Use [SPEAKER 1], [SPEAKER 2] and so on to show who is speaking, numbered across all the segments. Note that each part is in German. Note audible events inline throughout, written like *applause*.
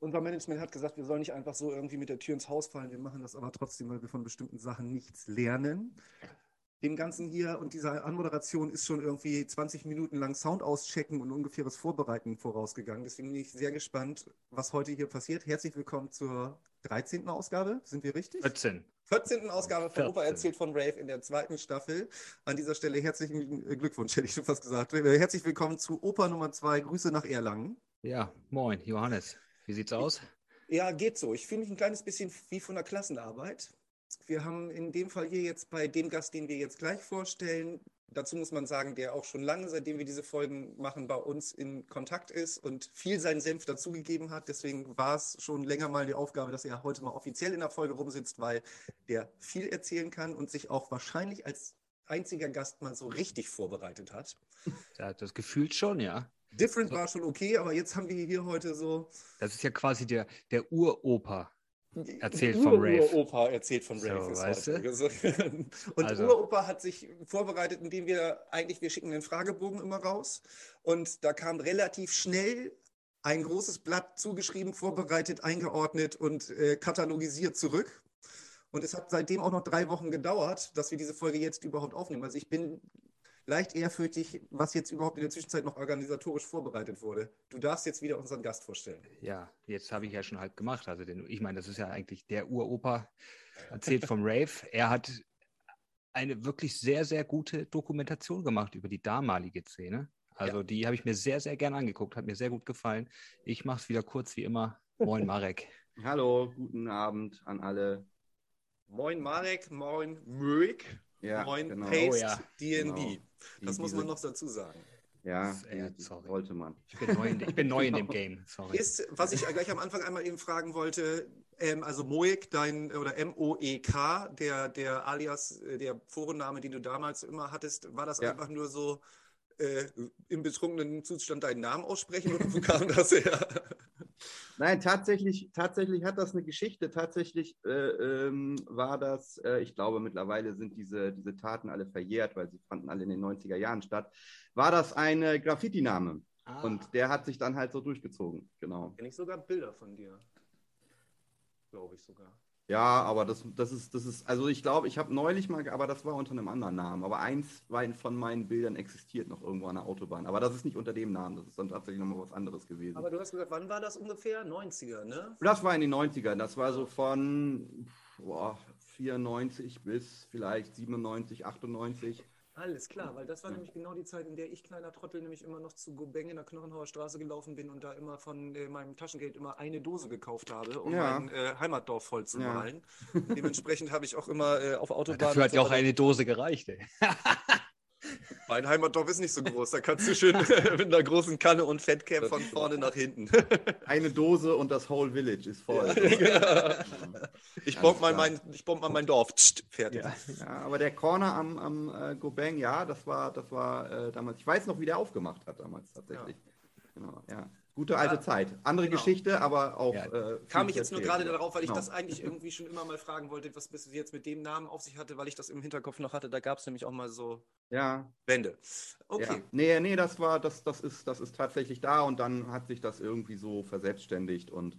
[SPEAKER 1] Unser Management hat gesagt, wir sollen nicht einfach so irgendwie mit der Tür ins Haus fallen. Wir machen das aber trotzdem, weil wir von bestimmten Sachen nichts lernen. Dem Ganzen hier und dieser Anmoderation ist schon irgendwie 20 Minuten lang Sound auschecken und ungefähres Vorbereiten vorausgegangen. Deswegen bin ich sehr gespannt, was heute hier passiert. Herzlich willkommen zur 13. Ausgabe. Sind wir richtig?
[SPEAKER 2] 14.
[SPEAKER 1] 14. Ausgabe von Opa erzählt von Rave in der zweiten Staffel. An dieser Stelle herzlichen Glückwunsch, hätte ich schon fast gesagt. Herzlich willkommen zu Opa Nummer 2. Grüße nach Erlangen.
[SPEAKER 2] Ja, moin, Johannes. Wie sieht's aus?
[SPEAKER 1] Ja, geht so. Ich fühle mich ein kleines bisschen wie von der Klassenarbeit. Wir haben in dem Fall hier jetzt bei dem Gast, den wir jetzt gleich vorstellen, dazu muss man sagen, der auch schon lange, seitdem wir diese Folgen machen, bei uns in Kontakt ist und viel seinen Senf dazugegeben hat. Deswegen war es schon länger mal die Aufgabe, dass er heute mal offiziell in der Folge rumsitzt, weil der viel erzählen kann und sich auch wahrscheinlich als einziger Gast mal so richtig vorbereitet hat.
[SPEAKER 2] Ja, das gefühlt schon, ja.
[SPEAKER 1] Different war schon okay, aber jetzt haben wir hier heute so.
[SPEAKER 2] Das ist ja quasi der, der Uropa. Erzählt vom Rave.
[SPEAKER 1] Uropa erzählt von Rave. So, weißt du? Und also. Uropa hat sich vorbereitet, indem wir eigentlich, wir schicken den Fragebogen immer raus. Und da kam relativ schnell ein großes Blatt zugeschrieben, vorbereitet, eingeordnet und äh, katalogisiert zurück. Und es hat seitdem auch noch drei Wochen gedauert, dass wir diese Folge jetzt überhaupt aufnehmen. Also ich bin leicht ehrfürchtig, was jetzt überhaupt in der Zwischenzeit noch organisatorisch vorbereitet wurde. Du darfst jetzt wieder unseren Gast vorstellen.
[SPEAKER 2] Ja, jetzt habe ich ja schon halb gemacht. Also den, ich meine, das ist ja eigentlich der Uropa, erzählt vom Rave. Er hat eine wirklich sehr, sehr gute Dokumentation gemacht über die damalige Szene. Also ja. die habe ich mir sehr, sehr gern angeguckt, hat mir sehr gut gefallen. Ich mache es wieder kurz wie immer. Moin Marek.
[SPEAKER 3] Hallo, guten Abend an alle.
[SPEAKER 1] Moin Marek, moin Möig. Ja, Moin genau. Paste oh, ja. DNB. Genau. Das die, muss man noch dazu sagen.
[SPEAKER 3] Ja, äh, sollte man.
[SPEAKER 2] Ich bin, neu in, ich bin neu in dem *laughs* Game. Sorry.
[SPEAKER 1] Ist, was ich gleich am Anfang einmal eben fragen wollte, ähm, also Moek, dein oder M-O-E-K, der, der Alias, äh, der Vorname, den du damals immer hattest, war das ja. einfach nur so äh, im betrunkenen Zustand deinen Namen aussprechen oder wo kam das her?
[SPEAKER 3] Nein, tatsächlich, tatsächlich hat das eine Geschichte. Tatsächlich äh, ähm, war das, äh, ich glaube, mittlerweile sind diese, diese Taten alle verjährt, weil sie fanden alle in den 90er Jahren statt. War das ein Graffiti-Name? Ah. Und der hat sich dann halt so durchgezogen, genau.
[SPEAKER 1] Kenne ich sogar Bilder von dir. Glaube ich sogar.
[SPEAKER 3] Ja, aber das, das, ist, das ist, also ich glaube, ich habe neulich mal, aber das war unter einem anderen Namen. Aber eins von meinen Bildern existiert noch irgendwo an der Autobahn. Aber das ist nicht unter dem Namen, das ist dann tatsächlich nochmal was anderes gewesen.
[SPEAKER 1] Aber du hast gesagt, wann war das ungefähr? 90er, ne?
[SPEAKER 3] Das war in den 90ern. Das war so von boah, 94 bis vielleicht 97, 98.
[SPEAKER 1] Alles klar, weil das war nämlich genau die Zeit, in der ich kleiner Trottel nämlich immer noch zu Gobeng in der Knochenhauer Straße gelaufen bin und da immer von äh, meinem Taschengeld immer eine Dose gekauft habe, um ja. mein äh, Heimatdorf voll zu ja. malen. *laughs* Dementsprechend habe ich auch immer äh, auf Autobahnen.
[SPEAKER 2] Dafür hat ja auch eine Dose gereicht, ey. *laughs*
[SPEAKER 1] Mein Heimatdorf ist nicht so groß. Da kannst du schön *laughs* *laughs* mit einer großen Kanne und Fettcap von vorne nach hinten. *laughs*
[SPEAKER 3] Eine Dose und das Whole Village ist voll.
[SPEAKER 1] Ja. Ich bomb mal mein, ich bomb mal mein Dorf. Psst, fertig.
[SPEAKER 3] Ja, ja, aber der Corner am, am äh, Gobeng, ja, das war, das war äh, damals. Ich weiß noch, wie der aufgemacht hat damals tatsächlich. Genau, ja. Gute alte ja, Zeit. Andere genau. Geschichte, aber auch. Ja.
[SPEAKER 1] Äh, Kam ich jetzt nur gerade darauf, weil ich genau. das eigentlich irgendwie schon immer mal fragen wollte, was bis jetzt mit dem Namen auf sich hatte, weil ich das im Hinterkopf noch hatte. Da gab es nämlich auch mal so
[SPEAKER 3] ja.
[SPEAKER 1] Wände.
[SPEAKER 3] Okay. Ja. Nee, nee, das war, das, das ist, das ist tatsächlich da und dann hat sich das irgendwie so verselbstständigt und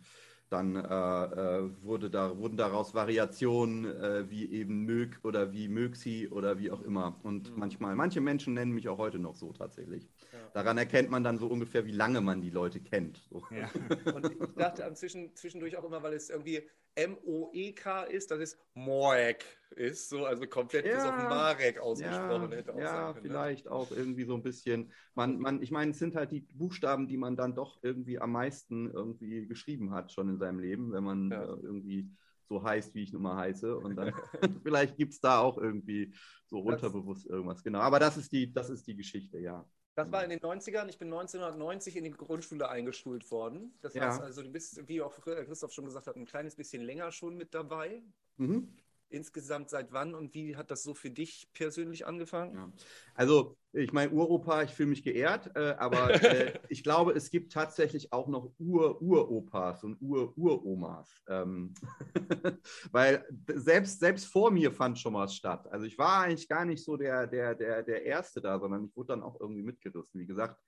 [SPEAKER 3] dann äh, äh, wurde da, wurden daraus Variationen äh, wie eben Mög oder wie Mögsi oder wie auch immer. Und mhm. manchmal, manche Menschen nennen mich auch heute noch so tatsächlich. Ja. Daran erkennt man dann so ungefähr, wie lange man die Leute kennt. So.
[SPEAKER 1] Ja. Und ich dachte zwischendurch auch immer, weil es irgendwie M-O-E-K ist, dass es Moek ist, so, also komplett ja, bis auf Marek ausgesprochen
[SPEAKER 3] ja,
[SPEAKER 1] hätte.
[SPEAKER 3] ja, können, ne? vielleicht ne? auch irgendwie so ein bisschen. Man, man, ich meine, es sind halt die Buchstaben, die man dann doch irgendwie am meisten irgendwie geschrieben hat schon in seinem Leben, wenn man ja. äh, irgendwie so heißt, wie ich nun mal heiße. Und dann *laughs* *laughs* vielleicht gibt es da auch irgendwie so unterbewusst irgendwas. Genau. Aber das ist die, das ist die Geschichte, ja.
[SPEAKER 1] Das war in den 90ern. Ich bin 1990 in die Grundschule eingeschult worden. Das ja. heißt also, du bist, wie auch Christoph schon gesagt hat, ein kleines bisschen länger schon mit dabei. Mhm insgesamt seit wann und wie hat das so für dich persönlich angefangen? Ja.
[SPEAKER 3] Also, ich meine, Uropa, ich fühle mich geehrt, äh, aber äh, *laughs* ich glaube, es gibt tatsächlich auch noch Ur-Uropas und Ur-Uromas. Ähm, *laughs* weil selbst, selbst vor mir fand schon was statt. Also, ich war eigentlich gar nicht so der, der, der, der Erste da, sondern ich wurde dann auch irgendwie mitgerissen. Wie gesagt,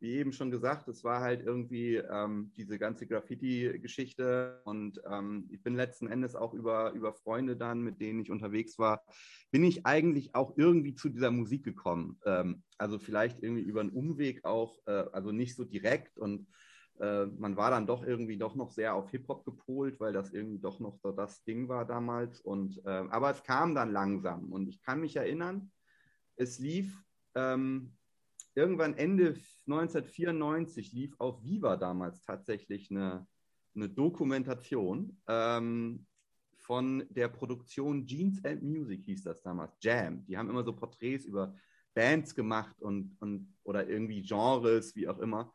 [SPEAKER 3] wie eben schon gesagt, es war halt irgendwie ähm, diese ganze Graffiti-Geschichte und ähm, ich bin letzten Endes auch über, über Freunde dann, mit denen ich unterwegs war, bin ich eigentlich auch irgendwie zu dieser Musik gekommen. Ähm, also vielleicht irgendwie über einen Umweg auch, äh, also nicht so direkt und äh, man war dann doch irgendwie doch noch sehr auf Hip-Hop gepolt, weil das irgendwie doch noch so das Ding war damals. Und, äh, aber es kam dann langsam und ich kann mich erinnern, es lief ähm, irgendwann Ende 1994 lief auf Viva damals tatsächlich eine, eine Dokumentation ähm, von der Produktion Jeans and Music hieß das damals, Jam. Die haben immer so Porträts über Bands gemacht und, und oder irgendwie Genres, wie auch immer.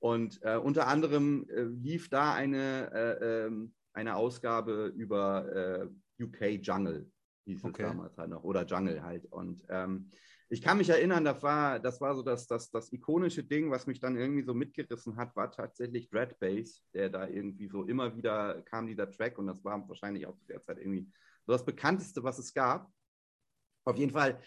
[SPEAKER 3] Und äh, unter anderem äh, lief da eine, äh, ähm, eine Ausgabe über äh, UK Jungle, hieß okay. es damals halt noch, oder Jungle halt. Und ähm, ich kann mich erinnern, das war, das war so das, das, das ikonische Ding, was mich dann irgendwie so mitgerissen hat, war tatsächlich Dread Bass, der da irgendwie so immer wieder kam, dieser Track. Und das war wahrscheinlich auch zu der Zeit irgendwie so das bekannteste, was es gab. Auf jeden Fall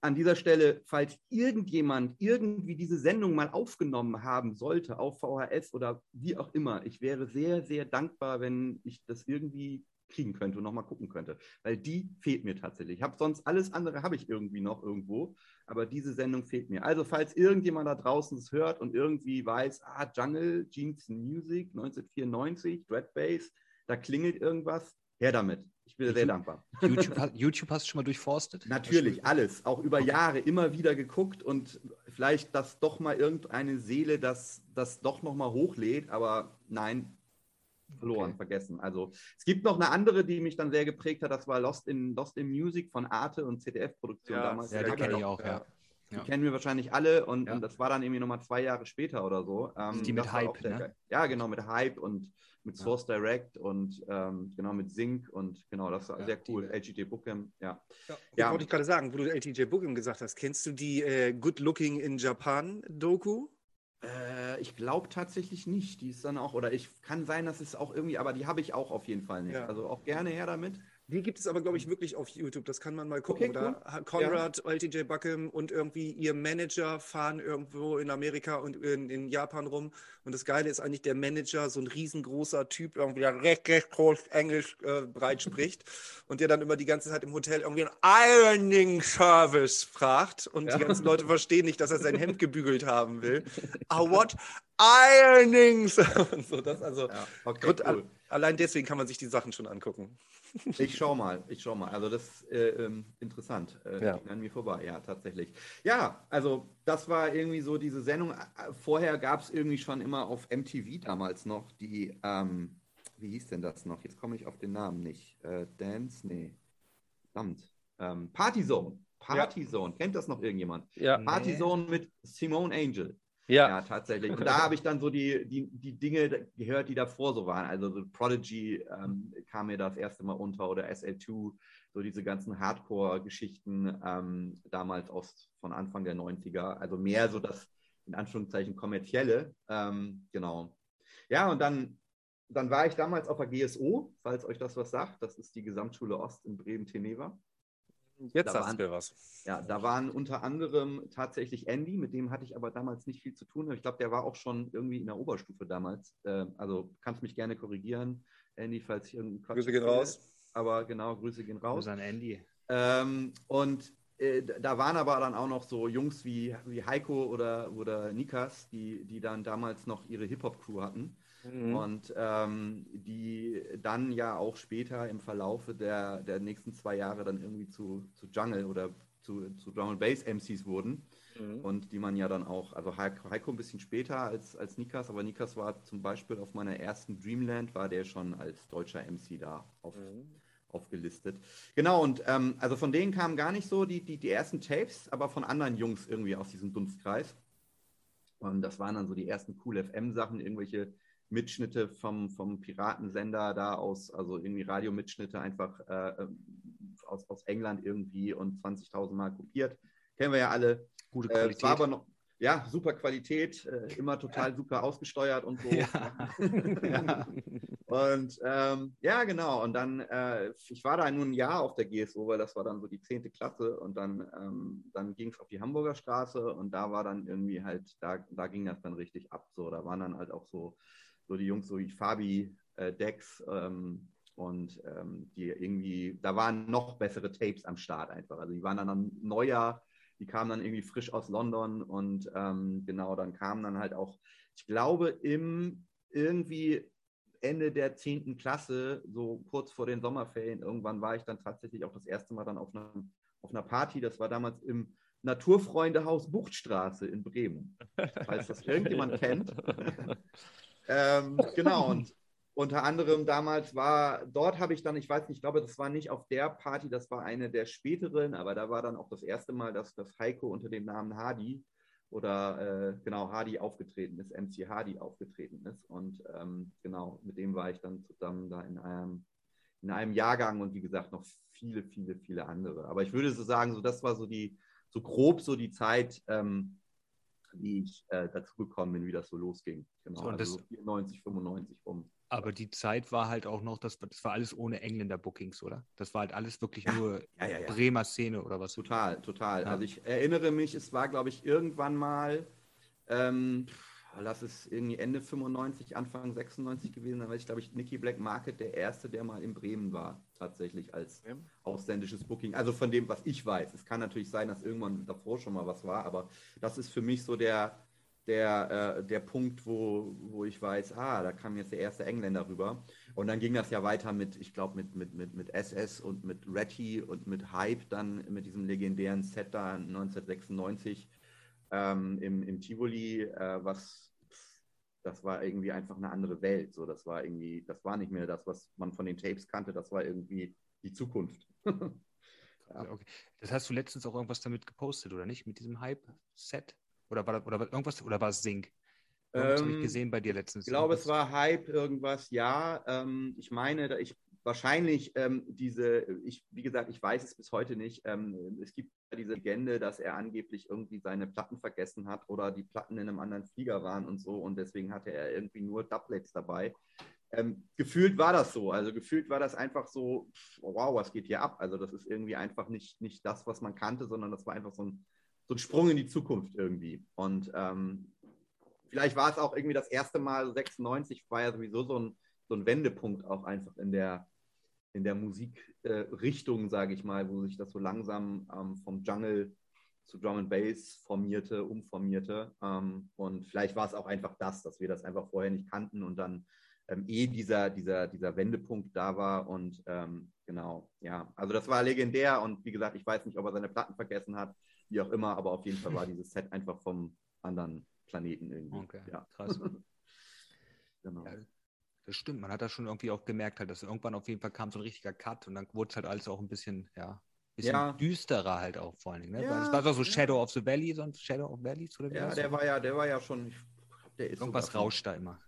[SPEAKER 3] an dieser Stelle, falls irgendjemand irgendwie diese Sendung mal aufgenommen haben sollte auf VHS oder wie auch immer, ich wäre sehr, sehr dankbar, wenn ich das irgendwie kriegen könnte und nochmal gucken könnte, weil die fehlt mir tatsächlich. Ich habe sonst alles andere habe ich irgendwie noch irgendwo, aber diese Sendung fehlt mir. Also falls irgendjemand da draußen es hört und irgendwie weiß, ah, Jungle, Jeans Music, 1994, Dread Bass, da klingelt irgendwas, her damit. Ich bin sehr dankbar. *laughs*
[SPEAKER 2] YouTube, YouTube, hast du schon mal durchforstet?
[SPEAKER 3] Natürlich, alles. Auch über Jahre immer wieder geguckt und vielleicht, dass doch mal irgendeine Seele das, das doch noch mal hochlädt, aber nein, verloren, okay. vergessen. Also es gibt noch eine andere, die mich dann sehr geprägt hat, das war Lost in, Lost in Music von Arte und ZDF-Produktion
[SPEAKER 2] ja,
[SPEAKER 3] damals.
[SPEAKER 2] Ja, die kenne ich auch, ja.
[SPEAKER 3] Die ja. kennen wir wahrscheinlich alle und, ja. und, das war dann irgendwie nochmal zwei Jahre später oder so.
[SPEAKER 2] Ähm, die mit Hype, ne?
[SPEAKER 3] Ja, genau, mit Hype und mit Source ja. Direct und ähm, genau mit Sync und genau, das war sehr cool. LTJ Bookem, ja.
[SPEAKER 1] Ja, ja. wollte ich gerade sagen, wo du LTJ Bookem gesagt hast, kennst du die äh, Good Looking in Japan Doku?
[SPEAKER 3] Äh, ich glaube tatsächlich nicht. Die ist dann auch, oder ich kann sein, dass es auch irgendwie, aber die habe ich auch auf jeden Fall nicht. Also auch gerne her damit.
[SPEAKER 1] Die gibt es aber, glaube ich, wirklich auf YouTube. Das kann man mal gucken. Okay, cool. Conrad, ja. LTJ Buckham und irgendwie ihr Manager fahren irgendwo in Amerika und in, in, Japan rum. Und das Geile ist eigentlich, der Manager, so ein riesengroßer Typ, irgendwie der recht, recht groß Englisch äh, breit spricht *laughs* und der dann immer die ganze Zeit im Hotel irgendwie einen Ironing-Service fragt. Und ja. die ganzen Leute verstehen nicht, dass er sein Hemd gebügelt haben will. *laughs* Ah, what? Ironing! *laughs* und so, das also. Ja, okay, Grund, cool. Allein deswegen kann man sich die Sachen schon angucken. *laughs*
[SPEAKER 3] Ich schau mal, ich schau mal. Also das ist äh, ähm, interessant. Äh, ja. An mir vorbei, ja, tatsächlich. Ja, also das war irgendwie so diese Sendung. Äh, vorher gab es irgendwie schon immer auf MTV damals noch die, ähm, wie hieß denn das noch? Jetzt komme ich auf den Namen nicht. Äh, Dance? Nee. Verdammt. Ähm, Partyzone. Partyzone. Ja. Kennt das noch irgendjemand?
[SPEAKER 1] Ja.
[SPEAKER 3] Partyzone nee. mit Simone Angel.
[SPEAKER 1] Ja.
[SPEAKER 3] ja, tatsächlich. Und da habe ich dann so die, die, die Dinge gehört, die davor so waren. Also so Prodigy ähm, kam mir das erste Mal unter oder SL2, so diese ganzen Hardcore-Geschichten ähm, damals aus von Anfang der 90er. Also mehr so das in Anführungszeichen kommerzielle. Ähm, genau. Ja, und dann, dann war ich damals auf der GSO, falls euch das was sagt. Das ist die Gesamtschule Ost in Bremen-Teneva.
[SPEAKER 1] Jetzt da sagst du was.
[SPEAKER 3] Ja, da waren unter anderem tatsächlich Andy, mit dem hatte ich aber damals nicht viel zu tun. Ich glaube, der war auch schon irgendwie in der Oberstufe damals. Äh, also kannst mich gerne korrigieren, Andy, falls ich irgendeinen
[SPEAKER 1] Quatsch Grüße gehen raus.
[SPEAKER 3] Aber genau, Grüße gehen raus.
[SPEAKER 2] Grüße an Andy.
[SPEAKER 3] Ähm, und äh, da waren aber dann auch noch so Jungs wie, wie Heiko oder, oder Nikas, die, die dann damals noch ihre Hip-Hop-Crew hatten. Mhm. Und ähm, die dann ja auch später im Verlaufe der, der nächsten zwei Jahre dann irgendwie zu, zu Jungle oder zu, zu Drum Bass MCs wurden. Mhm. Und die man ja dann auch, also Heiko ein bisschen später als, als Nikas, aber Nikas war zum Beispiel auf meiner ersten Dreamland, war der schon als deutscher MC da auf, mhm. aufgelistet. Genau, und ähm, also von denen kamen gar nicht so die, die, die ersten Tapes, aber von anderen Jungs irgendwie aus diesem Dunstkreis. Und das waren dann so die ersten cool FM-Sachen, irgendwelche Mitschnitte vom, vom Piratensender da aus, also irgendwie Radiomitschnitte einfach äh, aus, aus England irgendwie und 20.000 Mal kopiert. Kennen wir ja alle.
[SPEAKER 2] Gute Qualität.
[SPEAKER 3] Äh, war aber noch, ja, super Qualität, äh, immer total super ausgesteuert und so. *laughs* Ja. *laughs* ja. Und ähm, ja, genau. Und dann, äh, ich war da nur ein Jahr auf der GSO, weil das war dann so die 10. Klasse. Und dann, ähm, dann ging es auf die Hamburger Straße und da war dann irgendwie halt, da, da ging das dann richtig ab. So, da waren dann halt auch so, so die Jungs, so wie Fabi, äh, Dex ähm, und ähm, die irgendwie, da waren noch bessere Tapes am Start einfach. Also die waren dann neuer, die kamen dann irgendwie frisch aus London und ähm, genau, dann kamen dann halt auch, ich glaube, im irgendwie Ende der 10. Klasse, so kurz vor den Sommerferien, irgendwann war ich dann tatsächlich auch das erste Mal dann auf einer, auf einer Party. Das war damals im Naturfreundehaus Buchtstraße in Bremen. Falls das *laughs* irgendjemand kennt. *laughs* ähm, *laughs* genau, und unter anderem damals war, dort habe ich dann, ich weiß nicht, ich glaube, das war nicht auf der Party, das war eine der späteren, aber da war dann auch das erste Mal, dass das Heiko unter dem Namen Hadi oder äh, genau Hardy aufgetreten ist, MC Hardy aufgetreten ist. Und ähm, genau, mit dem war ich dann zusammen da in einem, in einem Jahrgang und wie gesagt noch viele, viele, viele andere. Aber ich würde so sagen, so das war so die, so grob so die Zeit, ähm, wie ich äh, dazu gekommen bin, wie das so losging. Genau,
[SPEAKER 2] so, also
[SPEAKER 3] das, so 94, 95 rum.
[SPEAKER 2] Aber die Zeit war halt auch noch, das, das war alles ohne Engländer-Bookings, oder? Das war halt alles wirklich ja, nur ja, ja, Bremer Szene oder was?
[SPEAKER 3] Total, total. Also ich erinnere mich, es war, glaube ich, irgendwann mal, ähm, lass es irgendwie Ende 95, Anfang 96 gewesen, dann war ich, glaube ich, Nicky Black Market der Erste, der mal in Bremen war, tatsächlich als ausländisches Booking. Also von dem, was ich weiß. Es kann natürlich sein, dass irgendwann davor schon mal was war, aber das ist für mich so der der, äh, der Punkt, wo, wo ich weiß, ah, da kam jetzt der erste Engländer rüber. Und dann ging das ja weiter mit, ich glaube, mit, mit, mit, mit SS und mit Retty und mit Hype, dann mit diesem legendären Set da 1996 ähm, im, im Tivoli, äh, was das war irgendwie einfach eine andere Welt. So, das war irgendwie, das war nicht mehr das, was man von den Tapes kannte, das war irgendwie die Zukunft. *laughs*
[SPEAKER 2] ja. okay. Das hast du letztens auch irgendwas damit gepostet, oder nicht? Mit diesem Hype-Set? Oder war, oder irgendwas, oder war es Sync? Das ähm, habe ich gesehen bei dir letztens.
[SPEAKER 3] Ich glaube, es war Hype, irgendwas, ja. Ähm, ich meine, ich wahrscheinlich ähm, diese, ich, wie gesagt, ich weiß es bis heute nicht. Ähm, es gibt diese Legende, dass er angeblich irgendwie seine Platten vergessen hat oder die Platten in einem anderen Flieger waren und so und deswegen hatte er irgendwie nur Doublets dabei. Ähm, gefühlt war das so. Also gefühlt war das einfach so, wow, was geht hier ab? Also das ist irgendwie einfach nicht, nicht das, was man kannte, sondern das war einfach so ein so ein Sprung in die Zukunft irgendwie. Und ähm, vielleicht war es auch irgendwie das erste Mal, 96 war ja sowieso so ein, so ein Wendepunkt auch einfach in der, in der Musikrichtung, äh, sage ich mal, wo sich das so langsam ähm, vom Jungle zu Drum and Bass formierte, umformierte. Ähm, und vielleicht war es auch einfach das, dass wir das einfach vorher nicht kannten und dann ähm, eh dieser, dieser, dieser Wendepunkt da war. Und ähm, genau, ja, also das war legendär und wie gesagt, ich weiß nicht, ob er seine Platten vergessen hat wie auch immer, aber auf jeden Fall war *laughs* dieses Set einfach vom anderen Planeten irgendwie. Okay, ja. krass. *laughs*
[SPEAKER 2] genau. Ja, das stimmt, man hat das schon irgendwie auch gemerkt, halt, dass irgendwann auf jeden Fall kam so ein richtiger Cut und dann wurde es halt alles auch ein bisschen, ja, bisschen ja. düsterer halt auch vor allen Dingen. Ne? Ja, das war so Shadow of the Valley, so ein Shadow of Valleys
[SPEAKER 3] oder wie Ja, der war ja, der war ja schon,
[SPEAKER 2] der ist Irgendwas rauscht da immer.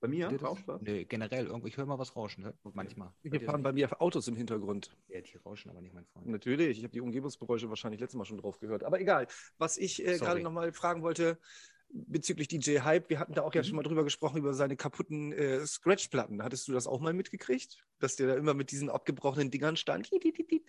[SPEAKER 3] Bei mir rauscht
[SPEAKER 2] was? Nee, generell. Irgendwo, ich höre mal was rauschen, ne? okay. manchmal.
[SPEAKER 1] Hier fahren bei mir Autos im Hintergrund.
[SPEAKER 2] Ja, die rauschen aber nicht, mein Freund.
[SPEAKER 1] Natürlich, ich habe die Umgebungsgeräusche wahrscheinlich letztes Mal schon drauf gehört. Aber egal. Was ich äh, gerade nochmal fragen wollte, bezüglich DJ Hype, wir hatten da auch ja mhm. schon mal drüber gesprochen, über seine kaputten äh, Scratch-Platten. Hattest du das auch mal mitgekriegt? Dass der da immer mit diesen abgebrochenen Dingern stand?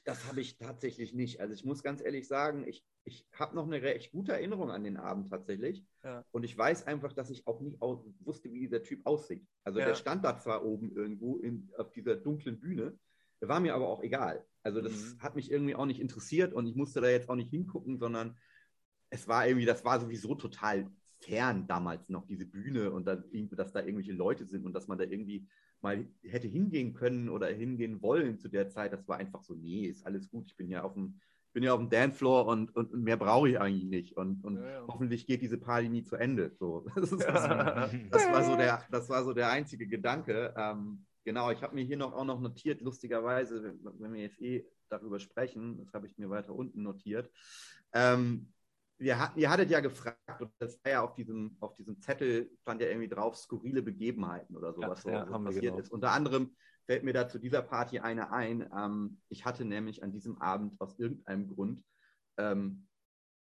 [SPEAKER 3] Das habe ich tatsächlich nicht. Also ich muss ganz ehrlich sagen, ich, ich habe noch eine recht gute Erinnerung an den Abend tatsächlich. Ja. Und ich weiß einfach, dass ich auch nicht wusste, wie dieser Typ aussieht. Also ja. der stand da zwar oben irgendwo in, auf dieser dunklen Bühne, war mir aber auch egal. Also das mhm. hat mich irgendwie auch nicht interessiert und ich musste da jetzt auch nicht hingucken, sondern es war irgendwie, das war sowieso total fern damals noch, diese Bühne und dann, dass da irgendwelche Leute sind und dass man da irgendwie mal hätte hingehen können oder hingehen wollen zu der Zeit. Das war einfach so, nee, ist alles gut. Ich bin ja auf dem, bin ja auf dem Dancefloor und, und, mehr brauche ich eigentlich nicht. Und, und ja, ja. hoffentlich geht diese Party nie zu Ende. So, *laughs* das, das, *laughs* das, war, so der, das war so der einzige Gedanke. Ähm, genau, ich habe mir hier noch auch noch notiert, lustigerweise, wenn wir jetzt eh darüber sprechen, das habe ich mir weiter unten notiert. Ähm, wir hatten, ihr hattet ja gefragt, und das war ja auf diesem, auf diesem Zettel, stand ja irgendwie drauf, skurrile Begebenheiten oder sowas, ja, so, ja, passiert genau. ist. Unter anderem fällt mir da zu dieser Party eine ein. Ähm, ich hatte nämlich an diesem Abend aus irgendeinem Grund, ähm,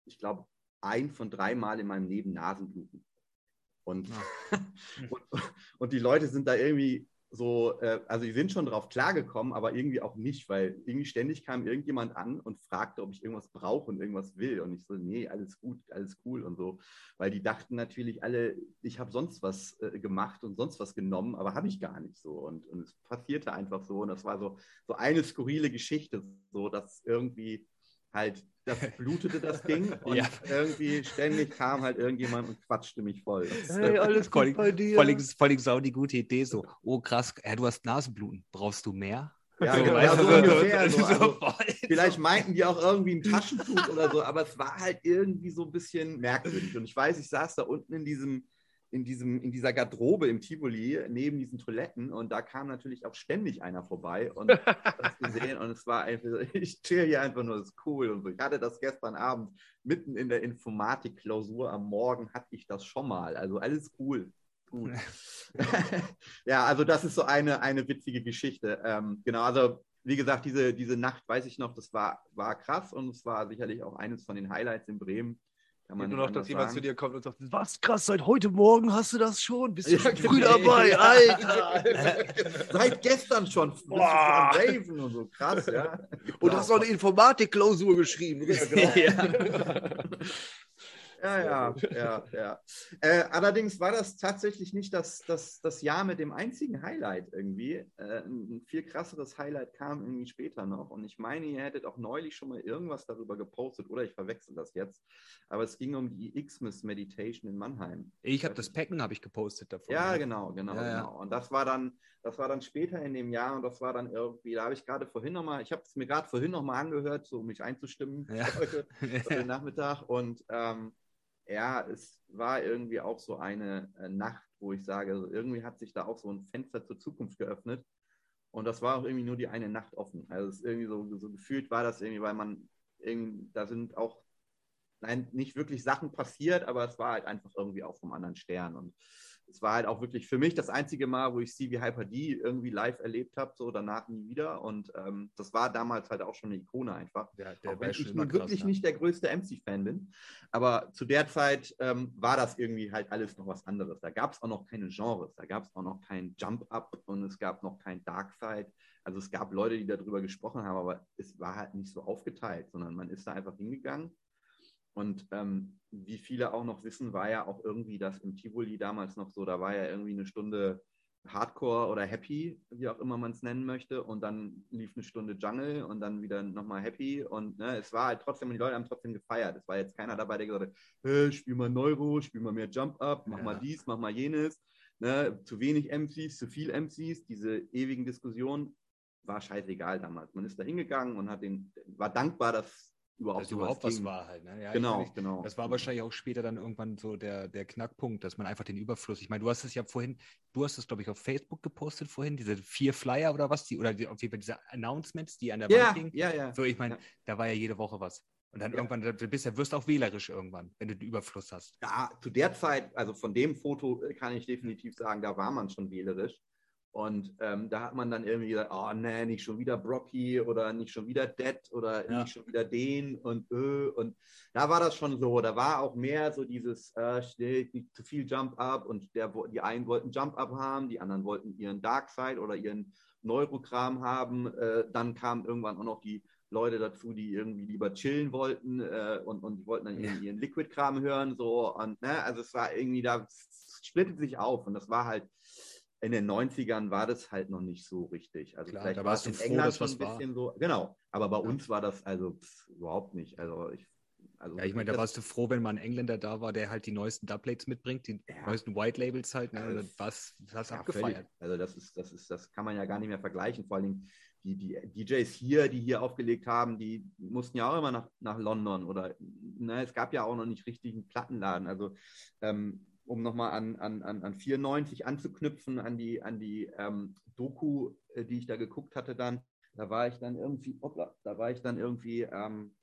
[SPEAKER 3] ich glaube, ein von drei Mal in meinem Leben Nasenbluten. Und, ja. *laughs* und, und, die Leute sind da irgendwie so, äh, also die sind schon drauf klargekommen, aber irgendwie auch nicht, weil irgendwie ständig kam irgendjemand an und fragte, ob ich irgendwas brauche und irgendwas will. Und ich so, nee, alles gut, alles cool und so. Weil die dachten natürlich alle, ich habe sonst was äh, gemacht und sonst was genommen, aber habe ich gar nicht so. Und, und es passierte einfach so. Und das war so, so eine skurrile Geschichte, so dass irgendwie halt, das *laughs* blutete das Ding und ja. irgendwie ständig kam halt irgendjemand und quatschte mich voll.
[SPEAKER 2] Hey, alles *laughs* gut bei dir. Vor allem, vor allem sau die gute Idee so, oh krass, ja, du hast Nasenbluten, brauchst du mehr?
[SPEAKER 3] Ja, so, genau, ja, so ungefähr. *laughs* So, also, vielleicht meinten die auch irgendwie ein Taschentuch oder so, aber es war halt irgendwie so ein bisschen merkwürdig. Und ich weiß, ich saß da unten in diesem in, diesem, in dieser Garderobe im Tivoli neben diesen Toiletten und da kam natürlich auch ständig einer vorbei und *laughs* das gesehen und es war einfach, *laughs* ich chill hier einfach nur, das ist cool und so. Ich hatte das gestern Abend mitten in der Informatikklausur am Morgen hatte ich das schon mal, also alles cool. Gut. *laughs* ja, also das ist so eine, eine witzige Geschichte. Ähm, genau, also wie gesagt, diese, diese Nacht, weiß ich noch, das war, war krass und es war sicherlich auch eines von den Highlights in Bremen.
[SPEAKER 1] Nur noch, dass jemand sagen. zu dir kommt und sagt, was krass, seit heute Morgen hast du das schon? Bist du ja, früh genau. dabei, Alter. *laughs*
[SPEAKER 3] seit gestern schon. Bist du und so, krass, ja.
[SPEAKER 1] Und hast auch eine Informatikklausur geschrieben. Ja, genau. *laughs* *laughs*
[SPEAKER 3] Ja, ja, ja, ja. Äh, allerdings war das tatsächlich nicht das, das, das Jahr mit dem einzigen Highlight irgendwie. Äh, ein viel krasseres Highlight kam irgendwie später noch. Und ich meine, ihr hättet auch neulich schon mal irgendwas darüber gepostet oder ich verwechsel das jetzt. Aber es ging um die Xmas Meditation in Mannheim.
[SPEAKER 2] Ich habe das Packen habe ich gepostet davon.
[SPEAKER 3] Ja, genau, genau, ja, genau. Und das war dann, das war dann später in dem Jahr und das war dann irgendwie, da habe ich gerade vorhin nochmal, ich habe es mir gerade vorhin nochmal angehört, so um mich einzustimmen
[SPEAKER 2] ja. *laughs*
[SPEAKER 3] heute, *laughs* heute Nachmittag. Und ähm, ja, es war irgendwie auch so eine äh, Nacht, wo ich sage, also irgendwie hat sich da auch so ein Fenster zur Zukunft geöffnet. Und das war auch irgendwie nur die eine Nacht offen. Also es ist irgendwie so, so gefühlt war das irgendwie, weil man, da sind auch, nein, nicht wirklich Sachen passiert, aber es war halt einfach irgendwie auch vom anderen Stern. Und es war halt auch wirklich für mich das einzige Mal, wo ich CV Hyper D irgendwie live erlebt habe, so danach nie wieder. Und ähm, das war damals halt auch schon eine Ikone einfach. Ja, auch wenn ich nun wirklich krass, nicht der größte MC-Fan bin. Aber zu der Zeit ähm, war das irgendwie halt alles noch was anderes. Da gab es auch noch keine Genres, da gab es auch noch kein Jump-Up und es gab noch kein Dark-Side. Also es gab Leute, die darüber gesprochen haben, aber es war halt nicht so aufgeteilt, sondern man ist da einfach hingegangen und ähm, wie viele auch noch wissen, war ja auch irgendwie das im Tivoli damals noch so, da war ja irgendwie eine Stunde Hardcore oder Happy, wie auch immer man es nennen möchte, und dann lief eine Stunde Jungle und dann wieder nochmal Happy und ne, es war halt trotzdem, die Leute haben trotzdem gefeiert. Es war jetzt keiner dabei, der gesagt hat, hey, spiel mal Neuro, spiel mal mehr Jump-Up, mach ja. mal dies, mach mal jenes. Ne, zu wenig MCs, zu viel MCs, diese ewigen Diskussionen, war scheißegal damals. Man ist da hingegangen und hat den, war dankbar, dass
[SPEAKER 2] überhaupt, dass überhaupt was war halt. Ne?
[SPEAKER 3] Ja, genau, ich, genau.
[SPEAKER 2] Das war wahrscheinlich auch später dann irgendwann so der, der Knackpunkt, dass man einfach den Überfluss, ich meine, du hast es ja vorhin, du hast es, glaube ich, auf Facebook gepostet vorhin, diese vier Flyer oder was, die, oder die, auf jeden Fall diese Announcements, die an der
[SPEAKER 3] ja, Wand hingen. Ja, ja.
[SPEAKER 2] So, ich meine,
[SPEAKER 3] ja.
[SPEAKER 2] da war ja jede Woche was. Und dann ja. irgendwann, du bist ja, wirst auch wählerisch irgendwann, wenn du den Überfluss hast.
[SPEAKER 3] Ja, zu der Zeit, also von dem Foto kann ich definitiv sagen, da war man schon wählerisch. Und ähm, da hat man dann irgendwie gesagt, oh nee, nicht schon wieder Brocky oder nicht schon wieder Dead oder ja. nicht schon wieder den und äh, und da war das schon so. Da war auch mehr so dieses äh, nicht zu viel Jump Up und der, die einen wollten Jump Up haben, die anderen wollten ihren Dark Side oder ihren Neurokram haben. Äh, dann kamen irgendwann auch noch die Leute dazu, die irgendwie lieber chillen wollten äh, und, und die wollten dann ja. ihren Liquid-Kram hören. So und ne, also es war irgendwie, da splittet sich auf und das war halt in den 90ern war das halt noch nicht so richtig. Also
[SPEAKER 2] Klar, vielleicht war es in froh, England schon ein
[SPEAKER 3] bisschen war. so. Genau, aber bei ja. uns war das also pff, überhaupt nicht. Also ich,
[SPEAKER 2] also ja, ich meine, da warst du froh, wenn mal ein Engländer da war, der halt die neuesten Dubplates mitbringt, die ja. neuesten White Labels halt. Ne? Also, was, hast du ja, abgefeiert.
[SPEAKER 3] Also das ist, das ist, das kann man ja gar nicht mehr vergleichen. Vor allem die, die DJs hier, die hier aufgelegt haben, die mussten ja auch immer nach, nach London oder ne, es gab ja auch noch nicht richtigen Plattenladen. Also ähm, um nochmal an, an, an, an 94 anzuknüpfen, an die, an die ähm, Doku, äh, die ich da geguckt hatte dann, da war ich dann irgendwie, hoppla, da war ich dann irgendwie ähm,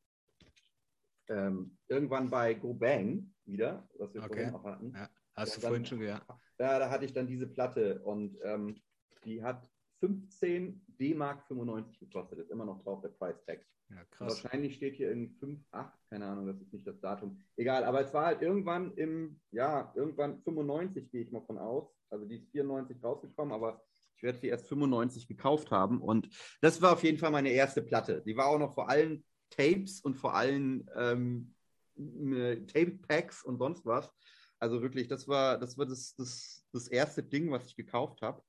[SPEAKER 3] ähm, irgendwann bei Go Bang wieder, was wir okay. vorhin auch hatten.
[SPEAKER 2] Ja, hast du dann, vorhin schon, ja.
[SPEAKER 3] Ja, da hatte ich dann diese Platte und ähm, die hat 15 D-Mark 95 gekostet. Ist immer noch drauf der Price Tag. Ja, krass. Wahrscheinlich steht hier irgendwie 5, 8, keine Ahnung, das ist nicht das Datum. Egal, aber es war halt irgendwann im, ja, irgendwann 95 gehe ich mal von aus. Also die ist 94 rausgekommen, aber ich werde sie erst 95 gekauft haben. Und das war auf jeden Fall meine erste Platte. Die war auch noch vor allen Tapes und vor allen ähm, Tape-Packs und sonst was. Also wirklich, das war das, war das, das, das erste Ding, was ich gekauft habe.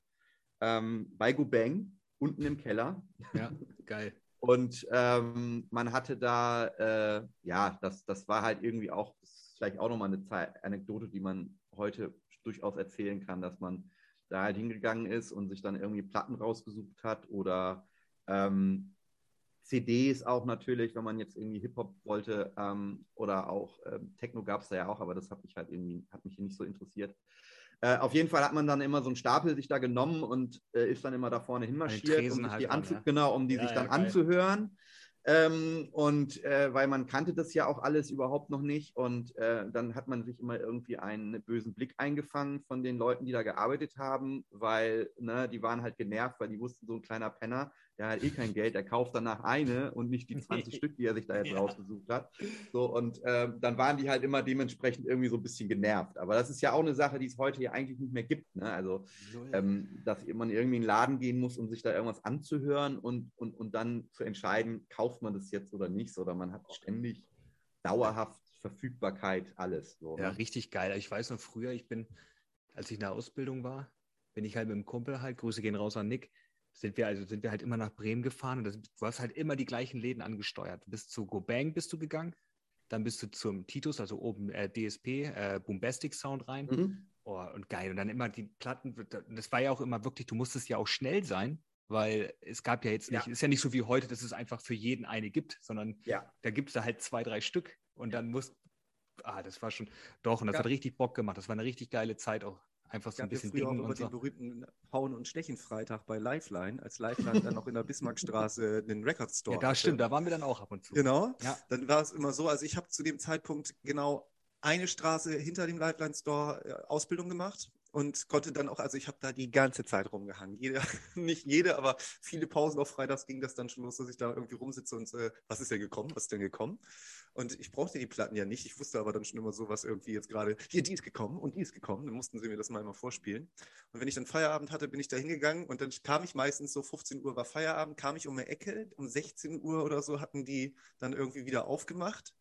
[SPEAKER 3] Ähm, bei Gubeng, unten im Keller.
[SPEAKER 2] Ja, geil.
[SPEAKER 3] Und ähm, man hatte da, äh, ja, das, das war halt irgendwie auch, vielleicht auch nochmal eine Zeit, Anekdote, die man heute durchaus erzählen kann, dass man da halt hingegangen ist und sich dann irgendwie Platten rausgesucht hat oder ähm, CDs auch natürlich, wenn man jetzt irgendwie Hip-Hop wollte ähm, oder auch ähm, Techno gab es da ja auch, aber das hat mich halt irgendwie, hat mich nicht so interessiert. Äh, auf jeden Fall hat man dann immer so einen Stapel sich da genommen und äh, ist dann immer da vorne hinmarschiert, um, halt dann, ja. genau, um die ja, sich dann ja, anzuhören. Ähm, und äh, weil man kannte das ja auch alles überhaupt noch nicht. Und äh, dann hat man sich immer irgendwie einen bösen Blick eingefangen von den Leuten, die da gearbeitet haben, weil ne, die waren halt genervt, weil die wussten, so ein kleiner Penner, der hat eh kein Geld, der kauft danach eine und nicht die 20 *laughs* Stück, die er sich da jetzt ja. rausgesucht hat. So, und äh, dann waren die halt immer dementsprechend irgendwie so ein bisschen genervt. Aber das ist ja auch eine Sache, die es heute ja eigentlich nicht mehr gibt. Ne? Also, ähm, dass man irgendwie in den Laden gehen muss, um sich da irgendwas anzuhören und, und, und dann zu entscheiden, kauft man das jetzt oder nicht, oder man hat ständig dauerhaft Verfügbarkeit, alles.
[SPEAKER 2] So, ja, ne? richtig geil. Ich weiß noch früher, ich bin, als ich in der Ausbildung war, bin ich halt mit dem Kumpel halt, Grüße gehen raus an Nick, sind wir also sind wir halt immer nach Bremen gefahren und das, du hast halt immer die gleichen Läden angesteuert. Bis zu Gobang bist du gegangen, dann bist du zum Titus, also oben äh, DSP, äh, Boombastic Sound rein. Mhm. Oh, und geil. Und dann immer die Platten, das war ja auch immer wirklich, du musstest ja auch schnell sein, weil es gab ja jetzt nicht, ja. ist ja nicht so wie heute, dass es einfach für jeden eine gibt, sondern ja. da gibt es da halt zwei, drei Stück und dann muss, ah, das war schon, doch, und das ja. hat richtig Bock gemacht. Das war eine richtig geile Zeit auch einfach so ein bisschen
[SPEAKER 1] früher auch über so. den berühmten Hauen- und Stechen-Freitag bei Lifeline, als Lifeline dann noch in der Bismarckstraße den Record Store
[SPEAKER 2] Ja, da stimmt, da waren wir dann auch ab und zu.
[SPEAKER 1] Genau, ja. dann war es immer so, also ich habe zu dem Zeitpunkt genau eine Straße hinter dem Lifeline Store äh, Ausbildung gemacht und konnte dann auch, also ich habe da die ganze Zeit rumgehangen. Jede, *laughs* nicht jede, aber viele Pausen auf Freitags ging das dann schon los, dass ich da irgendwie rumsitze und äh, was ist denn gekommen, was ist denn gekommen? Und ich brauchte die Platten ja nicht. Ich wusste aber dann schon immer so, was irgendwie jetzt gerade, hier, die ist gekommen und die ist gekommen. Dann mussten sie mir das mal immer vorspielen. Und wenn ich dann Feierabend hatte, bin ich da hingegangen und dann kam ich meistens so 15 Uhr war Feierabend, kam ich um eine Ecke, um 16 Uhr oder so hatten die dann irgendwie wieder aufgemacht.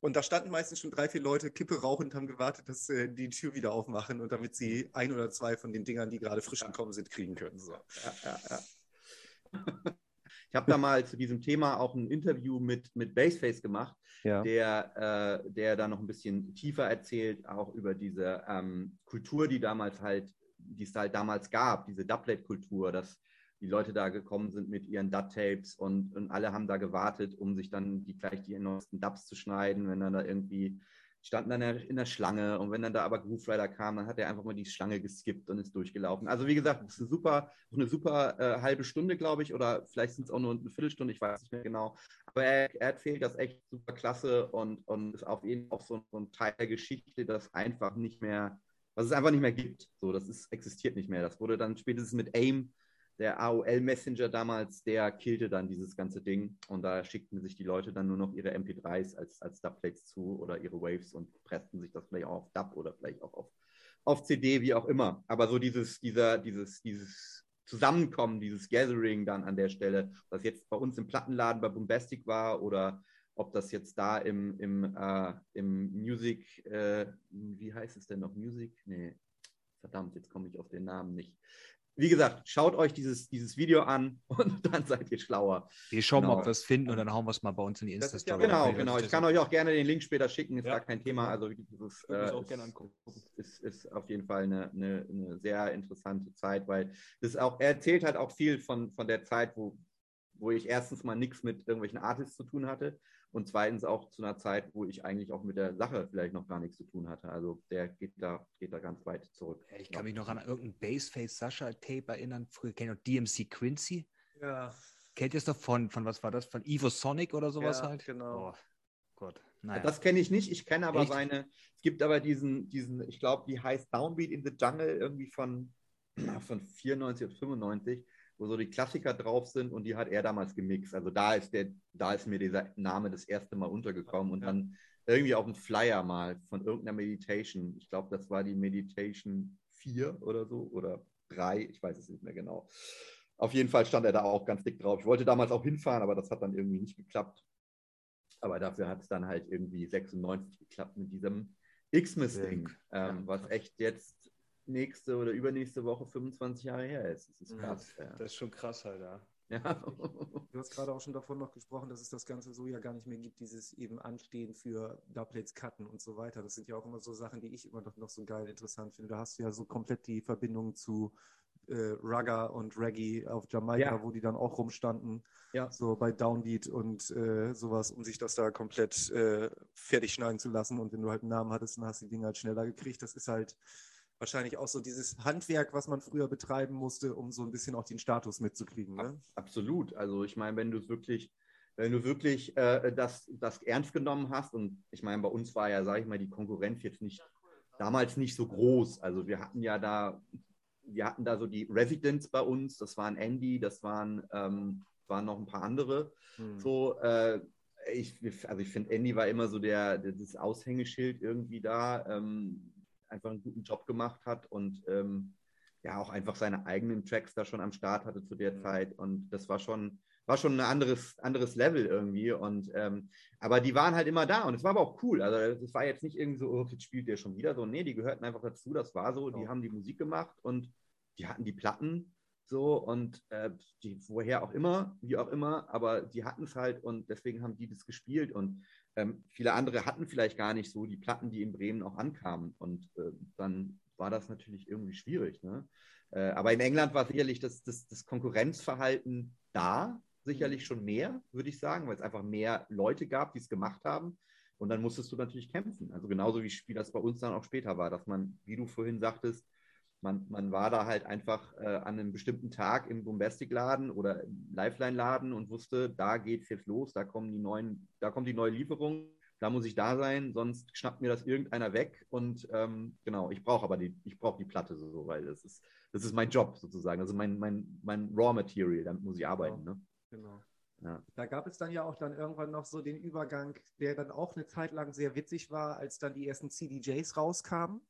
[SPEAKER 1] Und da standen meistens schon drei, vier Leute Kippe rauchend, haben gewartet, dass äh, die Tür wieder aufmachen und damit sie ein oder zwei von den Dingern, die gerade frisch gekommen sind, kriegen können. So. Ja, ja, ja.
[SPEAKER 3] Ich habe da mal zu diesem Thema auch ein Interview mit, mit Baseface gemacht, ja. der, äh, der da noch ein bisschen tiefer erzählt, auch über diese ähm, Kultur, die damals halt, die es halt damals gab, diese Dubplate-Kultur, dass die Leute da gekommen sind mit ihren Dub-Tapes und, und alle haben da gewartet, um sich dann die, gleich die neuesten Dubs zu schneiden, wenn dann da irgendwie standen dann in der Schlange und wenn dann da aber Groove Rider kam, dann hat er einfach mal die Schlange geskippt und ist durchgelaufen. Also wie gesagt, das ist eine super, eine super äh, halbe Stunde, glaube ich, oder vielleicht sind es auch nur eine Viertelstunde, ich weiß nicht mehr genau. Aber er, er erzählt das echt super klasse und, und ist auf jeden Fall auch so, so ein Teil der Geschichte, das einfach nicht mehr, was es einfach nicht mehr gibt. So, das ist, existiert nicht mehr. Das wurde dann spätestens mit AIM der AOL Messenger damals, der killte dann dieses ganze Ding und da schickten sich die Leute dann nur noch ihre MP3s als, als Dubplates zu oder ihre Waves und pressten sich das vielleicht auch auf Dub oder vielleicht auch auf, auf CD, wie auch immer. Aber so dieses, dieser, dieses, dieses Zusammenkommen, dieses Gathering dann an der Stelle, was jetzt bei uns im Plattenladen bei Bombastic war oder ob das jetzt da im, im, äh, im Music, äh, wie heißt es denn noch? Music? Nee, verdammt, jetzt komme ich auf den Namen nicht wie gesagt, schaut euch dieses, dieses Video an *laughs* und dann seid ihr schlauer.
[SPEAKER 2] Wir schauen genau. mal, ob wir es finden und dann hauen wir es mal bei uns in die Insta-Story.
[SPEAKER 3] Ja, genau, genau. Ich kann euch auch gerne den Link später schicken, ist ja. gar kein Thema. Also dieses äh, ist, ist, auf jeden Fall eine, eine, eine, sehr interessante Zeit, weil das auch, er erzählt halt auch viel von, von der Zeit, wo, wo ich erstens mal nichts mit irgendwelchen Artists zu tun hatte und zweitens auch zu einer Zeit, wo ich eigentlich auch mit der Sache vielleicht noch gar nichts zu tun hatte. Also der geht da, geht da ganz weit zurück.
[SPEAKER 2] Ich kann mich noch an irgendein Baseface Sascha Tape erinnern. Früher kennt ihr DMC Quincy. Ja. Kennt ihr es doch von, von was war das? Von Evo Sonic oder sowas ja, halt?
[SPEAKER 3] Genau. Oh, Gott. Naja. Das kenne ich nicht. Ich kenne aber Echt? seine. Es gibt aber diesen, diesen ich glaube, die heißt Downbeat in the Jungle irgendwie von, *clears throat* von 94 oder 95 wo so die Klassiker drauf sind und die hat er damals gemixt. Also da ist der, da ist mir dieser Name das erste Mal untergekommen und ja. dann irgendwie auf dem Flyer mal von irgendeiner Meditation. Ich glaube, das war die Meditation 4 oder so oder 3, ich weiß es nicht mehr genau. Auf jeden Fall stand er da auch ganz dick drauf. Ich wollte damals auch hinfahren, aber das hat dann irgendwie nicht geklappt. Aber dafür hat es dann halt irgendwie 96 geklappt mit diesem X-Miss-Ding, ähm, was echt jetzt nächste oder übernächste Woche 25 Jahre her ist.
[SPEAKER 2] Das ist krass. Ja, das ist schon krass halt, ja.
[SPEAKER 1] Ja. Du hast gerade auch schon davon noch gesprochen, dass es das Ganze so ja gar nicht mehr gibt, dieses eben Anstehen für Doublets Cutten und so weiter. Das sind ja auch immer so Sachen, die ich immer noch, noch so geil interessant finde. Da hast du ja so komplett die Verbindung zu äh, Rugger und Reggae auf Jamaika, ja. wo die dann auch rumstanden, ja. so bei Downbeat und äh, sowas, um sich das da komplett äh, fertig schneiden zu lassen. Und wenn du halt einen Namen hattest, dann hast du die Dinge halt schneller gekriegt. Das ist halt wahrscheinlich auch so dieses Handwerk, was man früher betreiben musste, um so ein bisschen auch den Status mitzukriegen. Ne?
[SPEAKER 3] Absolut. Also ich meine, wenn du es wirklich, wenn du wirklich äh, das, das ernst genommen hast, und ich meine, bei uns war ja, sage ich mal, die Konkurrenz jetzt nicht damals nicht so groß. Also wir hatten ja da, wir hatten da so die Residents bei uns, das waren Andy, das waren, ähm, waren noch ein paar andere. Hm. So, äh, ich, also ich finde, Andy war immer so der, das Aushängeschild irgendwie da. Ähm, einfach einen guten Job gemacht hat und ähm, ja auch einfach seine eigenen Tracks da schon am Start hatte zu der mhm. Zeit. Und das war schon, war schon ein anderes, anderes Level irgendwie. Und ähm, aber die waren halt immer da und es war aber auch cool. Also es war jetzt nicht irgendwie so, oh, jetzt spielt der schon wieder so. Nee, die gehörten einfach dazu, das war so, die haben die Musik gemacht und die hatten die Platten so und äh, die, woher auch immer, wie auch immer, aber die hatten es halt und deswegen haben die das gespielt und ähm, viele andere hatten vielleicht gar nicht so die Platten, die in Bremen auch ankamen. Und äh, dann war das natürlich irgendwie schwierig. Ne? Äh, aber in England war sicherlich das, das, das, Konkurrenzverhalten da, sicherlich schon mehr, würde ich sagen, weil es einfach mehr Leute gab, die es gemacht haben. Und dann musstest du natürlich kämpfen. Also genauso wie, wie das bei uns dann auch später war, dass man, wie du vorhin sagtest, man, man war da halt einfach äh, an einem bestimmten Tag im Bombastic-Laden oder Lifeline-Laden und wusste, da geht es jetzt los, da kommen die neuen, da kommt die neue Lieferung, da muss ich da sein, sonst schnappt mir das irgendeiner weg und ähm, genau, ich brauche aber die, ich brauche die Platte so, weil das ist, das ist mein Job sozusagen, das ist mein, mein, mein Raw Material, damit muss ich arbeiten. Genau. Ne? genau.
[SPEAKER 1] Ja. Da gab es dann ja auch dann irgendwann noch so den Übergang, der dann auch eine Zeit lang sehr witzig war, als dann die ersten CDJs rauskamen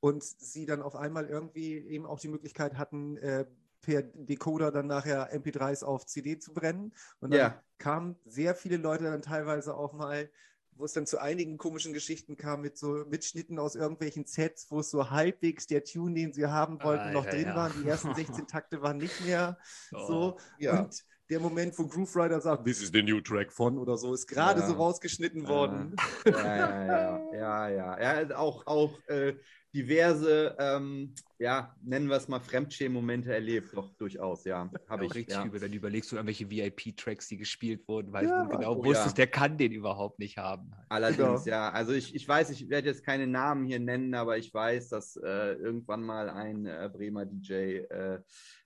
[SPEAKER 1] und sie dann auf einmal irgendwie eben auch die Möglichkeit hatten, äh, per Decoder dann nachher MP3s auf CD zu brennen. Und dann yeah. kamen sehr viele Leute dann teilweise auch mal, wo es dann zu einigen komischen Geschichten kam mit so Mitschnitten aus irgendwelchen Sets, wo es so halbwegs der Tune, den sie haben wollten, ah, noch ja, drin ja. waren. Die ersten *laughs* 16 Takte waren nicht mehr oh, so. Ja. Und der Moment, wo Groove Rider sagt, This is the new track von oder so, ist gerade ja. so rausgeschnitten worden.
[SPEAKER 3] Ja, ja, ja, ja, ja. ja. auch, auch äh, diverse, ähm, ja, nennen wir es mal Fremdschämen-Momente erlebt, doch durchaus, ja. Habe
[SPEAKER 2] ich. Richtig ja. übel, wenn du überlegst, du irgendwelche VIP-Tracks, die gespielt wurden, weil ja. du genau oh, wusstest, ja. der kann den überhaupt nicht haben.
[SPEAKER 3] Allerdings, ja. Also ich, ich weiß, ich werde jetzt keine Namen hier nennen, aber ich weiß, dass äh, irgendwann mal ein äh, Bremer DJ äh,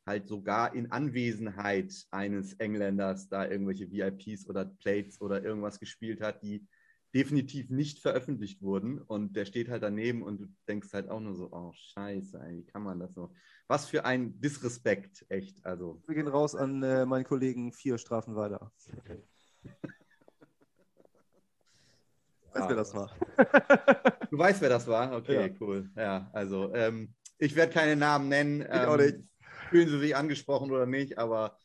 [SPEAKER 3] halt sogar in Anwesenheit eines Engländers da irgendwelche VIPs oder Plates oder irgendwas gespielt hat, die definitiv nicht veröffentlicht wurden. Und der steht halt daneben und du denkst halt auch nur so, oh scheiße, wie kann man das so? Was für ein Disrespekt, echt. Also.
[SPEAKER 1] Wir gehen raus an äh, meinen Kollegen vier Strafen weiter.
[SPEAKER 3] Weißt, ah, wer das war? du weißt, wer das war? Okay, ja. cool. Ja, also ähm, ich werde keine Namen nennen. Ich auch ähm, nicht. Fühlen Sie sich angesprochen oder nicht, aber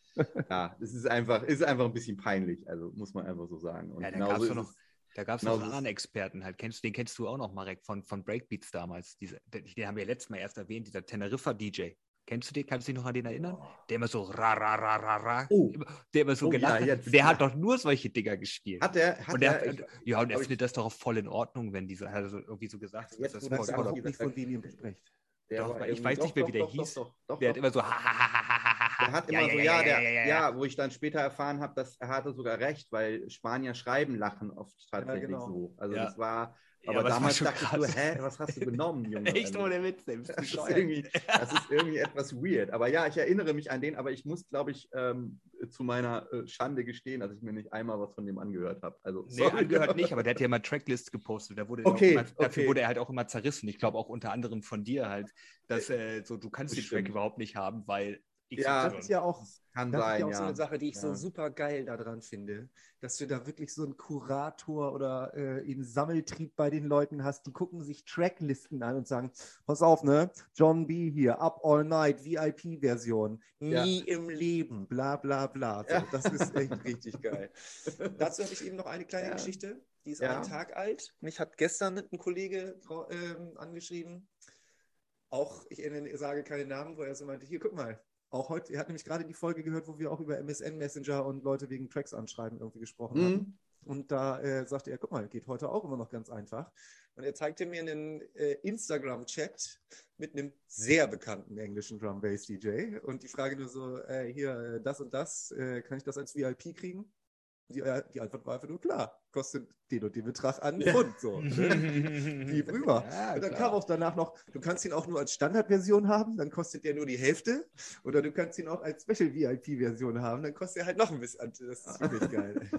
[SPEAKER 3] ja, es ist einfach, ist einfach ein bisschen peinlich, also muss man einfach so sagen. Und
[SPEAKER 2] ja, genauso ist noch, da gab es genau, noch einen anderen Experten halt. Kennst, den kennst du auch noch, Marek, von, von Breakbeats damals. Diese, den haben wir letztes Mal erst erwähnt, dieser Teneriffa-DJ. Kennst du den? Kannst du dich noch an den erinnern? Der immer so ra ra ra ra ra. Oh. Der immer so oh, gelacht ja, jetzt, Der ja. hat doch nur solche Dinger gespielt.
[SPEAKER 3] Hat der? Hat
[SPEAKER 2] und der, der ich, ja, und er findet das doch auch voll in Ordnung, wenn diese, hat er irgendwie so gesagt,
[SPEAKER 1] jetzt, das, das voll, voll, nicht von wem ihr sprecht.
[SPEAKER 2] Doch, ich weiß nicht mehr, wie der hieß. Der hat immer so ha ha ha ha
[SPEAKER 3] er hat immer ja, so, ja, ja, der, ja, wo ich dann später erfahren habe, dass er hatte sogar recht, weil Spanier schreiben lachen oft tatsächlich genau. so. Also das war, aber, aber damals dachte krass. ich so, hä, was hast du genommen, Junge? *laughs*
[SPEAKER 2] Echt ohne Witz,
[SPEAKER 3] das ist, irgendwie, das ist irgendwie etwas weird. Aber ja, ich erinnere mich an den, aber ich muss, glaube ich, ähm, zu meiner äh, Schande gestehen, dass ich mir nicht einmal was von dem angehört habe. Also,
[SPEAKER 2] nee, angehört nicht, aber der hat ja immer *laughs* Tracklists gepostet. Da wurde okay, immer, dafür okay. wurde er halt auch immer zerrissen. Ich glaube auch unter anderem von dir halt, dass äh, so, du kannst den Track überhaupt nicht haben, weil
[SPEAKER 1] Ja, das ist ja auch, kann das sein, ist ja auch ja. so eine Sache, die ich ja. so super geil daran finde, dass du da wirklich so einen Kurator oder äh, einen Sammeltrieb bei den Leuten hast, die gucken sich Tracklisten an und sagen, pass auf, ne, John B. hier, Up All Night, VIP-Version, nie ja. im Leben, bla bla bla. *laughs* So, das ist echt richtig geil. Dazu habe ich eben noch eine kleine Geschichte, die ist einen Tag alt. Mich hat gestern ein Kollege äh, angeschrieben, auch, ich sage keine Namen, wo er so meinte, hier, guck mal, auch heute, er hat nämlich gerade die Folge gehört, wo wir auch über MSN Messenger und Leute wegen Tracks anschreiben irgendwie gesprochen mhm. haben. Und da äh, sagte er, guck mal, geht heute auch immer noch ganz einfach. Und er zeigte mir einen äh, Instagram-Chat mit einem sehr bekannten englischen Drum Bass DJ. Und die Frage nur so, äh, hier, äh, das und das, äh, kann ich das als VIP kriegen? Die, äh, die, Antwort war einfach nur klar, kostet den und den Betrag an. Pfund. So, ne? *laughs* Wie rüber. Ja, und dann klar. kam auch danach noch, du kannst ihn auch nur als Standardversion haben, dann kostet der nur die Hälfte. Oder du kannst ihn auch als Special VIP-Version haben, dann kostet er halt noch ein bisschen. Das ist wirklich *laughs* geil.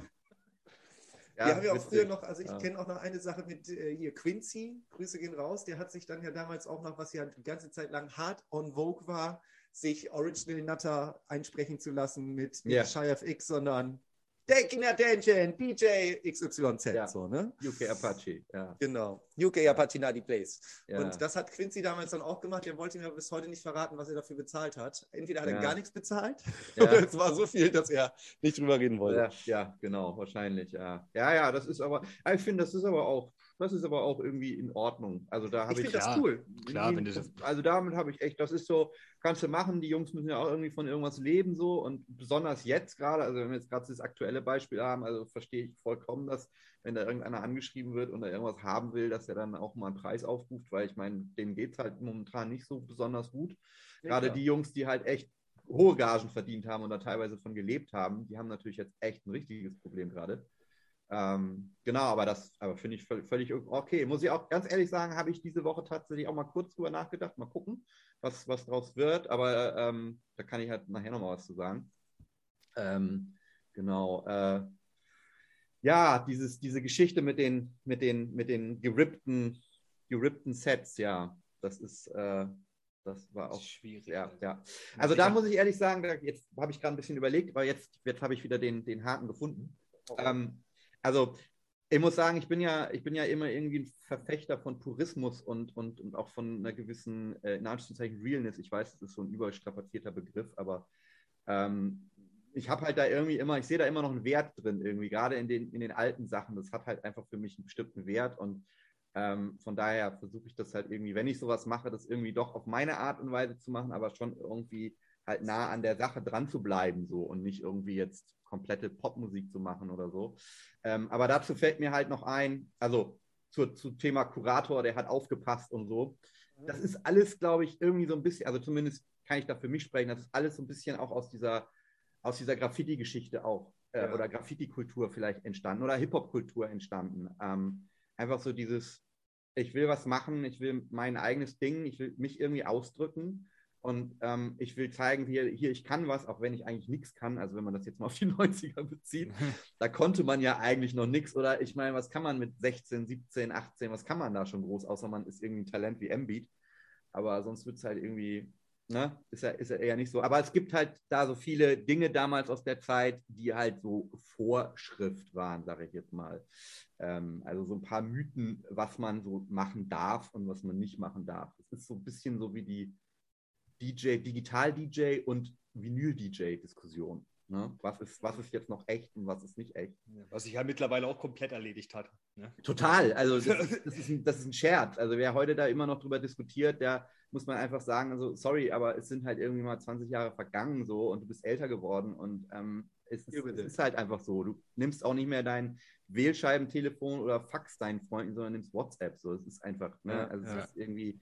[SPEAKER 1] Ja, wir haben ja auch früher noch, also ich ja. kenne auch noch eine Sache mit äh, hier Quincy, Grüße gehen raus, der hat sich dann ja damals auch noch, was ja die ganze Zeit lang hart on Vogue war, sich Original Nutter einsprechen zu lassen mit nicht yeah. FX, sondern Taking Attention, DJ XYZ, ja. so, ne?
[SPEAKER 3] UK Apache, ja.
[SPEAKER 1] Genau. UK Apache Nadi Place. Ja. Und das hat Quincy damals dann auch gemacht. Er wollte mir bis heute nicht verraten, was er dafür bezahlt hat. Entweder hat er gar nichts bezahlt oder *laughs* es war so viel, dass er nicht drüber reden wollte.
[SPEAKER 3] Ja, genau, wahrscheinlich, ja. Ja, ja, das ist aber, ich finde, das ist aber auch das ist aber auch irgendwie in Ordnung. Also da habe ich.
[SPEAKER 1] Ich finde das cool.
[SPEAKER 3] Klar, wenn das also damit habe ich echt, das ist so, kannst du machen. Die Jungs müssen ja auch irgendwie von irgendwas leben so und besonders jetzt gerade, also wenn wir jetzt gerade das aktuelle Beispiel haben, also verstehe ich vollkommen, dass wenn da irgendeiner angeschrieben wird und er irgendwas haben will, dass er dann auch mal einen Preis aufruft, weil ich meine, denen geht es halt momentan nicht so besonders gut. Ja, gerade die Jungs, die halt echt hohe Gagen verdient haben und da teilweise von gelebt haben, die haben natürlich jetzt echt ein richtiges Problem gerade. Ähm, genau, aber das aber finde ich völlig, okay. Muss ich auch ganz ehrlich sagen, habe ich diese Woche tatsächlich auch mal kurz drüber nachgedacht. Mal gucken, was, was draus wird. Aber ähm, da kann ich halt nachher nochmal was zu sagen. Ähm, genau. Äh, ja, dieses, diese Geschichte mit den, mit den, mit den gerippten, gerippten Sets, ja, das ist. Äh, das war auch schwierig. Ja, ja. Also da muss ich ehrlich sagen, jetzt habe ich gerade ein bisschen überlegt, weil jetzt, jetzt habe ich wieder den, den Haken gefunden. Ähm, also ich muss sagen, ich bin ja, ich bin ja immer irgendwie ein Verfechter von Purismus und, und, und auch von einer gewissen, äh, in Anführungszeichen, Realness. Ich weiß, das ist so ein überstrapazierter Begriff, aber ähm, ich habe halt da irgendwie immer, ich sehe da immer noch einen Wert drin, irgendwie, gerade in den, in den alten Sachen. Das hat halt einfach für mich einen bestimmten Wert und ähm, von daher versuche ich das halt irgendwie, wenn ich sowas mache, das irgendwie doch auf meine Art und Weise zu machen, aber schon irgendwie halt nah an der Sache dran zu bleiben so und nicht irgendwie jetzt komplette Popmusik zu machen oder so. Ähm, aber dazu fällt mir halt noch ein, also zu, zu Thema Kurator, der hat aufgepasst und so. Das ist alles, glaube ich, irgendwie so ein bisschen, also zumindest kann ich da für mich sprechen, das ist alles so ein bisschen auch aus dieser, aus dieser Graffiti-Geschichte auch äh, ja. oder Graffiti-Kultur vielleicht entstanden oder Hip-Hop-Kultur entstanden. Ähm, einfach so dieses, ich will was machen, ich will mein eigenes Ding, ich will mich irgendwie ausdrücken und ähm, ich will zeigen, hier, hier, ich kann was, auch wenn ich eigentlich nichts kann. Also wenn man das jetzt mal auf die *laughs* 90er bezieht, *laughs* da konnte man ja eigentlich noch nichts. Oder ich meine, was kann man mit 16, 17, 18, was kann man da schon groß, außer man ist irgendwie ein Talent wie M-Beat. Aber sonst wird es halt irgendwie, ne, ist ja, ist ja eher nicht so. Aber es gibt halt da so viele Dinge damals aus der Zeit, die halt so Vorschrift waren, sage ich jetzt mal. Ähm, also so ein paar Mythen, was man so machen darf und was man nicht machen darf. Es ist so ein bisschen so wie die DJ, Digital-DJ und Vinyl-DJ-Diskussion. Ne? Was, ist, was ist jetzt noch echt und was ist nicht echt?
[SPEAKER 1] Was sich ja mittlerweile auch komplett erledigt hat.
[SPEAKER 3] Ne? Total. Also das, *laughs* das, ist ein, das ist ein Scherz. Also wer heute da immer noch drüber diskutiert, der muss man einfach sagen, also sorry, aber es sind halt irgendwie mal 20 Jahre vergangen so und du bist älter geworden und ähm, es, ist, es, ist, halt einfach so. Du nimmst auch nicht mehr dein Wählscheibentelefon oder Fax deinen Freunden, sondern nimmst WhatsApp. So, es ist einfach, ne? Ja, also ja. es ist irgendwie,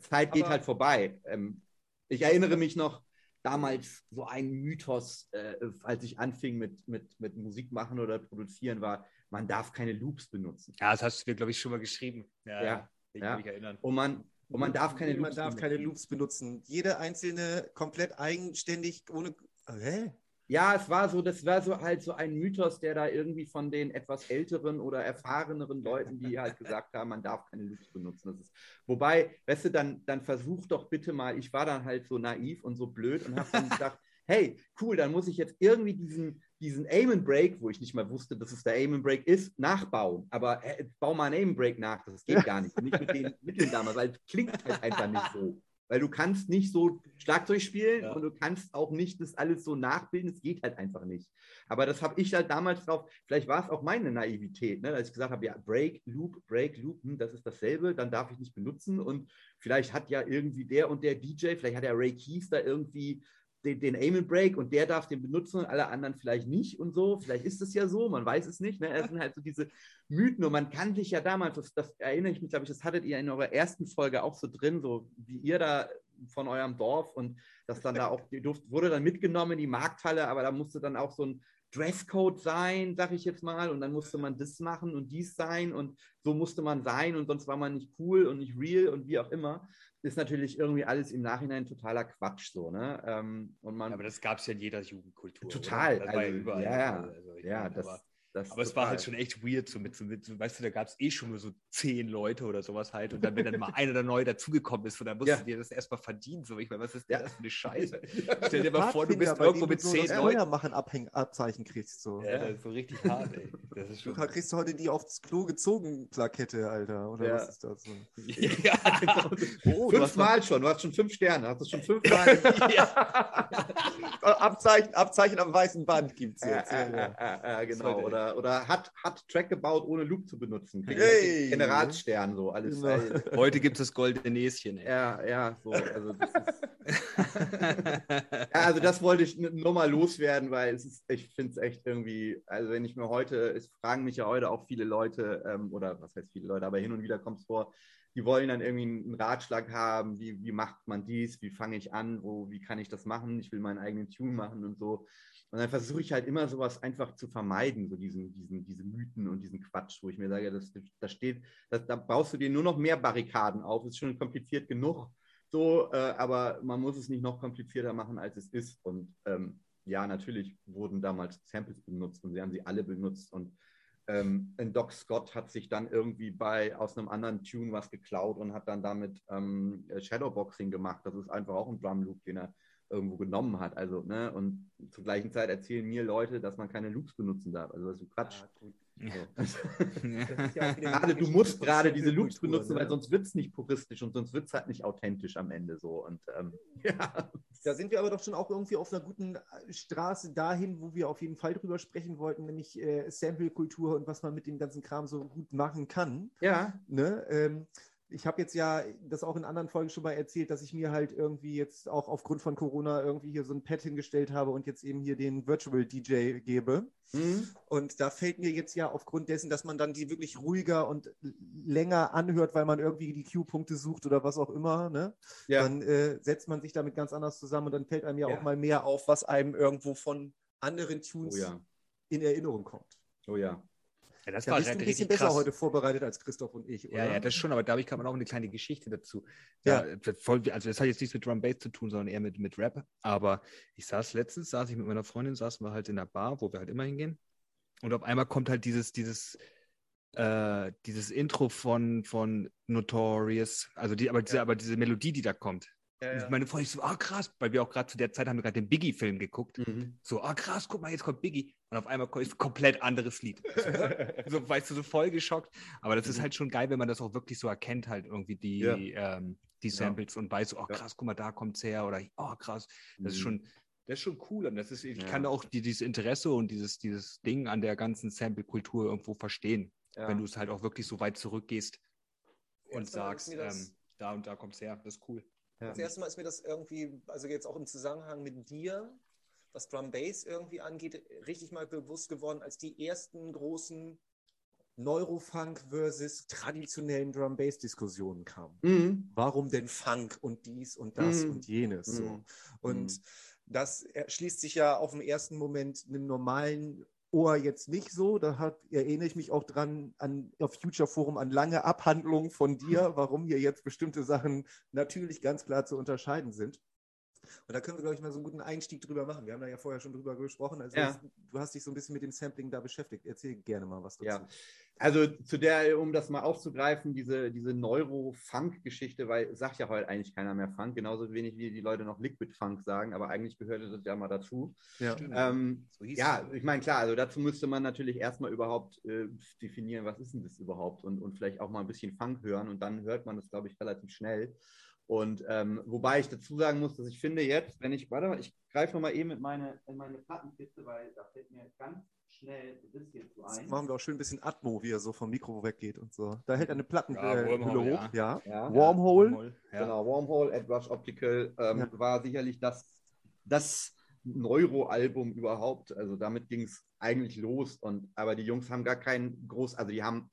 [SPEAKER 3] Zeit geht aber, halt vorbei. Ähm, ich erinnere mich noch damals so ein Mythos, äh, als ich anfing mit, mit, mit Musik machen oder produzieren, war, man darf keine Loops benutzen.
[SPEAKER 1] Ja, das hast du mir, glaube ich, schon mal geschrieben.
[SPEAKER 3] Ja, ja. Ich ja. mich erinnern. Und man, und man darf keine
[SPEAKER 1] man Loops darf benutzen. keine Loops benutzen. Jede einzelne komplett eigenständig, ohne. Hä?
[SPEAKER 3] Ja, es war so, das war so halt so ein Mythos, der da irgendwie von den etwas älteren oder erfahreneren Leuten, die halt gesagt haben, man darf keine Loops benutzen. Das ist, wobei, weißt du, dann, dann versuch doch bitte mal, ich war dann halt so naiv und so blöd und habe dann gedacht, *laughs* hey, cool, dann muss ich jetzt irgendwie diesen, diesen Aim and Break, wo ich nicht mal wusste, dass es der Aim and Break ist, nachbauen. Aber äh, bau mal einen Aim and Break nach, das geht gar nicht. Nicht mit den Mitteln damals, weil es klingt halt einfach nicht so. Weil du kannst nicht so Schlagzeug spielen ja. und du kannst auch nicht das alles so nachbilden. Es geht halt einfach nicht. Aber das habe ich halt damals drauf, vielleicht war es auch meine Naivität, ne, dass ich gesagt habe, ja, Break, Loop, Break, Loop, hm, das ist dasselbe, dann darf ich nicht benutzen. Und vielleicht hat ja irgendwie der und der DJ, vielleicht hat der Ray Keys da irgendwie den, den Aim and Break und der darf den benutzen und alle anderen vielleicht nicht und so. Vielleicht ist es ja so, man weiß es nicht. Ne? Das sind halt so diese Mythen und man kann sich ja damals, das, das erinnere ich mich, glaube ich, das hattet ihr in eurer ersten Folge auch so drin, so wie ihr da von eurem Dorf und das dann da auch, durft, wurde dann mitgenommen in die Markthalle, aber da musste dann auch so ein Dresscode sein, sag ich jetzt mal, und dann musste man das machen und dies sein und so musste man sein und sonst war man nicht cool und nicht real und wie auch immer ist natürlich irgendwie alles im Nachhinein totaler Quatsch so, ne? Ähm, und man,
[SPEAKER 2] aber das gab es ja in jeder Jugendkultur.
[SPEAKER 3] Total.
[SPEAKER 2] Also, ja überall.
[SPEAKER 3] Ja, also, ja, meine, das,
[SPEAKER 2] das aber es war halt schon echt weird, so mit, so mit so, weißt du, da gab es eh schon nur so zehn Leute oder sowas halt. Und dann, wenn dann mal *laughs* einer oder neu dazugekommen ist, und dann musst ja. du dir das erstmal verdienen. So, ich meine, was ist denn ja. das für eine Scheiße? *laughs* Stell dir mal vor, du bist irgendwo mit zehn so Leuten.
[SPEAKER 1] machen Abzeichen kriegst so.
[SPEAKER 2] Ja, das ist so richtig hart, ey.
[SPEAKER 1] Das ist schon... Du kriegst du heute die aufs Klo gezogen Plakette, Alter. Oder ja. was ist das? So? *laughs*
[SPEAKER 3] Ja, genau. oh, Fünfmal schon, du hast schon fünf Sterne, hast du schon fünfmal.
[SPEAKER 1] Abzeichen, Abzeichen am weißen Band gibt es jetzt.
[SPEAKER 3] Ja, genau. Oder oder, hat, hat Track gebaut, ohne Loop zu benutzen. Hey. Generalsstern, so alles. Genau. *laughs*
[SPEAKER 2] Heute gibt es das goldene Näschen.
[SPEAKER 3] Ey. Ja, ja, so. Also das, *laughs* ja, also das wollte ich nur mal loswerden, weil es ist, ich finde es echt irgendwie, also wenn ich mir heute, es fragen mich ja heute auch viele Leute, ähm, oder was heißt viele Leute, aber hin und wieder kommt es vor, die wollen dann irgendwie einen Ratschlag haben, wie, wie macht man dies, wie fange ich an, wo, wie kann ich das machen, ich will meinen eigenen Tune machen und so. Und dann versuche ich halt immer sowas einfach zu vermeiden, so diesen, diesen, diese Mythen und diesen Quatsch, wo ich mir sage, das, das steht, das, da baust du dir nur noch mehr Barrikaden auf, ist schon kompliziert genug, so, äh, aber man muss es nicht noch komplizierter machen, als es ist. Und ähm, ja, natürlich wurden damals Samples benutzt und sie haben sie alle benutzt. Und ähm, Doc Scott hat sich dann irgendwie bei aus einem anderen Tune was geklaut und hat dann damit ähm, Shadowboxing gemacht. Das ist einfach auch ein Drum Loop, den er irgendwo genommen hat. Also, ne, und zur gleichen Zeit erzählen mir Leute, dass man keine Loops benutzen darf. Also *laughs* das ist Quatsch. Ja, so. ja gerade, du musst gerade diese Loops benutzen, ne? weil sonst wird es nicht puristisch und sonst wird es halt nicht authentisch am Ende so. Und ähm, *laughs*
[SPEAKER 1] ja. Da sind wir aber doch schon auch irgendwie auf einer guten äh, Straße dahin, wo wir auf jeden Fall drüber sprechen wollten, nämlich äh, Sample-Kultur und was man mit dem ganzen Kram so gut machen kann.
[SPEAKER 3] Ja.
[SPEAKER 1] Ne? Ähm, ich habe jetzt ja das auch in anderen Folgen schon mal erzählt, dass ich mir halt irgendwie jetzt auch aufgrund von Corona irgendwie hier so ein Pad hingestellt habe und jetzt eben hier den Virtual DJ gebe. Mhm. Und da fällt mir jetzt ja aufgrund dessen, dass man dann die wirklich ruhiger und länger anhört, weil man irgendwie die Q-Punkte sucht oder was auch immer, ne? ja. dann äh, setzt man sich damit ganz anders zusammen und dann fällt einem ja, ja. auch mal mehr auf, was einem irgendwo von anderen Tunes oh ja. in Erinnerung kommt.
[SPEAKER 3] Oh ja.
[SPEAKER 1] Ja, das da war bist halt ein bisschen besser krass. heute vorbereitet als Christoph und ich,
[SPEAKER 2] oder? Ja, ja, das schon, aber da habe ich auch eine kleine Geschichte dazu. Da, ja. Voll, also das hat jetzt nichts mit Drum Bass zu tun, sondern eher mit, mit Rap. Aber ich saß letztens, saß ich mit meiner Freundin, saßen wir halt in der Bar, wo wir halt immer hingehen. Und auf einmal kommt halt dieses, dieses, äh, dieses Intro von, von Notorious, also die, aber, diese, ja. aber diese Melodie, die da kommt, ja, ja. Meine Freundin so, ah krass, weil wir auch gerade zu der Zeit haben wir gerade den Biggie-Film geguckt. Mhm. So, ah krass, guck mal, jetzt kommt Biggie. Und auf einmal ist ein komplett anderes Lied. *laughs* so, weißt du, so voll geschockt. Aber das mhm. ist halt schon geil, wenn man das auch wirklich so erkennt, halt irgendwie die, ja. ähm, die Samples und weiß, oh krass, guck mal, da kommt's her. Oder oh krass, das mhm. ist schon. Das ist schon cool und das ist, ich kann auch die, dieses Interesse und dieses, dieses Ding an der ganzen Sample-Kultur irgendwo verstehen, wenn du es halt auch wirklich so weit zurückgehst und sagst, ähm, da und da kommt es her, das ist cool.
[SPEAKER 1] Ja. Das erste Mal ist mir das irgendwie, also jetzt auch im Zusammenhang mit dir, was Drum Bass irgendwie angeht, richtig mal bewusst geworden, als die ersten großen Neurofunk versus traditionellen Drum Bass Diskussionen kamen. Mhm. Warum denn Funk und dies und das mhm. und jenes so? Mhm. Und mhm. das schließt sich ja auf den ersten Moment einem normalen Ohr jetzt nicht so. Da hat, erinnere ich mich auch dran an auf Future Forum an lange Abhandlungen von dir, warum hier jetzt bestimmte Sachen natürlich ganz klar zu unterscheiden sind. Und da können wir, glaube ich, mal so einen guten Einstieg drüber machen. Wir haben da ja vorher schon drüber gesprochen. Also ja. du hast dich so ein bisschen mit dem Sampling da beschäftigt. Erzähl gerne mal was dazu.
[SPEAKER 3] Ja. Also zu der, um das mal aufzugreifen, diese, diese Neuro-Funk-Geschichte, weil sagt ja heute eigentlich keiner mehr Funk, genauso wenig wie die Leute noch Liquid-Funk sagen, aber eigentlich gehörte das ja mal dazu. Ja, ähm, so ja ich meine, klar, also dazu müsste man natürlich erstmal überhaupt äh, definieren, was ist denn das überhaupt und, und vielleicht auch mal ein bisschen Funk hören und dann hört man das, glaube ich, relativ schnell. Und ähm, wobei ich dazu sagen muss, dass ich finde jetzt, wenn ich, warte mal, ich greife nochmal eben in meine, in meine Plattenkiste, weil da fällt mir ganz schnell das hier zu ein.
[SPEAKER 1] Das machen wir auch schön ein bisschen Atmo, wie er so vom Mikro weggeht und so. Da hält eine Plattenhülle ja, äh, hoch. Ja. ja. Wormhole. Wormhole.
[SPEAKER 3] Ja. Genau, Wormhole, Ed Rush Optical ähm, war sicherlich das, das Neuro-Album überhaupt. Also damit ging es eigentlich los. Und, aber die Jungs haben gar keinen groß, also die haben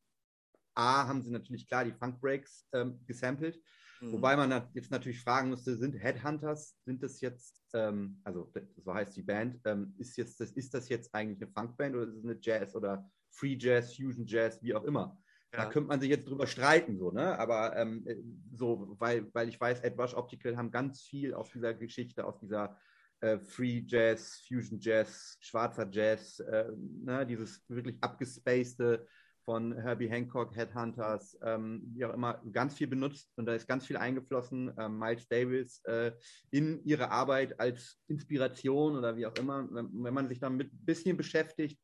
[SPEAKER 3] A, haben sie natürlich klar die Funk Breaks ähm, gesampelt. Mhm. Wobei man jetzt natürlich fragen müsste, sind Headhunters, sind das jetzt, ähm, also so heißt die Band, ähm, ist, jetzt, das, ist das jetzt eigentlich eine Funkband oder ist es eine Jazz oder Free Jazz, Fusion Jazz, wie auch immer? Ja. Da könnte man sich jetzt drüber streiten, so, ne? Aber ähm, äh, so, weil, weil ich weiß, Ed Rush Optical haben ganz viel aus dieser Geschichte, aus dieser äh, Free Jazz, Fusion Jazz, schwarzer Jazz, äh, ne? dieses wirklich abgespacede, von Herbie Hancock, Headhunters, ähm, wie auch immer, ganz viel benutzt und da ist ganz viel eingeflossen. Ähm, Miles Davis äh, in ihre Arbeit als Inspiration oder wie auch immer. Wenn, wenn man sich damit ein bisschen beschäftigt,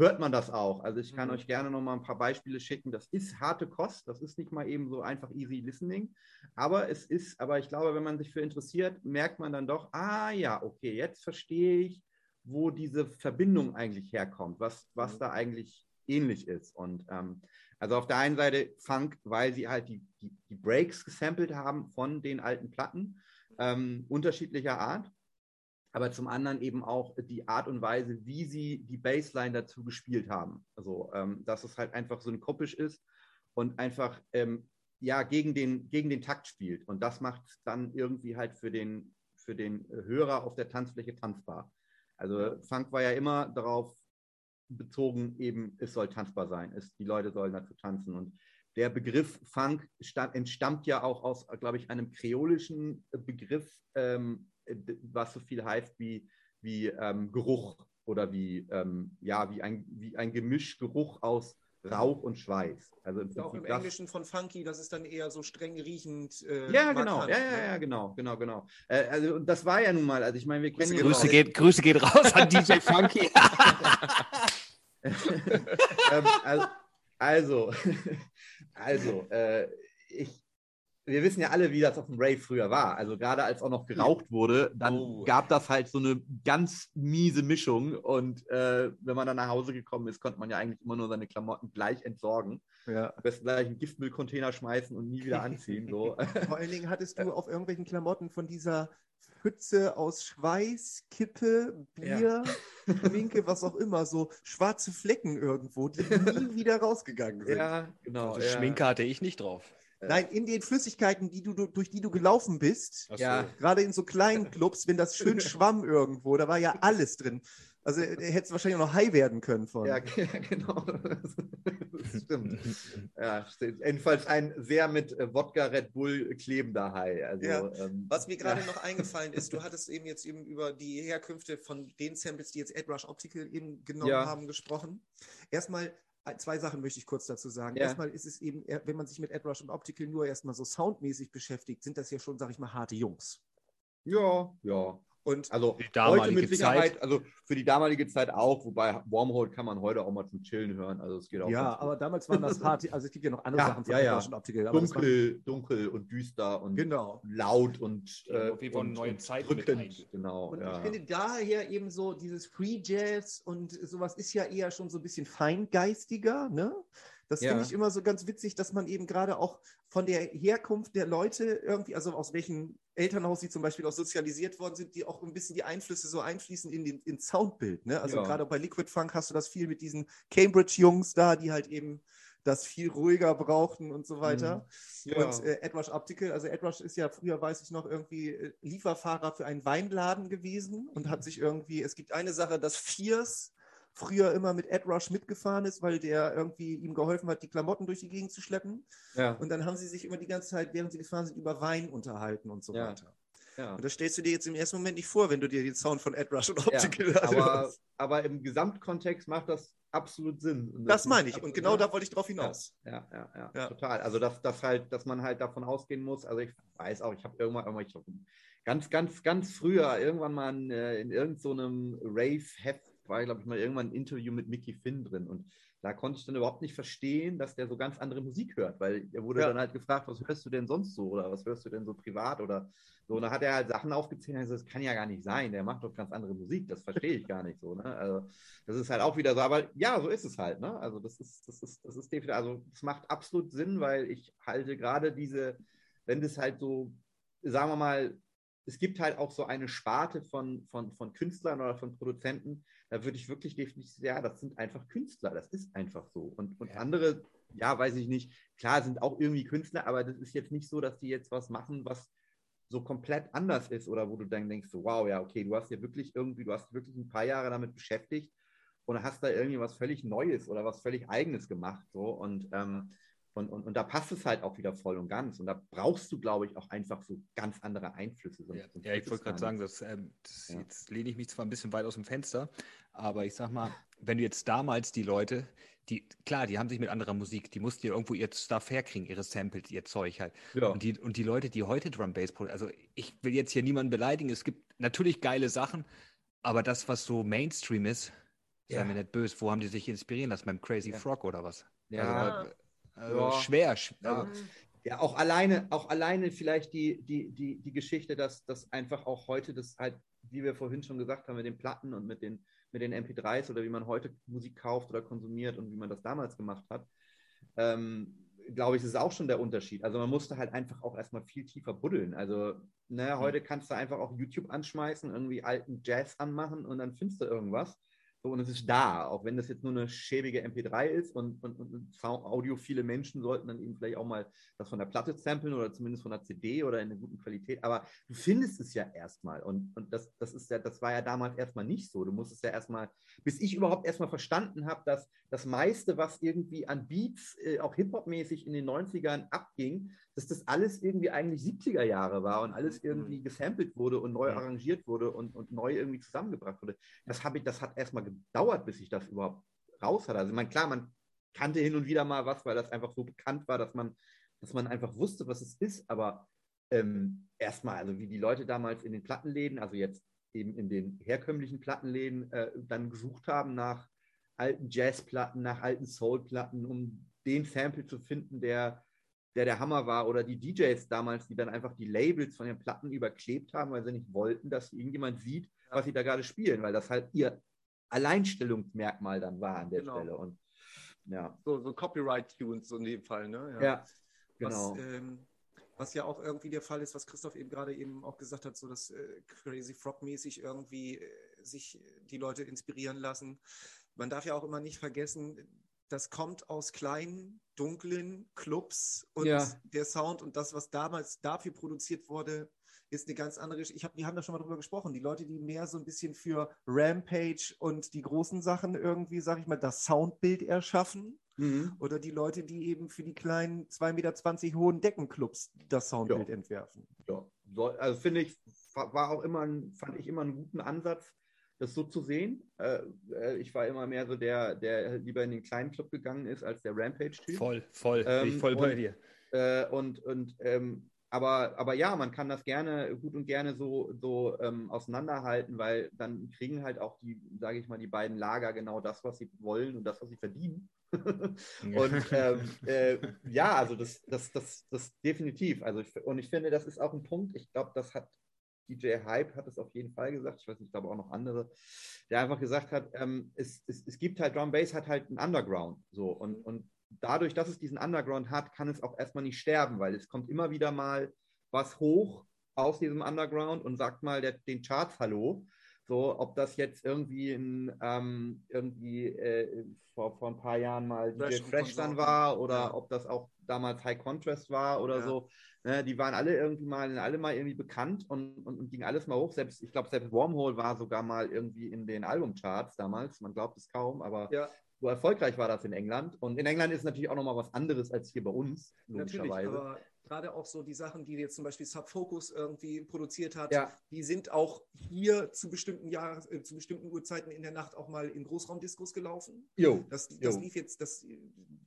[SPEAKER 3] hört man das auch. Also ich kann mhm. euch gerne noch mal ein paar Beispiele schicken. Das ist harte Kost, das ist nicht mal eben so einfach easy listening, aber es ist, aber ich glaube, wenn man sich für interessiert, merkt man dann doch, ah ja, okay, jetzt verstehe ich, wo diese Verbindung eigentlich herkommt, was, was mhm. da eigentlich ähnlich ist. Und ähm, also auf der einen Seite Funk, weil sie halt die, die, die Breaks gesampelt haben von den alten Platten, ähm, unterschiedlicher Art. Aber zum anderen eben auch die Art und Weise, wie sie die Bassline dazu gespielt haben. Also, ähm, dass es halt einfach so ein synkopisch ist und einfach ähm, ja, gegen den, gegen den Takt spielt. Und das macht es dann irgendwie halt für den, für den Hörer auf der Tanzfläche tanzbar. Also Funk war ja immer darauf bezogen eben, es soll tanzbar sein. Es, die Leute sollen dazu tanzen. Und der Begriff Funk entstammt ja auch aus, glaube ich, einem kreolischen Begriff, ähm, was so viel heißt wie, wie ähm, Geruch oder wie, ähm, ja, wie, ein, wie ein Gemischgeruch aus Rauch und Schweiß.
[SPEAKER 1] Also im auch im das, Englischen von Funky, das ist dann eher so streng riechend.
[SPEAKER 3] Äh, ja, genau, ja, ja, ne? ja, genau, genau, genau. Äh, also das war ja nun mal, also ich meine, wir kennen
[SPEAKER 2] Grüße, geht, Grüße geht raus an *laughs* DJ Funky. *laughs* *laughs*
[SPEAKER 3] ähm, also, also, *laughs* also äh, ich, wir wissen ja alle, wie das auf dem Rave früher war. Also gerade als auch noch geraucht wurde, dann oh. gab das halt so eine ganz miese Mischung. Und äh, wenn man dann nach Hause gekommen ist, konnte man ja eigentlich immer nur seine Klamotten gleich entsorgen. Ja. Am besten gleich einen Giftmüllcontainer schmeißen und nie wieder anziehen. So. *laughs*
[SPEAKER 1] Vor allen Dingen hattest du auf irgendwelchen Klamotten von dieser Pfütze aus Schweiß, Kippe, Bier, ja. *laughs* Schminke, was auch immer, so schwarze Flecken irgendwo, die nie *laughs* wieder rausgegangen sind.
[SPEAKER 2] Ja, genau. Also ja. Schminke hatte ich nicht drauf.
[SPEAKER 1] Nein, in den Flüssigkeiten, die du, durch die du gelaufen bist, so. ja. gerade in so kleinen Clubs, wenn das schön *laughs* schwamm irgendwo, da war ja alles drin. Also er hätte wahrscheinlich auch noch high werden können von.
[SPEAKER 3] Ja, *laughs* genau. Das stimmt. *laughs* ja. Jedenfalls ein sehr mit äh, Wodka Red Bull klebender High. Also,
[SPEAKER 1] ja. ähm, Was mir gerade ja. noch eingefallen ist, du hattest eben jetzt eben über die Herkünfte von den Samples, die jetzt Ed Rush Optical eben genommen ja. haben, gesprochen. Erstmal äh, zwei Sachen möchte ich kurz dazu sagen. Ja. Erstmal ist es eben, wenn man sich mit Ed Rush und Optical nur erstmal so soundmäßig beschäftigt, sind das ja schon, sag ich mal, harte Jungs.
[SPEAKER 3] Ja, ja. Und also heute mit Sicherheit, Zeit. also für die damalige Zeit auch, wobei Wormhole kann man heute auch mal zum Chillen hören. Also es geht auch.
[SPEAKER 1] Ja, aber damals waren das *laughs* hart, also es gibt ja noch andere
[SPEAKER 3] ja,
[SPEAKER 1] Sachen
[SPEAKER 3] von ja, ja. Optical. dunkel, waren, dunkel und düster und
[SPEAKER 1] genau.
[SPEAKER 3] laut und
[SPEAKER 2] äh, Fall eine neue Zeit
[SPEAKER 3] drückend. Genau.
[SPEAKER 1] Und ja. ich finde daher eben so dieses Free Jazz und sowas ist ja eher schon so ein bisschen feingeistiger, ne? Das ja. finde ich immer so ganz witzig, dass man eben gerade auch von der Herkunft der Leute irgendwie, also aus welchem Elternhaus sie zum Beispiel auch sozialisiert worden sind, die auch ein bisschen die Einflüsse so einfließen in den ins Soundbild. Ne? Also ja. gerade bei Liquid Funk hast du das viel mit diesen Cambridge-Jungs da, die halt eben das viel ruhiger brauchten und so weiter. Mhm. Ja. Und äh, Edrush Optical, also Edrush ist ja früher, weiß ich noch, irgendwie äh, Lieferfahrer für einen Weinladen gewesen und hat sich irgendwie, es gibt eine Sache, das Fierce früher immer mit Ed Rush mitgefahren ist, weil der irgendwie ihm geholfen hat, die Klamotten durch die Gegend zu schleppen. Ja. Und dann haben sie sich immer die ganze Zeit, während sie gefahren sind, über Wein unterhalten und so ja. weiter. Ja. Und das stellst du dir jetzt im ersten Moment nicht vor, wenn du dir den Sound von Ed Rush und Optical
[SPEAKER 3] ja, aber, aber im Gesamtkontext macht das absolut Sinn.
[SPEAKER 1] Das, das meine ich. Und genau da wollte ich drauf hinaus.
[SPEAKER 3] Ja, ja, ja, total. Also, dass, dass, halt, dass man halt davon ausgehen muss. Also, ich weiß auch, ich habe irgendwann, irgendwann ich hab ganz, ganz, ganz früher irgendwann mal in, äh, in irgendeinem so Rave-Heft war, glaube ich, mal irgendwann ein Interview mit Mickey Finn drin. Und da konnte ich dann überhaupt nicht verstehen, dass der so ganz andere Musik hört, weil er wurde ja. dann halt gefragt, was hörst du denn sonst so oder was hörst du denn so privat oder so. Und da hat er halt Sachen aufgezählt und gesagt, das kann ja gar nicht sein, der macht doch ganz andere Musik, das verstehe ich gar nicht so. Ne? Also das ist halt auch wieder so, aber ja, so ist es halt. Ne? Also das ist, das ist, das ist definitiv, also es macht absolut Sinn, weil ich halte gerade diese, wenn das halt so, sagen wir mal, es gibt halt auch so eine Sparte von, von, von Künstlern oder von Produzenten, da würde ich wirklich definitiv sagen, ja, das sind einfach Künstler, das ist einfach so. Und, und ja. andere, ja, weiß ich nicht, klar sind auch irgendwie Künstler, aber das ist jetzt nicht so, dass die jetzt was machen, was so komplett anders ist oder wo du dann denkst, so, wow, ja, okay, du hast ja wirklich irgendwie, du hast wirklich ein paar Jahre damit beschäftigt und hast da irgendwie was völlig Neues oder was völlig Eigenes gemacht. So. Und ähm, und, und, und da passt es halt auch wieder voll und ganz. Und da brauchst du, glaube ich, auch einfach so ganz andere Einflüsse.
[SPEAKER 2] Ja, ja ich wollte gerade sagen, das, ähm, das ja. jetzt lehne ich mich zwar ein bisschen weit aus dem Fenster, aber ich sag mal, wenn du jetzt damals die Leute, die, klar, die haben sich mit anderer Musik, die mussten ja irgendwo ihr Stuff herkriegen, ihre Samples, ihr Zeug halt. Ja. Und, die, und die Leute, die heute Drum Bass produzieren, also ich will jetzt hier niemanden beleidigen, es gibt natürlich geile Sachen, aber das, was so Mainstream ist, ja. sei mir nicht böse, wo haben die sich inspirieren lassen? Beim Crazy Frog oder was?
[SPEAKER 3] Ja. Also, also ja. schwer. Also, ja, auch alleine, auch alleine vielleicht die, die, die, die Geschichte, dass, dass einfach auch heute das halt, wie wir vorhin schon gesagt haben, mit den Platten und mit den, mit den MP3s oder wie man heute Musik kauft oder konsumiert und wie man das damals gemacht hat, ähm, glaube ich, ist auch schon der Unterschied. Also man musste halt einfach auch erstmal viel tiefer buddeln. Also ne, heute kannst du einfach auch YouTube anschmeißen, irgendwie alten Jazz anmachen und dann findest du irgendwas. So, und es ist da, auch wenn das jetzt nur eine schäbige MP3 ist und, und, und audiophile Menschen sollten dann eben vielleicht auch mal das von der Platte samplen oder zumindest von der CD oder in einer guten Qualität. Aber du findest es ja erstmal. Und, und das, das ist ja, das war ja damals erstmal nicht so. Du musstest ja erstmal, bis ich überhaupt erstmal verstanden habe, dass das meiste, was irgendwie an Beats, äh, auch Hip-Hop-mäßig in den 90ern abging, dass das alles irgendwie eigentlich 70er Jahre war und alles mhm. irgendwie gesampelt wurde und neu arrangiert wurde und, und neu irgendwie zusammengebracht wurde. Das, ich, das hat erstmal gedauert, bis ich das überhaupt raus hatte. Also, man, klar, man kannte hin und wieder mal was, weil das einfach so bekannt war, dass man, dass man einfach wusste, was es ist. Aber ähm, erstmal, also wie die Leute damals in den Plattenläden, also jetzt eben in den herkömmlichen Plattenläden, äh, dann gesucht haben nach alten Jazzplatten, nach alten Soulplatten, um den Sample zu finden, der der der Hammer war oder die DJs damals, die dann einfach die Labels von den Platten überklebt haben, weil sie nicht wollten, dass irgendjemand sieht, was sie da gerade spielen, weil das halt ihr Alleinstellungsmerkmal dann war an der genau. Stelle. Und
[SPEAKER 1] ja. So, so Copyright-Tunes in dem Fall, ne?
[SPEAKER 3] Ja, ja genau.
[SPEAKER 1] Was, ähm, was, ja auch irgendwie der Fall ist, was Christoph eben gerade eben auch gesagt hat, so dass äh, Crazy Frog-mäßig irgendwie äh, sich die Leute inspirieren lassen. Man darf ja auch immer nicht vergessen, das kommt aus kleinen, dunklen Clubs und ja. der Sound und das, was damals dafür produziert wurde, ist eine ganz andere. Ich hab, wir haben da schon mal drüber gesprochen. Die Leute, die mehr so ein bisschen für Rampage und die großen Sachen irgendwie, sag ich mal, das Soundbild erschaffen. Mhm. Oder die Leute, die eben für die kleinen 2,20 Meter hohen Deckenclubs das Soundbild ja. entwerfen.
[SPEAKER 3] Ja, also finde ich, war auch immer, ein, fand ich immer einen guten Ansatz das so zu sehen. Äh, äh, ich war immer mehr so der, der lieber in den kleinen Club gegangen ist, als der Rampage-Typ.
[SPEAKER 2] Voll, voll, ähm, ich voll bei dir.
[SPEAKER 3] Äh, und und ähm, aber, aber ja, man kann das gerne, gut und gerne so, so ähm, auseinanderhalten, weil dann kriegen halt auch die, sage ich mal, die beiden Lager genau das, was sie wollen und das, was sie verdienen. *laughs* und ähm, äh, ja, also das, das, das, das definitiv. Also ich, und ich finde, das ist auch ein Punkt. Ich glaube, das hat DJ Hype hat es auf jeden Fall gesagt, ich weiß nicht, ich glaube auch noch andere, der einfach gesagt hat, ähm, es, es, es gibt halt, Drum Bass hat halt einen Underground. So, und, und dadurch, dass es diesen Underground hat, kann es auch erstmal nicht sterben, weil es kommt immer wieder mal was hoch aus diesem Underground und sagt mal der, den Charts Hallo. So, ob das jetzt irgendwie in, ähm, irgendwie äh, vor, vor ein paar Jahren mal DJ Fresh dann war oder ja. ob das auch damals High Contrast war oder ja. so. Ne, die waren alle irgendwie mal, alle mal irgendwie bekannt und, und, und gingen alles mal hoch. Selbst, ich glaube, selbst Wormhole war sogar mal irgendwie in den Albumcharts damals. Man glaubt es kaum, aber ja. so erfolgreich war das in England. Und in England ist natürlich auch nochmal was anderes als hier bei uns, logischerweise.
[SPEAKER 1] Gerade auch so die Sachen, die jetzt zum Beispiel Subfocus irgendwie produziert hat, ja. die sind auch hier zu bestimmten Jahren, äh, zu bestimmten Uhrzeiten in der Nacht auch mal in Großraumdiskos gelaufen. Jo. Das, das jo. lief jetzt, das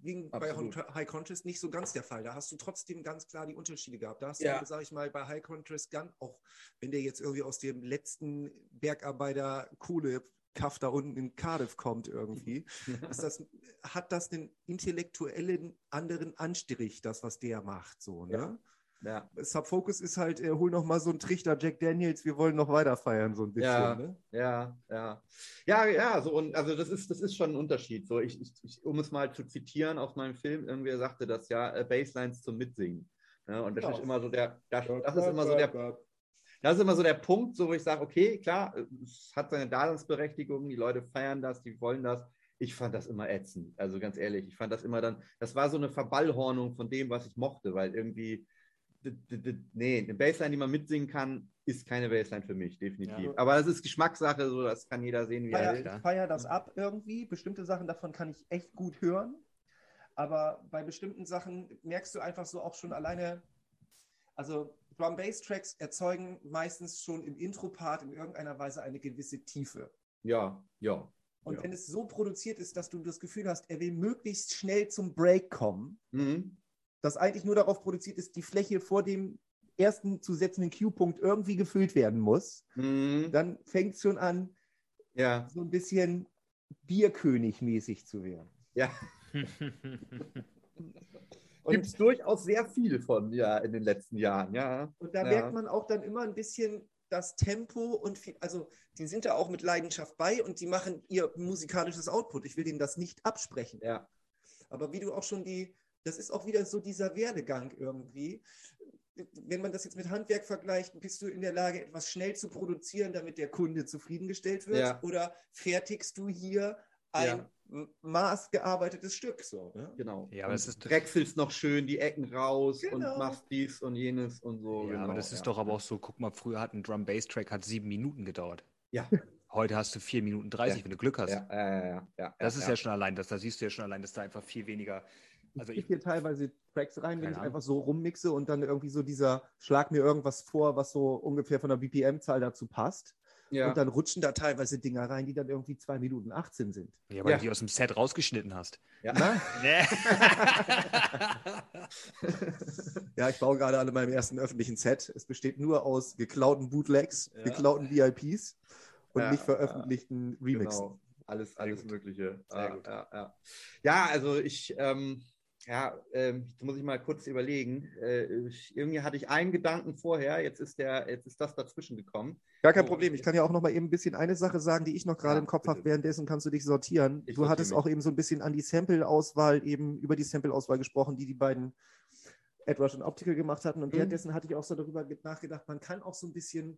[SPEAKER 1] ging Absolut. bei High Contrast nicht so ganz der Fall. Da hast du trotzdem ganz klar die Unterschiede gehabt. Da hast ja. du, sag ich mal, bei High Contrast Gun, auch wenn der jetzt irgendwie aus dem letzten Bergarbeiter Kohle Kaff da unten in Cardiff kommt irgendwie, *laughs* ist das, hat das einen intellektuellen anderen Anstrich, das, was der macht, so, ne? Ja. ja. Subfocus ist halt, äh, hol noch mal so einen Trichter Jack Daniels, wir wollen noch weiter feiern, so ein bisschen.
[SPEAKER 3] Ja,
[SPEAKER 1] ne?
[SPEAKER 3] ja, ja. Ja, ja, so und also das ist, das ist schon ein Unterschied. So, ich, ich, um es mal zu zitieren aus meinem Film, irgendwer sagte das ja, äh, Baselines zum Mitsingen. Ja, ne? und das ja. ist immer so der, das, das ist immer so der, das ist immer so der Punkt, so wo ich sage, okay, klar, es hat seine Daseinsberechtigung, die Leute feiern das, die wollen das. Ich fand das immer ätzend. Also ganz ehrlich, ich fand das immer dann, das war so eine Verballhornung von dem, was ich mochte, weil irgendwie, nee, eine Bassline, die man mitsingen kann, ist keine Bassline für mich, definitiv. Ja. Aber das ist Geschmackssache, so das kann jeder sehen, wie
[SPEAKER 1] feier,
[SPEAKER 3] er will.
[SPEAKER 1] Ich feiere das ab irgendwie. Bestimmte Sachen davon kann ich echt gut hören. Aber bei bestimmten Sachen merkst du einfach so auch schon alleine, also Drum Bass Tracks erzeugen meistens schon im Intro-Part in irgendeiner Weise eine gewisse Tiefe.
[SPEAKER 3] Ja, ja.
[SPEAKER 1] Und
[SPEAKER 3] ja.
[SPEAKER 1] wenn es so produziert ist, dass du das Gefühl hast, er will möglichst schnell zum Break kommen, mhm. das eigentlich nur darauf produziert ist, die Fläche vor dem ersten zu setzenden Q-Punkt irgendwie gefüllt werden muss, mhm. dann fängt es schon an, ja. so ein bisschen Bierkönig-mäßig zu werden.
[SPEAKER 3] Ja. *laughs* *laughs* Gibt es durchaus sehr viel von, ja, in den letzten Jahren, ja.
[SPEAKER 1] Und da
[SPEAKER 3] ja.
[SPEAKER 1] merkt man auch dann immer ein bisschen das Tempo und viel, also die sind da auch mit Leidenschaft bei und die machen ihr musikalisches Output. Ich will denen das nicht absprechen.
[SPEAKER 3] Ja.
[SPEAKER 1] Aber wie du auch schon die, das ist auch wieder so dieser Werdegang irgendwie. Wenn man das jetzt mit Handwerk vergleicht, bist du in der Lage, etwas schnell zu produzieren, damit der Kunde zufriedengestellt wird? Ja. Oder fertigst du hier ein ja maßgearbeitetes Stück. So, ne?
[SPEAKER 3] Genau.
[SPEAKER 2] Ja, aber und ist
[SPEAKER 3] drechselst noch schön die Ecken raus genau. und machst dies und jenes und so.
[SPEAKER 2] Ja, genau, aber das ist ja. doch aber auch so, guck mal, früher hat ein Drum-Bass-Track hat sieben Minuten gedauert.
[SPEAKER 3] Ja.
[SPEAKER 2] Heute hast du vier Minuten 30, ja. wenn du Glück hast.
[SPEAKER 3] Ja, ja, ja, ja,
[SPEAKER 2] das ist ja, schon allein, das, da siehst du ja schon allein, dass da einfach viel weniger.
[SPEAKER 1] Also ich gehe hier teilweise Tracks rein, wenn ich einfach so rummixe und dann irgendwie so dieser Schlag mir irgendwas vor, was so ungefähr von der BPM-Zahl dazu passt. Ja. Und dann rutschen da teilweise Dinger rein, die dann irgendwie 2 Minuten 18 sind.
[SPEAKER 2] Ja, weil ja. du die aus dem Set rausgeschnitten hast.
[SPEAKER 1] Ja, *laughs* *laughs* ja ich baue gerade an meinem ersten öffentlichen Set. Es besteht nur aus geklauten Bootlegs, ja. geklauten VIPs und nicht veröffentlichten Remixen. Genau.
[SPEAKER 3] Alles, alles Mögliche. Ja, ja, ja, also ich. Ähm ja, ähm, jetzt muss ich mal kurz überlegen. Äh, irgendwie hatte ich einen Gedanken vorher, jetzt ist der, jetzt ist das dazwischen gekommen.
[SPEAKER 1] Gar kein Problem. Ich kann ja auch noch mal eben ein bisschen eine Sache sagen, die ich noch gerade ja, im Kopf habe. Währenddessen kannst du dich sortieren. Ich du hattest mich. auch eben so ein bisschen an die Sample-Auswahl, eben über die Sample-Auswahl gesprochen, die die beiden Edward und Optical gemacht hatten. Und mhm. währenddessen hatte ich auch so darüber nachgedacht, man kann auch so ein bisschen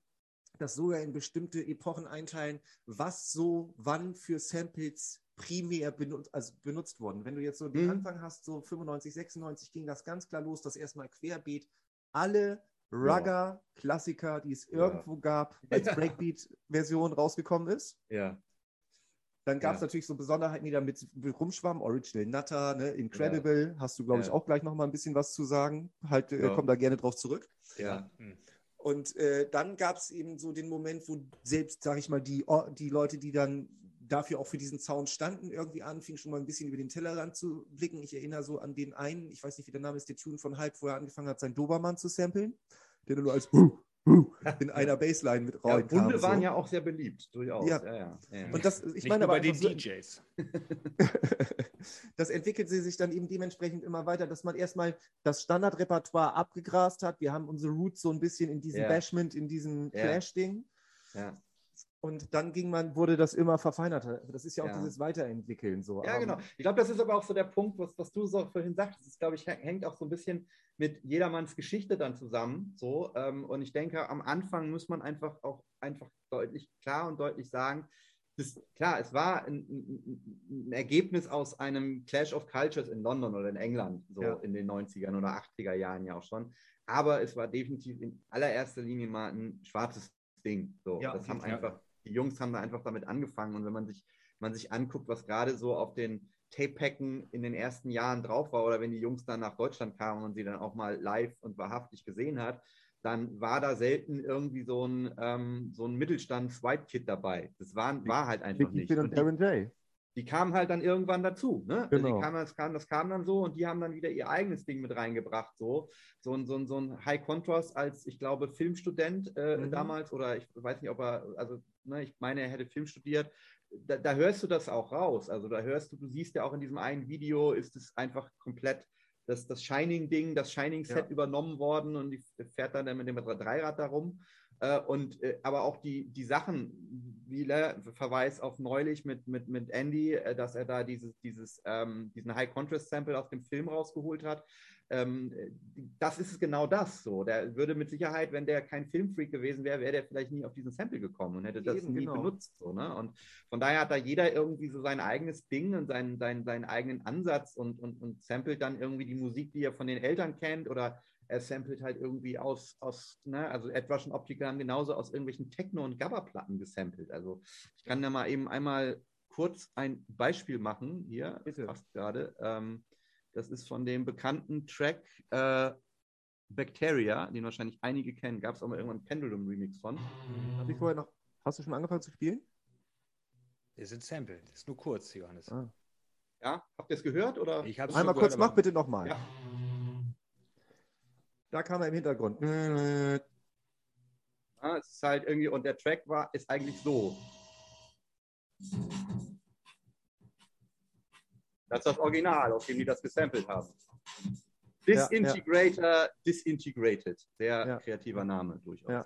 [SPEAKER 1] das sogar in bestimmte Epochen einteilen, was so wann für Samples primär benutzt, also benutzt worden. Wenn du jetzt so den mhm. Anfang hast, so 95, 96 ging das ganz klar los, dass erstmal querbeet alle Rugger-Klassiker, die es irgendwo gab, als Breakbeat-Version rausgekommen ist.
[SPEAKER 3] Ja.
[SPEAKER 1] Dann gab es ja. natürlich so Besonderheiten, die da mit rumschwammen. Original Nutter, ne? Incredible. Ja. Hast du, glaube ich, auch gleich noch mal ein bisschen was zu sagen. Halt, äh, komm da gerne drauf zurück.
[SPEAKER 3] Ja. Hm.
[SPEAKER 1] Und äh, dann gab es eben so den Moment, wo selbst, sage ich mal, die, die Leute, die dann dafür auch für diesen Zaun standen, irgendwie anfing schon mal ein bisschen über den Tellerrand zu blicken. Ich erinnere so an den einen, ich weiß nicht, wie der Name ist, der Tune von Hype, wo er angefangen hat, seinen Dobermann zu samplen, der nur als in *laughs* einer Bassline mit
[SPEAKER 3] rein ja, Hunde waren so. ja auch sehr beliebt, durchaus.
[SPEAKER 1] Ja. Ja, ja. Und das, ich Nicht meine
[SPEAKER 2] aber bei den so, DJs. *laughs*
[SPEAKER 1] das entwickelt sich dann eben dementsprechend immer weiter, dass man erstmal das Standardrepertoire abgegrast hat. Wir haben unsere Roots so ein bisschen in diesem Bashment, in diesem Clash-Ding.
[SPEAKER 3] Ja.
[SPEAKER 1] Und dann ging man, wurde das immer verfeinerter. Das ist ja auch ja. dieses Weiterentwickeln so.
[SPEAKER 3] Ja, genau. Ich glaube, das ist aber auch so der Punkt, was, was du so vorhin sagst. Das glaube ich, hängt auch so ein bisschen mit jedermanns Geschichte dann zusammen. So. Ähm, und ich denke, am Anfang muss man einfach auch einfach deutlich, klar und deutlich sagen, das, klar, es war ein, ein, ein, Ergebnis aus einem Clash of Cultures in London oder in England, so ja. in den 90ern oder 80er Jahren ja auch schon. Aber es war definitiv in allererster Linie mal ein schwarzes Ding. So, ja, das haben einfach die Jungs haben da einfach damit angefangen. Und wenn man sich, man sich anguckt, was gerade so auf den Tape-Packen in den ersten Jahren drauf war oder wenn die Jungs dann nach Deutschland kamen und sie dann auch mal live und wahrhaftig gesehen hat, dann war da selten irgendwie so ein, ähm, so ein Mittelstands-White-Kid dabei. Das war, war halt einfach nicht.
[SPEAKER 4] Und, J
[SPEAKER 3] die kamen halt dann irgendwann dazu. Ne? Genau. Also kamen, das, kam, das kam dann so und die haben dann wieder ihr eigenes Ding mit reingebracht. So, so, ein, so, ein, so ein High Contrast als, ich glaube, Filmstudent äh, mhm. damals oder ich weiß nicht, ob er, also ne, ich meine, er hätte Film studiert. Da, da, hörst du das auch raus. Also da hörst du, du siehst ja auch in diesem einen Video, ist es einfach komplett das, das Shining-Ding, das Shining-Set ja. übernommen worden und die fährt dann mit dem Dreirad darum. Äh, und, äh, aber auch die, die Sachen, wie ne, Verweis auf neulich mit, mit, mit Andy, äh, dass er da dieses, dieses, ähm, diesen High-Contrast-Sample aus dem Film rausgeholt hat. Ähm, das ist genau das so. Der würde mit Sicherheit, wenn der kein Filmfreak gewesen wäre, wäre der vielleicht nie auf diesen Sample gekommen und hätte das Eben, nie genau. benutzt. So, ne? Und von daher hat da jeder irgendwie so sein eigenes Ding und seinen, seinen, seinen eigenen Ansatz und, und, und samplet dann irgendwie die Musik, die er von den Eltern kennt oder er samplet halt irgendwie aus, aus ne, also Edrush und Optiker haben genauso aus irgendwelchen Techno- und Gabba-Platten gesampelt. Also ich kann da mal eben einmal kurz ein Beispiel machen. Hier, Bitte. passt gerade. Ähm, das ist von dem bekannten Track äh, Bacteria, den wahrscheinlich einige kennen. Gab es auch mal irgendwann einen Pendulum-Remix von.
[SPEAKER 4] Hast du vorher noch, hast du schon angefangen zu spielen?
[SPEAKER 2] Wir sind Sample. Das ist nur kurz, Johannes. Ah.
[SPEAKER 3] Ja, habt ihr es gehört? Oder?
[SPEAKER 4] Ich Einmal kurz, gehört, mach bitte nochmal. Ja. Da kam er im Hintergrund. Ja,
[SPEAKER 3] es ist halt irgendwie, und der Track war, ist eigentlich so. Das ist das Original, auf dem die das gesampelt haben. Disintegrator, ja, ja. Disintegrated. Sehr kreativer Name durchaus.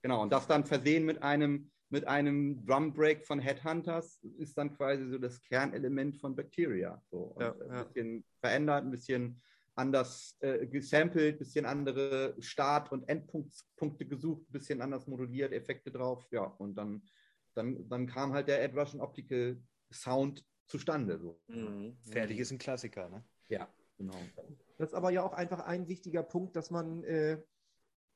[SPEAKER 3] Genau, und das dann versehen mit einem, mit einem Drum Break von Headhunters ist dann quasi so das Kernelement von Bacteria. So, ein bisschen verändert, ein bisschen anders äh, gesampelt, bisschen andere Start- und Endpunkte gesucht, bisschen anders moduliert, Effekte drauf, ja, und dann, dann, dann kam halt der Ed Russian Optical Sound zustande. So.
[SPEAKER 2] Mhm. Fertig ist ein Klassiker, ne?
[SPEAKER 3] Ja, genau.
[SPEAKER 4] Das ist aber ja auch einfach ein wichtiger Punkt, dass man äh,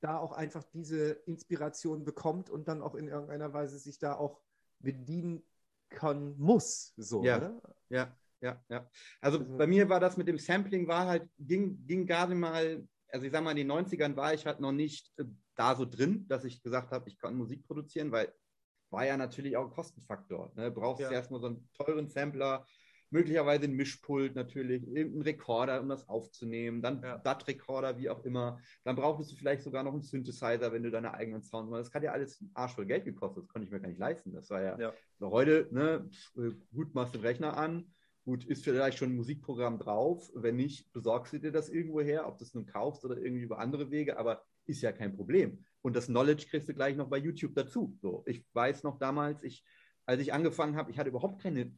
[SPEAKER 4] da auch einfach diese Inspiration bekommt und dann auch in irgendeiner Weise sich da auch bedienen kann, muss, so,
[SPEAKER 3] ja. oder? Ja, ja, ja. Also mhm. bei mir war das mit dem Sampling, war halt, ging, ging gerade mal, also ich sag mal, in den 90ern war ich halt noch nicht äh, da so drin, dass ich gesagt habe, ich kann Musik produzieren, weil war ja natürlich auch ein Kostenfaktor. Ne? Brauchst ja. erstmal so einen teuren Sampler, möglicherweise ein Mischpult natürlich, irgendeinen Rekorder, um das aufzunehmen, dann ja. DAT-Rekorder, wie auch immer. Dann brauchtest du vielleicht sogar noch einen Synthesizer, wenn du deine eigenen Sounds machst. Das hat ja alles Arsch voll Geld gekostet, das konnte ich mir gar nicht leisten. Das war ja, ja. heute, ne, gut, machst den Rechner an, Gut, ist vielleicht schon ein Musikprogramm drauf. Wenn nicht, besorgst du dir das irgendwo her, ob du es nun kaufst oder irgendwie über andere Wege, aber ist ja kein Problem. Und das Knowledge kriegst du gleich noch bei YouTube dazu. So, ich weiß noch damals, ich, als ich angefangen habe, ich hatte überhaupt keine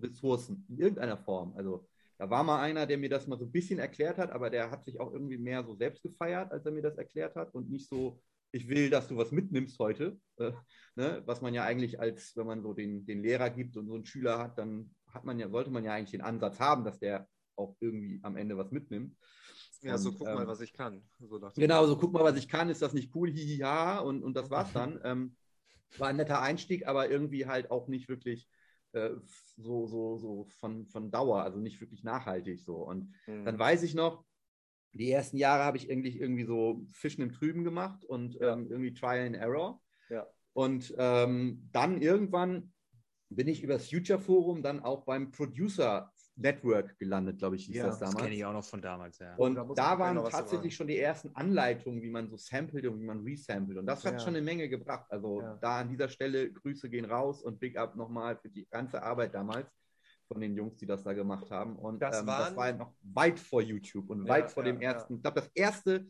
[SPEAKER 3] Ressourcen in irgendeiner Form. Also da war mal einer, der mir das mal so ein bisschen erklärt hat, aber der hat sich auch irgendwie mehr so selbst gefeiert, als er mir das erklärt hat und nicht so, ich will, dass du was mitnimmst heute, äh, ne? was man ja eigentlich als, wenn man so den, den Lehrer gibt und so einen Schüler hat, dann hat man ja, sollte man ja eigentlich den Ansatz haben, dass der auch irgendwie am Ende was mitnimmt.
[SPEAKER 4] Ja, und, so guck ähm, mal, was ich kann.
[SPEAKER 3] So genau, so guck mal, was ich kann, ist das nicht cool, hihi, ja, und, und das war's dann. ähm, war ein netter Einstieg, aber irgendwie halt auch nicht wirklich äh, so, so, so von, von Dauer, also nicht wirklich nachhaltig so. Und mhm. dann weiß ich noch, die ersten Jahre habe ich irgendwie, irgendwie so Fischen im Trüben gemacht und ja. ähm, irgendwie Trial and Error.
[SPEAKER 4] Ja.
[SPEAKER 3] Und ähm, dann irgendwann bin ich über das Future Forum dann auch beim Producer Network gelandet, glaube ich, hieß
[SPEAKER 2] ja,
[SPEAKER 3] das damals.
[SPEAKER 2] Das kenne ich auch noch von damals, ja.
[SPEAKER 3] Und da, da waren tatsächlich schon die ersten Anleitungen, wie man so samplet und wie man resampelt. Und das hat ja. schon eine Menge gebracht. Also ja. da an dieser Stelle Grüße gehen raus und Big Up nochmal für die ganze Arbeit damals von den Jungs, die das da gemacht haben. Und das, ähm, das war noch weit vor YouTube und weit vor dem ersten. Ich glaube, das erste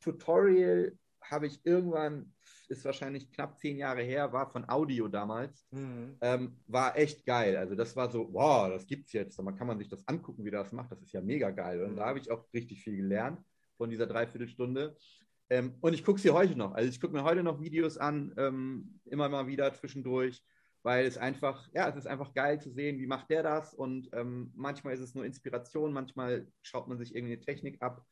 [SPEAKER 3] Tutorial habe ich irgendwann ist wahrscheinlich knapp zehn Jahre her, war von Audio damals. Mhm. Ähm, war echt geil. Also das war so, wow, das gibt's jetzt. Man kann man sich das angucken, wie das macht. Das ist ja mega geil. Und mhm. da habe ich auch richtig viel gelernt von dieser Dreiviertelstunde. Ähm, und ich gucke sie heute noch. Also ich gucke mir heute noch Videos an, ähm, immer mal wieder zwischendurch, weil es einfach, ja, es ist einfach geil zu sehen, wie macht der das. Und ähm, manchmal ist es nur Inspiration, manchmal schaut man sich irgendeine Technik ab.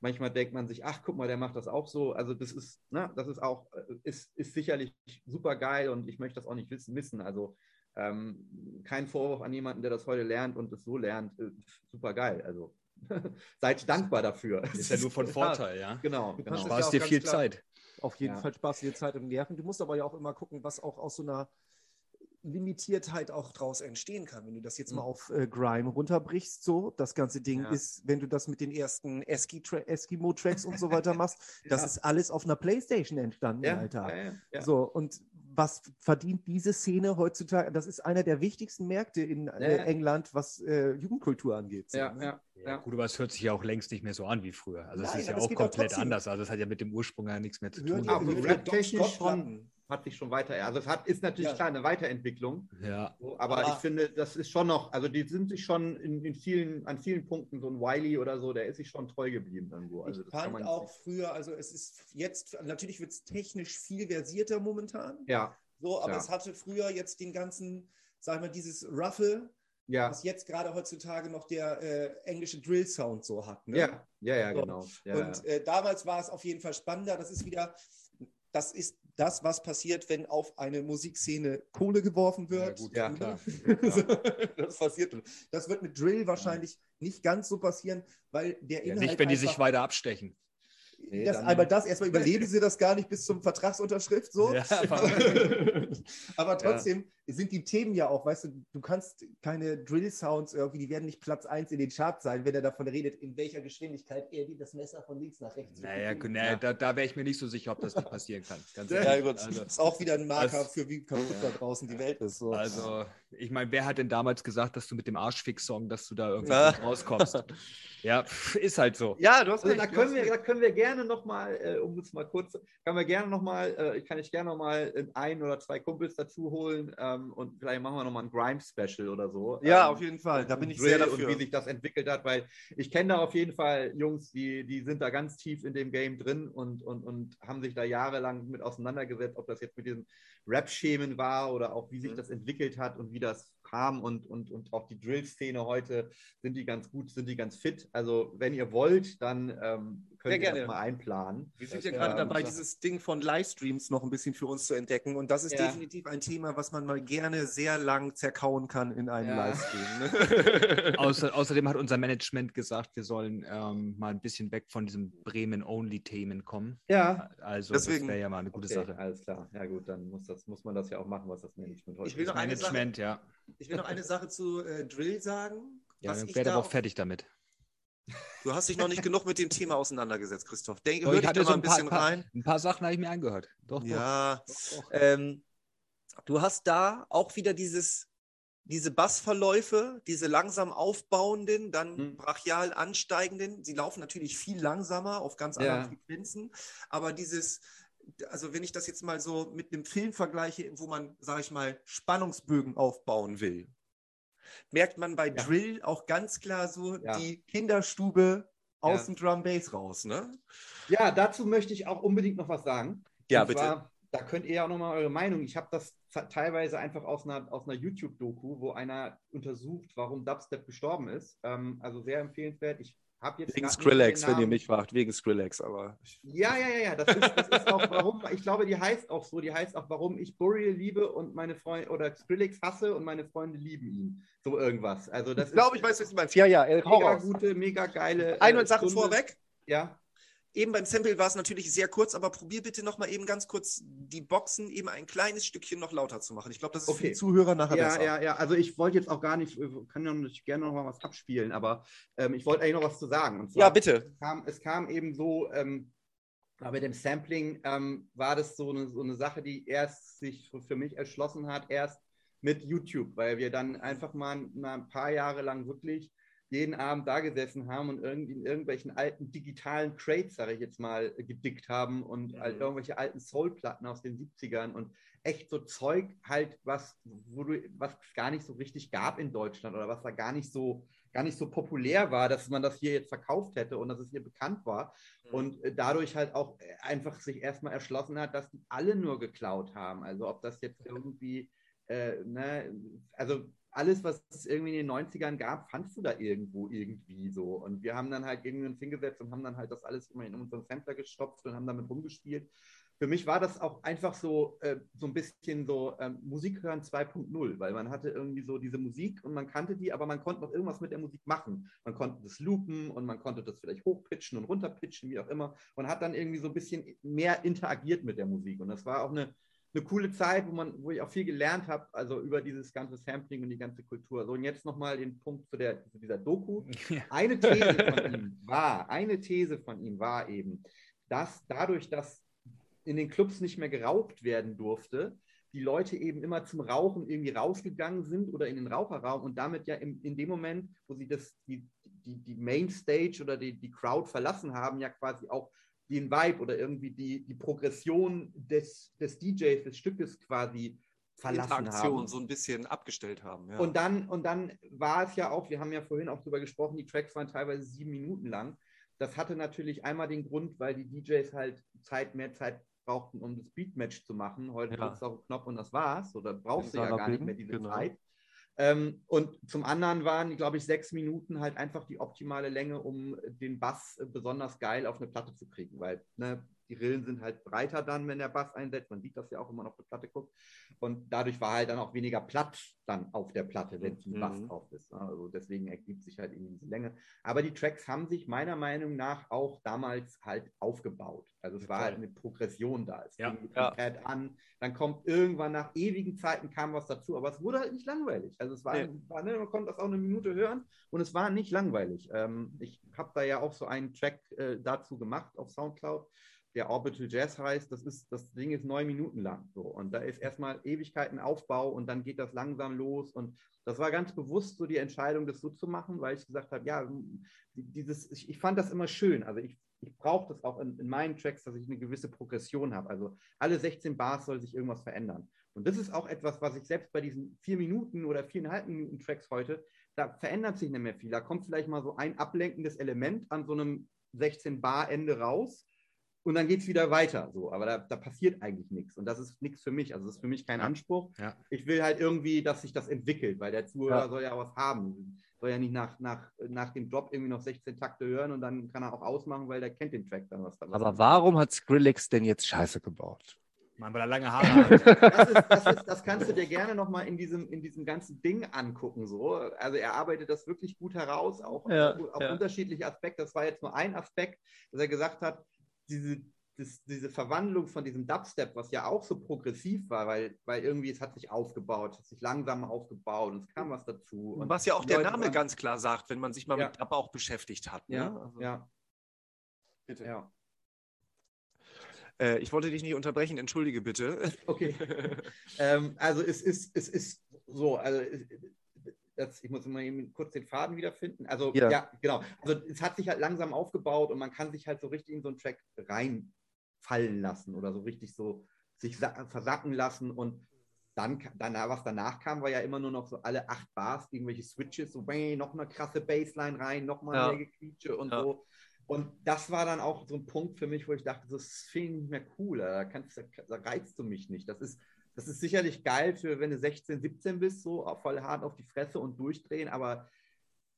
[SPEAKER 3] Manchmal denkt man sich, ach, guck mal, der macht das auch so. Also das ist, ne, das ist auch, äh, ist, ist sicherlich super geil und ich möchte das auch nicht wissen, missen. Also ähm, kein Vorwurf an jemanden, der das heute lernt und es so lernt. Äh, super geil. Also *laughs* seid dankbar dafür.
[SPEAKER 2] Ist ja nur von *laughs* Vorteil, ja.
[SPEAKER 3] Genau. genau.
[SPEAKER 2] Sparst dir viel Zeit.
[SPEAKER 4] Auf jeden ja. Fall sparst du dir Zeit und Nerven. Du musst aber ja auch immer gucken, was auch aus so einer Limitiertheit auch draus entstehen kann. Wenn du das jetzt mhm. mal auf äh, Grime runterbrichst, so, das ganze Ding ja. ist, wenn du das mit den ersten Eskimo-Tracks und so weiter *laughs* machst, das ja. ist alles auf einer Playstation entstanden, ja. Alter. So, und was verdient diese Szene heutzutage? Das ist einer der wichtigsten Märkte in äh, England, was äh, Jugendkultur angeht.
[SPEAKER 3] So, ja, ne? ja,
[SPEAKER 2] ja, Gut, aber es hört sich ja auch längst nicht mehr so an wie früher. Also es ist ja auch komplett anders. Also es hat ja mit dem Ursprung ja nichts mehr zu tun.
[SPEAKER 3] Aber rap-technisch schon hat sich schon weiter. Also es hat, ist natürlich ja. klar eine Weiterentwicklung.
[SPEAKER 2] Ja.
[SPEAKER 3] So, aber, aber, ich finde, das ist schon noch, also die sind sich schon in, in, vielen, an vielen Punkten, so ein Wiley oder so, der ist sich schon treu geblieben irgendwo.
[SPEAKER 1] Also ich fand auch früher, also es ist jetzt, natürlich wird es technisch viel versierter momentan.
[SPEAKER 3] Ja.
[SPEAKER 1] So, aber ja. es hatte früher jetzt den ganzen, sagen wir, dieses Ruffle, ja. was jetzt gerade heutzutage noch der äh, englische Drill-Sound so hat. Ne?
[SPEAKER 3] Ja, ja, ja, so. genau. Ja,
[SPEAKER 1] und äh, damals war es auf jeden Fall spannender. Das ist wieder, das ist das, was passiert, wenn auf eine Musikszene Kohle geworfen wird.
[SPEAKER 3] Ja, gut, *laughs* ja klar.
[SPEAKER 1] das passiert. Das wird mit Drill wahrscheinlich nicht ganz so passieren, weil der
[SPEAKER 2] Inhalt. Ja, nicht, wenn die sich weiter abstechen.
[SPEAKER 1] Nee, das, aber das, erstmal *laughs* überleben sie das gar nicht bis zum Vertragsunterschrift so. Ja, aber, *laughs* aber, trotzdem ja. Sind die Themen ja auch, weißt du, du kannst keine Drill-Sounds irgendwie, die werden nicht Platz 1 in den Charts sein, wenn er davon redet, in welcher Geschwindigkeit er das Messer von links nach rechts
[SPEAKER 2] Naja, naja da, da wäre ich mir nicht so sicher, ob das nicht passieren kann.
[SPEAKER 1] Ganz ja, gut. Also, das ist auch wieder ein Marker also, für wie kaputt da draußen die Welt ist. So.
[SPEAKER 2] Also, ich meine, wer hat denn damals gesagt, dass du mit dem Arschfix-Song, dass du da irgendwie rauskommst? ja, ist halt so.
[SPEAKER 3] Ja, du hast also, da, können wir, da können wir gerne nochmal, äh, um es mal kurz, können wir gerne nochmal, äh, kann ich gerne nochmal äh, ein oder zwei Kumpels dazu holen ähm, und vielleicht machen wir nochmal ein Grime-Special oder so.
[SPEAKER 1] Ja,
[SPEAKER 3] ähm,
[SPEAKER 1] auf jeden Fall, da bin ich sehr dafür.
[SPEAKER 3] Und wie sich das entwickelt hat, weil ich kenne da auf jeden Fall Jungs, die, die sind da ganz tief in dem Game drin und, und, und haben sich da jahrelang mit auseinandergesetzt, ob das jetzt mit diesem Rap-Schemen war oder auch wie sich mhm. das entwickelt hat und wie das kam und, und, und auch die Drill-Szene heute, sind die ganz gut, sind die ganz fit. Also wenn ihr wollt, dann ähm, könnt ihr das mal einplanen.
[SPEAKER 1] Wir sind ja gerade ähm, dabei, dieses Ding von Livestreams noch ein bisschen für uns zu entdecken und das ist ja. definitiv ein Thema, was man mal gerne sehr lang zerkauen kann in einem ja. Livestream.
[SPEAKER 2] Ne? *laughs* Außer, außerdem hat unser Management gesagt, wir sollen ähm, mal ein bisschen weg von diesen Bremen-Only-Themen kommen.
[SPEAKER 3] Ja.
[SPEAKER 2] Also Deswegen, das wäre ja mal eine gute okay, Sache.
[SPEAKER 3] Alles klar. Ja gut, dann muss, das, muss man das ja auch machen, was das Management heute
[SPEAKER 1] ich will noch Management, Sache, ja. Ich will noch eine Sache zu äh, Drill sagen.
[SPEAKER 2] Ja, dann wäre aber auch fertig damit.
[SPEAKER 1] Du hast dich noch nicht genug mit dem Thema auseinandergesetzt, Christoph. Denke, hör dich da mal ein, bisschen
[SPEAKER 2] paar,
[SPEAKER 1] rein.
[SPEAKER 2] Ein paar Sachen habe ich mir angehört.
[SPEAKER 1] Doch, ja. Doch. Ähm, du hast da auch wieder dieses, diese Bassverläufe, diese langsam aufbauenden, dann hm. brachial ansteigenden. Sie laufen natürlich viel langsamer auf ganz anderen ja. Frequenzen, aber dieses also wenn ich das jetzt mal so mit einem Film vergleiche, wo man, sage ich mal, Spannungsbögen aufbauen will, merkt man bei ja. Drill auch ganz klar so ja. die Kinderstube aus ja. dem Drum Bass raus, ne?
[SPEAKER 3] Ja, dazu möchte ich auch unbedingt noch was sagen.
[SPEAKER 1] Ja, Und bitte.
[SPEAKER 3] Zwar, da könnt ihr auch nochmal eure Meinung. Ich habe das teilweise einfach aus einer, aus einer YouTube-Doku, wo einer untersucht, warum Dubstep gestorben ist. Ähm, also sehr empfehlenswert. Ich
[SPEAKER 1] wegen Skrillex, wenn ihr mich fragt, wegen Skrillex, aber.
[SPEAKER 3] Ja, ja, ja, ja. Das ist, das ist auch, warum, ich glaube, die heißt auch so, die heißt auch, warum ich Burial liebe und meine Freunde oder Skrillex hasse und meine Freunde lieben ihn. So irgendwas. Also das
[SPEAKER 1] ich glaube, ich weiß, was du meinst. Ja, ja,
[SPEAKER 3] mega gute, mega geile.
[SPEAKER 1] Eine äh, Sache vorweg.
[SPEAKER 3] Ja.
[SPEAKER 1] Eben beim Sample war es natürlich sehr kurz, aber probier bitte noch mal eben ganz kurz die Boxen eben ein kleines Stückchen noch lauter zu machen. Ich glaube, das ist okay. für die Zuhörer nachher
[SPEAKER 3] ja, besser. Ja, ja, also ich wollte jetzt auch gar nicht, kann ja nicht gerne noch mal was abspielen, aber ähm, ich wollte eigentlich noch was zu sagen.
[SPEAKER 1] Zwar, ja, bitte.
[SPEAKER 3] Es kam, es kam eben so, ähm, bei dem Sampling ähm, war das so eine, so eine Sache, die erst sich für mich erschlossen hat, erst mit YouTube, weil wir dann einfach mal, mal ein paar Jahre lang wirklich jeden Abend da gesessen haben und irgendwie in irgendwelchen alten digitalen Crates, sage ich jetzt mal, gedickt haben und mhm. halt irgendwelche alten Soul-Platten aus den 70ern und echt so Zeug halt, was, wo du, was es gar nicht so richtig gab in Deutschland oder was da gar nicht so, gar nicht so populär war, dass man das hier jetzt verkauft hätte und dass es hier bekannt war. Mhm. Und äh, dadurch halt auch äh, einfach sich erstmal erschlossen hat, dass die alle nur geklaut haben. Also ob das jetzt irgendwie, äh, ne, also alles, was es irgendwie in den 90ern gab, fandst du da irgendwo irgendwie so. Und wir haben dann halt irgendwie uns hingesetzt und haben dann halt das alles immer in unseren Sampler gestopft und haben damit rumgespielt. für mich war das auch einfach so, äh, so ein bisschen so ähm, Musik hören 2.0, weil man hatte irgendwie so diese Musik und man kannte die, aber man konnte noch irgendwas mit der Musik machen. Man konnte das loopen und man konnte das vielleicht hochpitchen und runterpitchen, wie auch immer, und hat dann irgendwie so ein bisschen mehr interagiert mit der Musik. Und das war auch eine, eine coole Zeit, wo, man, wo ich auch viel gelernt habe, also über dieses ganze Sampling und die ganze Kultur. So, und jetzt nochmal den Punkt zu, der, zu dieser Doku. Eine These von *laughs* ihm war, eine These von ihm war eben, dass dadurch, dass in den Clubs nicht mehr geraucht werden durfte, die Leute eben immer zum Rauchen irgendwie rausgegangen sind oder in den Raucherraum und damit ja in, in dem Moment, wo sie das, die, die, die Mainstage oder die, die Crowd verlassen haben, ja quasi auch den Vibe oder irgendwie die, die Progression des, des DJs, des Stückes quasi verlassen Interaktion haben.
[SPEAKER 1] so ein bisschen abgestellt haben.
[SPEAKER 3] Ja. Und, dann, und dann war es ja auch, wir haben ja vorhin auch darüber gesprochen, die Tracks waren teilweise sieben Minuten lang. Das hatte natürlich einmal den Grund, weil die DJs halt Zeit, mehr Zeit brauchten, um das Beatmatch zu machen. Heute ja. drückst du auf den Knopf und das war's. Oder brauchst du ja gar nicht mehr diese genau. Zeit. Ähm, und zum anderen waren, glaube ich, sechs Minuten halt einfach die optimale Länge, um den Bass besonders geil auf eine Platte zu kriegen, weil ne, die Rillen sind halt breiter dann, wenn der Bass einsetzt. Man sieht das ja auch, wenn man auf die Platte guckt. Und dadurch war halt dann auch weniger Platz dann auf der Platte, wenn es ein Bass mhm. drauf ist. Ne? Also deswegen ergibt sich halt irgendwie diese Länge. Aber die Tracks haben sich meiner Meinung nach auch damals halt aufgebaut. Also es war halt eine Progression da. Es ja. fing ja. Pad an, dann kommt irgendwann nach ewigen Zeiten kam was dazu, aber es wurde halt nicht langweilig. Also es war, nee. war ne, man konnte das auch eine Minute hören und es war nicht langweilig. Ähm, ich habe da ja auch so einen Track äh, dazu gemacht auf Soundcloud der Orbital Jazz heißt, das ist, das Ding ist neun Minuten lang. So. Und da ist erstmal Ewigkeiten Aufbau und dann geht das langsam los. Und das war ganz bewusst so die Entscheidung, das so zu machen, weil ich gesagt habe, ja, dieses, ich, ich fand das immer schön. Also ich, ich brauche das auch in, in, meinen Tracks, dass ich eine gewisse Progression habe. Also alle 16 Bars soll sich irgendwas verändern. Und das ist auch etwas, was ich selbst bei diesen vier Minuten oder viereinhalb Minuten Tracks heute, da verändert sich nicht mehr viel. Da kommt vielleicht mal so ein ablenkendes Element an so einem 16 Bar Ende raus und dann geht es wieder weiter. So. Aber da, da, passiert eigentlich nichts. Und das ist nichts für mich. Also das ist für mich kein Anspruch. Ja. Ich will halt irgendwie, dass sich das entwickelt, weil der Zuhörer ja. soll ja was haben. Soll ja nicht nach, nach, nach dem Drop irgendwie noch 16 Takte hören und dann kann er auch ausmachen, weil der kennt den Track dann was. was
[SPEAKER 2] Aber warum hat Skrillex denn jetzt Scheiße gebaut? Man, weil er lange Haare hat.
[SPEAKER 3] Das, ist, das, ist, das, kannst du dir gerne nochmal in diesem, in diesem ganzen Ding angucken. So. Also er arbeitet das wirklich gut heraus, auch ja, auf ja. unterschiedliche Aspekte. Das war jetzt nur ein Aspekt, dass er gesagt hat, diese, das, diese Verwandlung von diesem Dubstep, was ja auch so progressiv war, weil, weil irgendwie es hat sich aufgebaut, hat sich langsam aufgebaut und es kam was dazu.
[SPEAKER 1] Und was ja auch der Leute Name waren, ganz klar sagt, wenn man sich mal ja. mit Dub auch beschäftigt hat.
[SPEAKER 3] Ne? Ja, also. ja. Bitte. Ja.
[SPEAKER 1] Äh, ich wollte dich nicht unterbrechen, entschuldige bitte.
[SPEAKER 3] Okay. *laughs* ähm, also es ist, es ist so, also das, ich muss mal eben kurz den Faden wiederfinden. Also ja. ja. genau. Also es hat sich halt langsam aufgebaut und man kann sich halt so richtig in so einen Track reinfallen lassen oder so richtig so sich versacken lassen und dann, danach, was danach kam, war ja immer nur noch so alle acht Bars, irgendwelche Switches, so hey, noch eine krasse Bassline rein, noch mal ja. mehr Gequietsche und ja. so. Und das war dann auch so ein Punkt für mich, wo ich dachte, das finde ich nicht mehr cool, da, kannst, da reizt du mich nicht. Das ist, das ist sicherlich geil für, wenn du 16, 17 bist, so voll hart auf die Fresse und durchdrehen, aber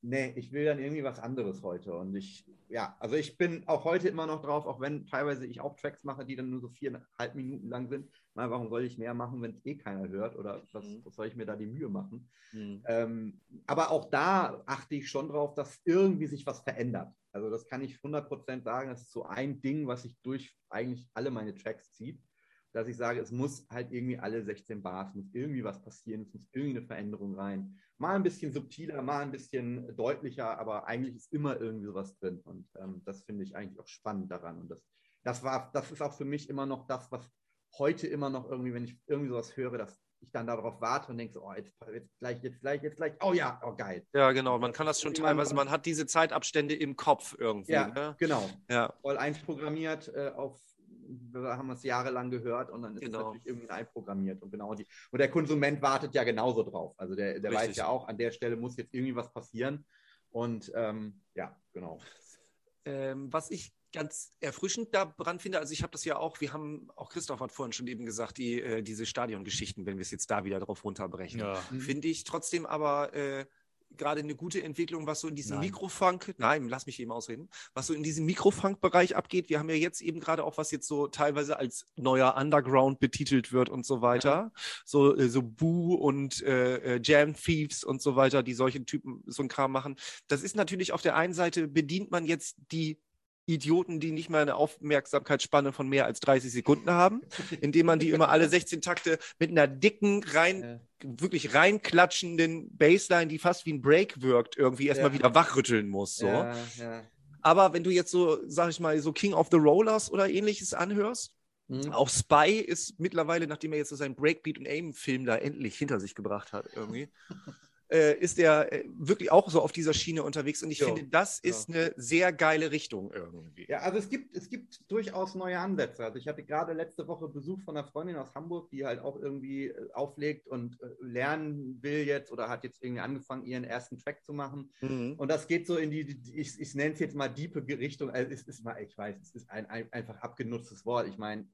[SPEAKER 3] nee, ich will dann irgendwie was anderes heute. Und ich, ja, also ich bin auch heute immer noch drauf, auch wenn teilweise ich auch Tracks mache, die dann nur so viereinhalb Minuten lang sind. Mal, warum soll ich mehr machen, wenn es eh keiner hört? Oder was, mhm. was, soll ich mir da die Mühe machen? Mhm. Ähm, aber auch da achte ich schon drauf, dass irgendwie sich was verändert. Also das kann ich 100% sagen. Das ist so ein Ding, was sich durch eigentlich alle meine Tracks zieht dass ich sage, es muss halt irgendwie alle 16 Bars, muss irgendwie was passieren, es muss irgendeine Veränderung rein. Mal ein bisschen subtiler, mal ein bisschen deutlicher, aber eigentlich ist immer irgendwie sowas drin. Und ähm, das finde ich eigentlich auch spannend daran. Und das, das war, das ist auch für mich immer noch das, was heute immer noch irgendwie, wenn ich irgendwie sowas höre, dass ich dann darauf warte und denke so, oh, jetzt, jetzt gleich, jetzt gleich, jetzt gleich, oh ja, oh geil.
[SPEAKER 1] Ja, genau, man kann das schon teilweise, man hat diese Zeitabstände im Kopf irgendwie.
[SPEAKER 3] Ja, ne? genau. Ja. Voll einprogrammiert äh, auf wir haben es jahrelang gehört und dann ist genau. es natürlich irgendwie einprogrammiert und genau die. Und der Konsument wartet ja genauso drauf. Also der, der weiß ja auch, an der Stelle muss jetzt irgendwie was passieren. Und ähm, ja, genau.
[SPEAKER 1] Ähm, was ich ganz erfrischend daran finde, also ich habe das ja auch, wir haben, auch Christoph hat vorhin schon eben gesagt, die, äh, diese Stadiongeschichten, wenn wir es jetzt da wieder drauf runterbrechen, ja. Mhm. finde ich trotzdem aber äh, gerade eine gute Entwicklung, was so in diesem Mikrofunk, nein, lass mich eben ausreden, was so in diesem Mikrofunk-Bereich abgeht. Wir haben ja jetzt eben gerade auch, was jetzt so teilweise als neuer Underground betitelt wird und so weiter. Ja. So, äh, so Boo und äh, äh, Jam Thieves und so weiter, die solche Typen so ein Kram machen. Das ist natürlich auf der einen Seite bedient man jetzt die Idioten, die nicht mal eine Aufmerksamkeitsspanne von mehr als 30 Sekunden haben, *laughs* indem man die immer alle 16 Takte mit einer dicken, rein, ja. wirklich reinklatschenden Bassline, die fast wie ein Break wirkt, irgendwie erstmal ja. wieder wachrütteln muss. So. Ja, Aber wenn du jetzt so, sag ich mal, so King of the Rollers oder ähnliches anhörst, Mhm. Auch Spy ist mittlerweile, nachdem er jetzt so seinen Breakbeat und Aim-Film da endlich hinter sich gebracht hat, irgendwie, *laughs* äh, ist er äh, wirklich auch so auf dieser Schiene unterwegs. Und ich jo. finde, das ist ja. eine sehr geile Richtung irgendwie.
[SPEAKER 3] Ja, also es gibt, es gibt durchaus neue Ansätze. Also ich hatte gerade letzte Woche Besuch von einer Freundin aus Hamburg, die halt auch irgendwie äh, auflegt und äh, lernen will jetzt oder hat jetzt irgendwie angefangen, ihren ersten Track zu machen. Mhm. Und das geht so in die, die ich, ich nenne es jetzt mal diepe Richtung. Also es ist mal, ich weiß, es ist ein, ein einfach abgenutztes Wort. Ich meine,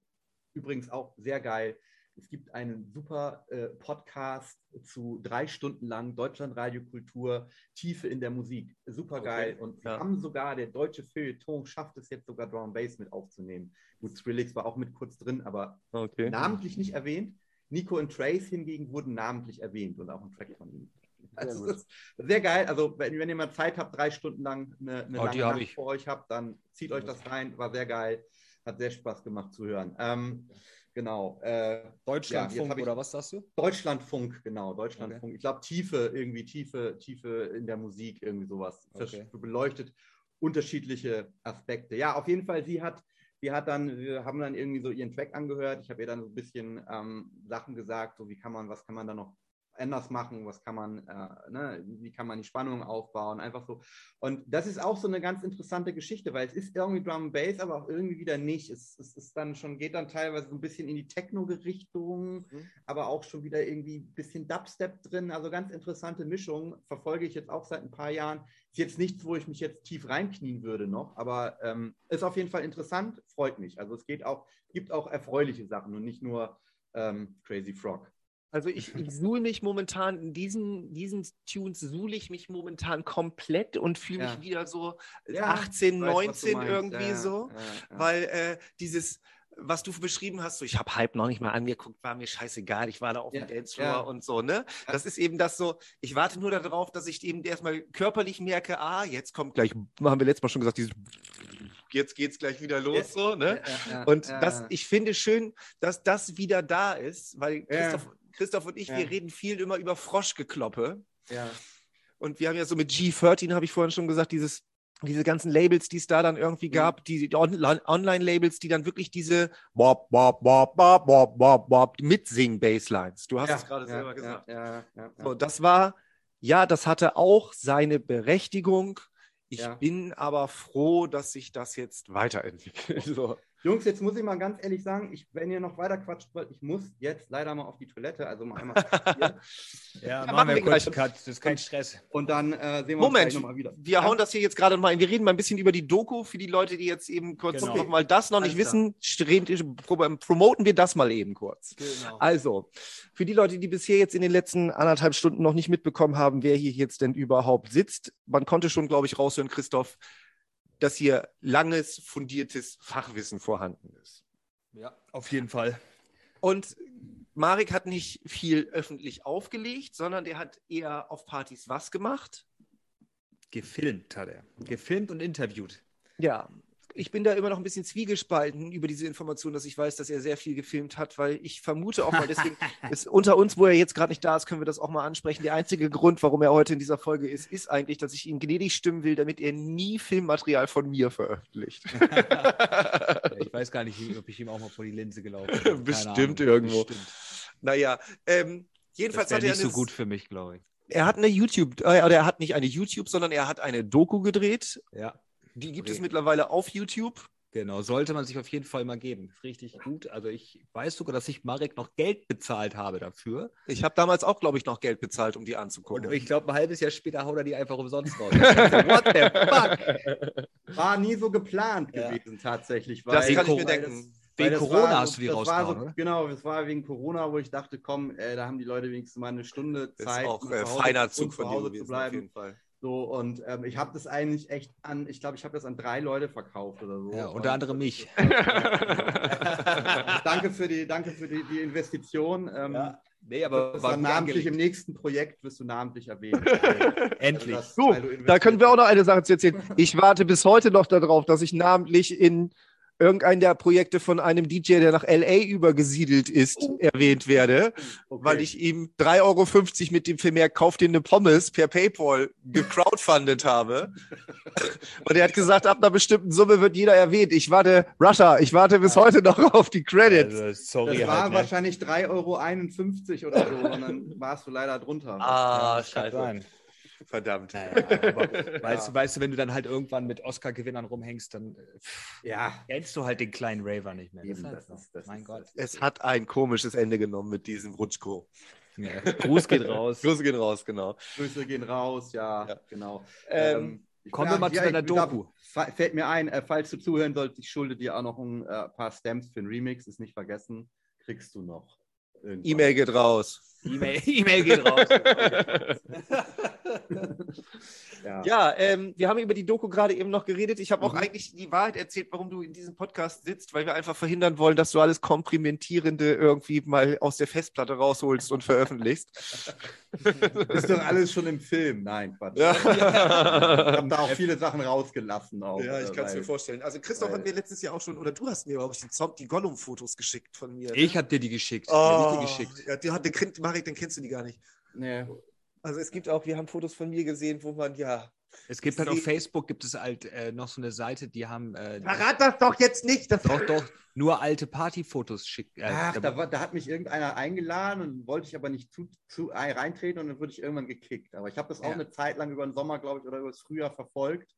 [SPEAKER 3] übrigens auch sehr geil es gibt einen super äh, Podcast zu drei Stunden lang Deutschlandradiokultur, Tiefe in der Musik. Super geil. Okay. Und wir ja. haben sogar, der deutsche Feuilleton schafft es jetzt sogar Drum Bass mit aufzunehmen. Gut, Skrillex war auch mit kurz drin, aber okay. namentlich nicht erwähnt. Nico und Trace hingegen wurden namentlich erwähnt und auch ein Track von ihnen. Also sehr, sehr geil. Also, wenn, wenn, ihr mal Zeit habt, drei Stunden lang eine, eine oh, lange Nacht vor euch habt, dann zieht euch das rein. War sehr geil. Hat sehr Spaß gemacht zu hören. Ähm, Genau. Äh,
[SPEAKER 2] Deutschlandfunk ja, oder was sagst du?
[SPEAKER 3] Deutschlandfunk, genau, Deutschlandfunk. Okay. Ich glaube, Tiefe, irgendwie Tiefe, Tiefe in der Musik, irgendwie sowas. Okay. Beleuchtet unterschiedliche Aspekte. Ja, auf jeden Fall, sie hat, sie hat dann, wir haben dann irgendwie so ihren Track angehört. Ich habe ihr dann so ein bisschen ähm, Sachen gesagt, so wie kann man, was kann man da noch anders machen, was kann man, äh, ne, wie kann man die Spannung aufbauen, einfach so. Und das ist auch so eine ganz interessante Geschichte, weil es ist irgendwie Drum Bass, aber auch irgendwie wieder nicht. Es, es ist dann schon, geht dann teilweise so ein bisschen in die Techno-Richtung, mhm. aber auch schon wieder irgendwie ein bisschen Dubstep drin, also ganz interessante Mischung, verfolge ich jetzt auch seit ein paar Jahren. Ist jetzt nichts, wo ich mich jetzt tief reinknien würde noch, aber ähm, ist auf jeden Fall interessant, freut mich. Also es geht auch, gibt auch erfreuliche Sachen und nicht nur ähm, Crazy Frog.
[SPEAKER 1] Also ich, ich suhle mich momentan in diesen, diesen Tunes, suhle ich mich momentan komplett und fühle mich ja. wieder so ja, 18, weiß, 19 irgendwie ja, so, weil äh, dieses, was du beschrieben hast, so ich habe Hype noch nicht mal angeguckt, war mir scheißegal, ich war da auf dem Dancefloor und so, ne? Das ist eben das so, ich warte nur darauf, dass ich eben erstmal körperlich merke, ah, jetzt kommt gleich, haben wir letztes Mal schon gesagt, dieses jetzt geht's gleich wieder los, so, ne? und das, ich finde schön, dass das wieder da ist, weil Christoph Christoph und ich, ja. wir reden viel immer über Froschgekloppe. Ja. Und wir haben ja so mit G13, habe ich vorhin schon gesagt, dieses, diese ganzen Labels, die es da dann irgendwie mhm. gab, die, die Online-Labels, die dann wirklich diese Bob, Bob, Bob, Bob, Bob, Bob, Bob, mitsingen-Baselines. Du hast ja, es gerade ja, selber gesagt. Ja, so, das war, ja, das hatte auch seine Berechtigung. Ich bin aber froh, dass sich das jetzt weiterentwickelt. *laughs* So.
[SPEAKER 3] Jungs, jetzt muss ich mal ganz ehrlich sagen, ich, wenn ihr noch weiter quatscht wollt, ich muss jetzt leider mal auf die Toilette, also mal einmal. *laughs*
[SPEAKER 2] ja, ja, machen wir kurz Cut, das ist kein Stress.
[SPEAKER 3] Und dann äh, sehen wir
[SPEAKER 1] Moment, uns nochmal wieder. Wir ja? hauen das hier jetzt gerade mal ein. Wir reden mal ein bisschen über die Doku für die Leute, die jetzt eben kurz genau. noch mal das noch nicht wissen. Reden, promoten wir das mal eben kurz. Genau. Also, für die Leute, die bisher jetzt in den letzten anderthalb Stunden noch nicht mitbekommen haben, wer hier jetzt denn überhaupt sitzt, man konnte schon, glaube ich, raushören, Christoph, dass hier langes, fundiertes Fachwissen vorhanden ist.
[SPEAKER 2] Ja, auf jeden Fall.
[SPEAKER 1] Und Marek hat nicht viel öffentlich aufgelegt, sondern der hat eher auf Partys was gemacht?
[SPEAKER 2] Gefilmt hat er. Gefilmt und interviewt.
[SPEAKER 1] Ja, ich bin da immer noch ein bisschen zwiegespalten über diese Information, dass ich weiß, dass er sehr viel gefilmt hat, weil ich vermute auch mal, deswegen *laughs* ist unter uns, wo er jetzt gerade nicht da ist, können wir das auch mal ansprechen. Der einzige Grund, warum er heute in dieser Folge ist, ist eigentlich, dass ich ihn gnädig stimmen will, damit er nie Filmmaterial von mir veröffentlicht. *laughs*
[SPEAKER 2] ich weiß gar nicht, ob ich ihm auch mal vor die Linse gelaufen
[SPEAKER 1] bin. Bestimmt Ahnung. irgendwo. Bestimmt. Naja, ähm, jedenfalls
[SPEAKER 2] das hat er nicht so gut für mich, glaube ich.
[SPEAKER 1] Er hat eine YouTube, äh, oder er hat nicht eine YouTube, sondern er hat eine Doku gedreht.
[SPEAKER 2] Ja.
[SPEAKER 1] Die gibt okay. es mittlerweile auf YouTube.
[SPEAKER 2] Genau, sollte man sich auf jeden Fall mal geben. Richtig gut. Also ich weiß sogar, dass ich Marek noch Geld bezahlt habe dafür.
[SPEAKER 1] Ich habe damals auch, glaube ich, noch Geld bezahlt, um die anzugucken.
[SPEAKER 2] Und ich glaube, ein halbes Jahr später haut er die einfach umsonst raus. *laughs* What the
[SPEAKER 3] fuck? *laughs* War nie so geplant ja. gewesen, tatsächlich.
[SPEAKER 1] das kann ich mir denken.
[SPEAKER 2] Wegen Corona hast du die rausgehauen,
[SPEAKER 3] so, Genau, es war wegen Corona, wo ich dachte, komm, äh, da haben die Leute wenigstens mal eine Stunde Zeit,
[SPEAKER 1] ist auch, um äh, feiner Zug von
[SPEAKER 3] zu Hause zu bleiben. Auf jeden Fall. So, und ähm, ich habe das eigentlich echt an, ich glaube, ich habe das an drei Leute verkauft oder so.
[SPEAKER 2] Ja, unter anderem mich. *laughs*
[SPEAKER 3] danke für die, danke für die, die Investition. Ähm, ja. Nee, aber war namentlich im nächsten Projekt wirst du namentlich erwähnt. *laughs*
[SPEAKER 2] Endlich.
[SPEAKER 4] Also das, so, da können wir auch noch eine Sache zu erzählen. Ich warte bis heute noch darauf, dass ich namentlich in irgendein der Projekte von einem DJ, der nach LA übergesiedelt ist, erwähnt werde, okay. weil ich ihm 3,50 Euro mit dem Vermerk Kauf dir eine Pommes per PayPal gecrowdfundet habe. *laughs* Und er hat gesagt, ab einer bestimmten Summe wird jeder erwähnt. Ich warte, Russia, ich warte bis heute noch auf die Credits. Also,
[SPEAKER 3] sorry, das war halt, ne? wahrscheinlich 3,51 Euro oder so und dann warst du leider drunter.
[SPEAKER 2] Ah, ja, scheiße. Verdammt. Naja, aber *laughs* weißt, ja. du, weißt du, wenn du dann halt irgendwann mit Oscar-Gewinnern rumhängst, dann
[SPEAKER 3] äh, ja.
[SPEAKER 2] kennst du halt den kleinen Raver nicht mehr.
[SPEAKER 1] Eben, das das ist, mein Gott. Es hat ein komisches Ende genommen mit diesem Rutschko.
[SPEAKER 2] Ja. *laughs* Gruß geht raus.
[SPEAKER 1] Grüße gehen raus, genau.
[SPEAKER 3] Grüße gehen raus, ja, ja. genau.
[SPEAKER 2] Ähm, ähm, kommen wir mal zu deiner Doku.
[SPEAKER 3] Glaub, fällt mir ein, äh, falls du zuhören sollst, ich schulde dir auch noch ein äh, paar Stamps für den Remix, ist nicht vergessen, kriegst du noch.
[SPEAKER 1] E-Mail geht raus.
[SPEAKER 2] E-Mail e geht raus. *laughs* *laughs*
[SPEAKER 4] ja, ja ähm, wir haben über die Doku gerade eben noch geredet. Ich habe auch mhm. eigentlich die Wahrheit erzählt, warum du in diesem Podcast sitzt, weil wir einfach verhindern wollen, dass du alles Komprimentierende irgendwie mal aus der Festplatte rausholst und veröffentlichst. *laughs*
[SPEAKER 3] Ist doch alles schon im Film. Nein, Quatsch. Ja. Ich habe da auch *laughs* viele Sachen rausgelassen. Auch,
[SPEAKER 1] ja, ich kann es mir vorstellen. Also Christoph weil, hat mir letztes Jahr auch schon, oder du hast mir, glaube ich, die, die Gollum-Fotos geschickt von mir.
[SPEAKER 2] Ich ne? habe dir die geschickt.
[SPEAKER 1] Oh,
[SPEAKER 2] die
[SPEAKER 1] geschickt. Ja, die hat, den, Marek, den kennst du die gar nicht.
[SPEAKER 3] Nee.
[SPEAKER 1] Also es gibt auch, wir haben Fotos von mir gesehen, wo man ja.
[SPEAKER 2] Es gibt halt auf Facebook gibt es halt äh, noch so eine Seite, die haben. Äh,
[SPEAKER 1] Verrat das doch jetzt nicht! Das
[SPEAKER 2] doch, doch, nur alte Partyfotos schicken.
[SPEAKER 3] Äh, Ach, da, war, da, hat mich irgendeiner eingeladen und wollte ich aber nicht zu, zu reintreten und dann wurde ich irgendwann gekickt. Aber ich habe das auch ja. eine Zeit lang über den Sommer, glaube ich, oder über das Frühjahr verfolgt.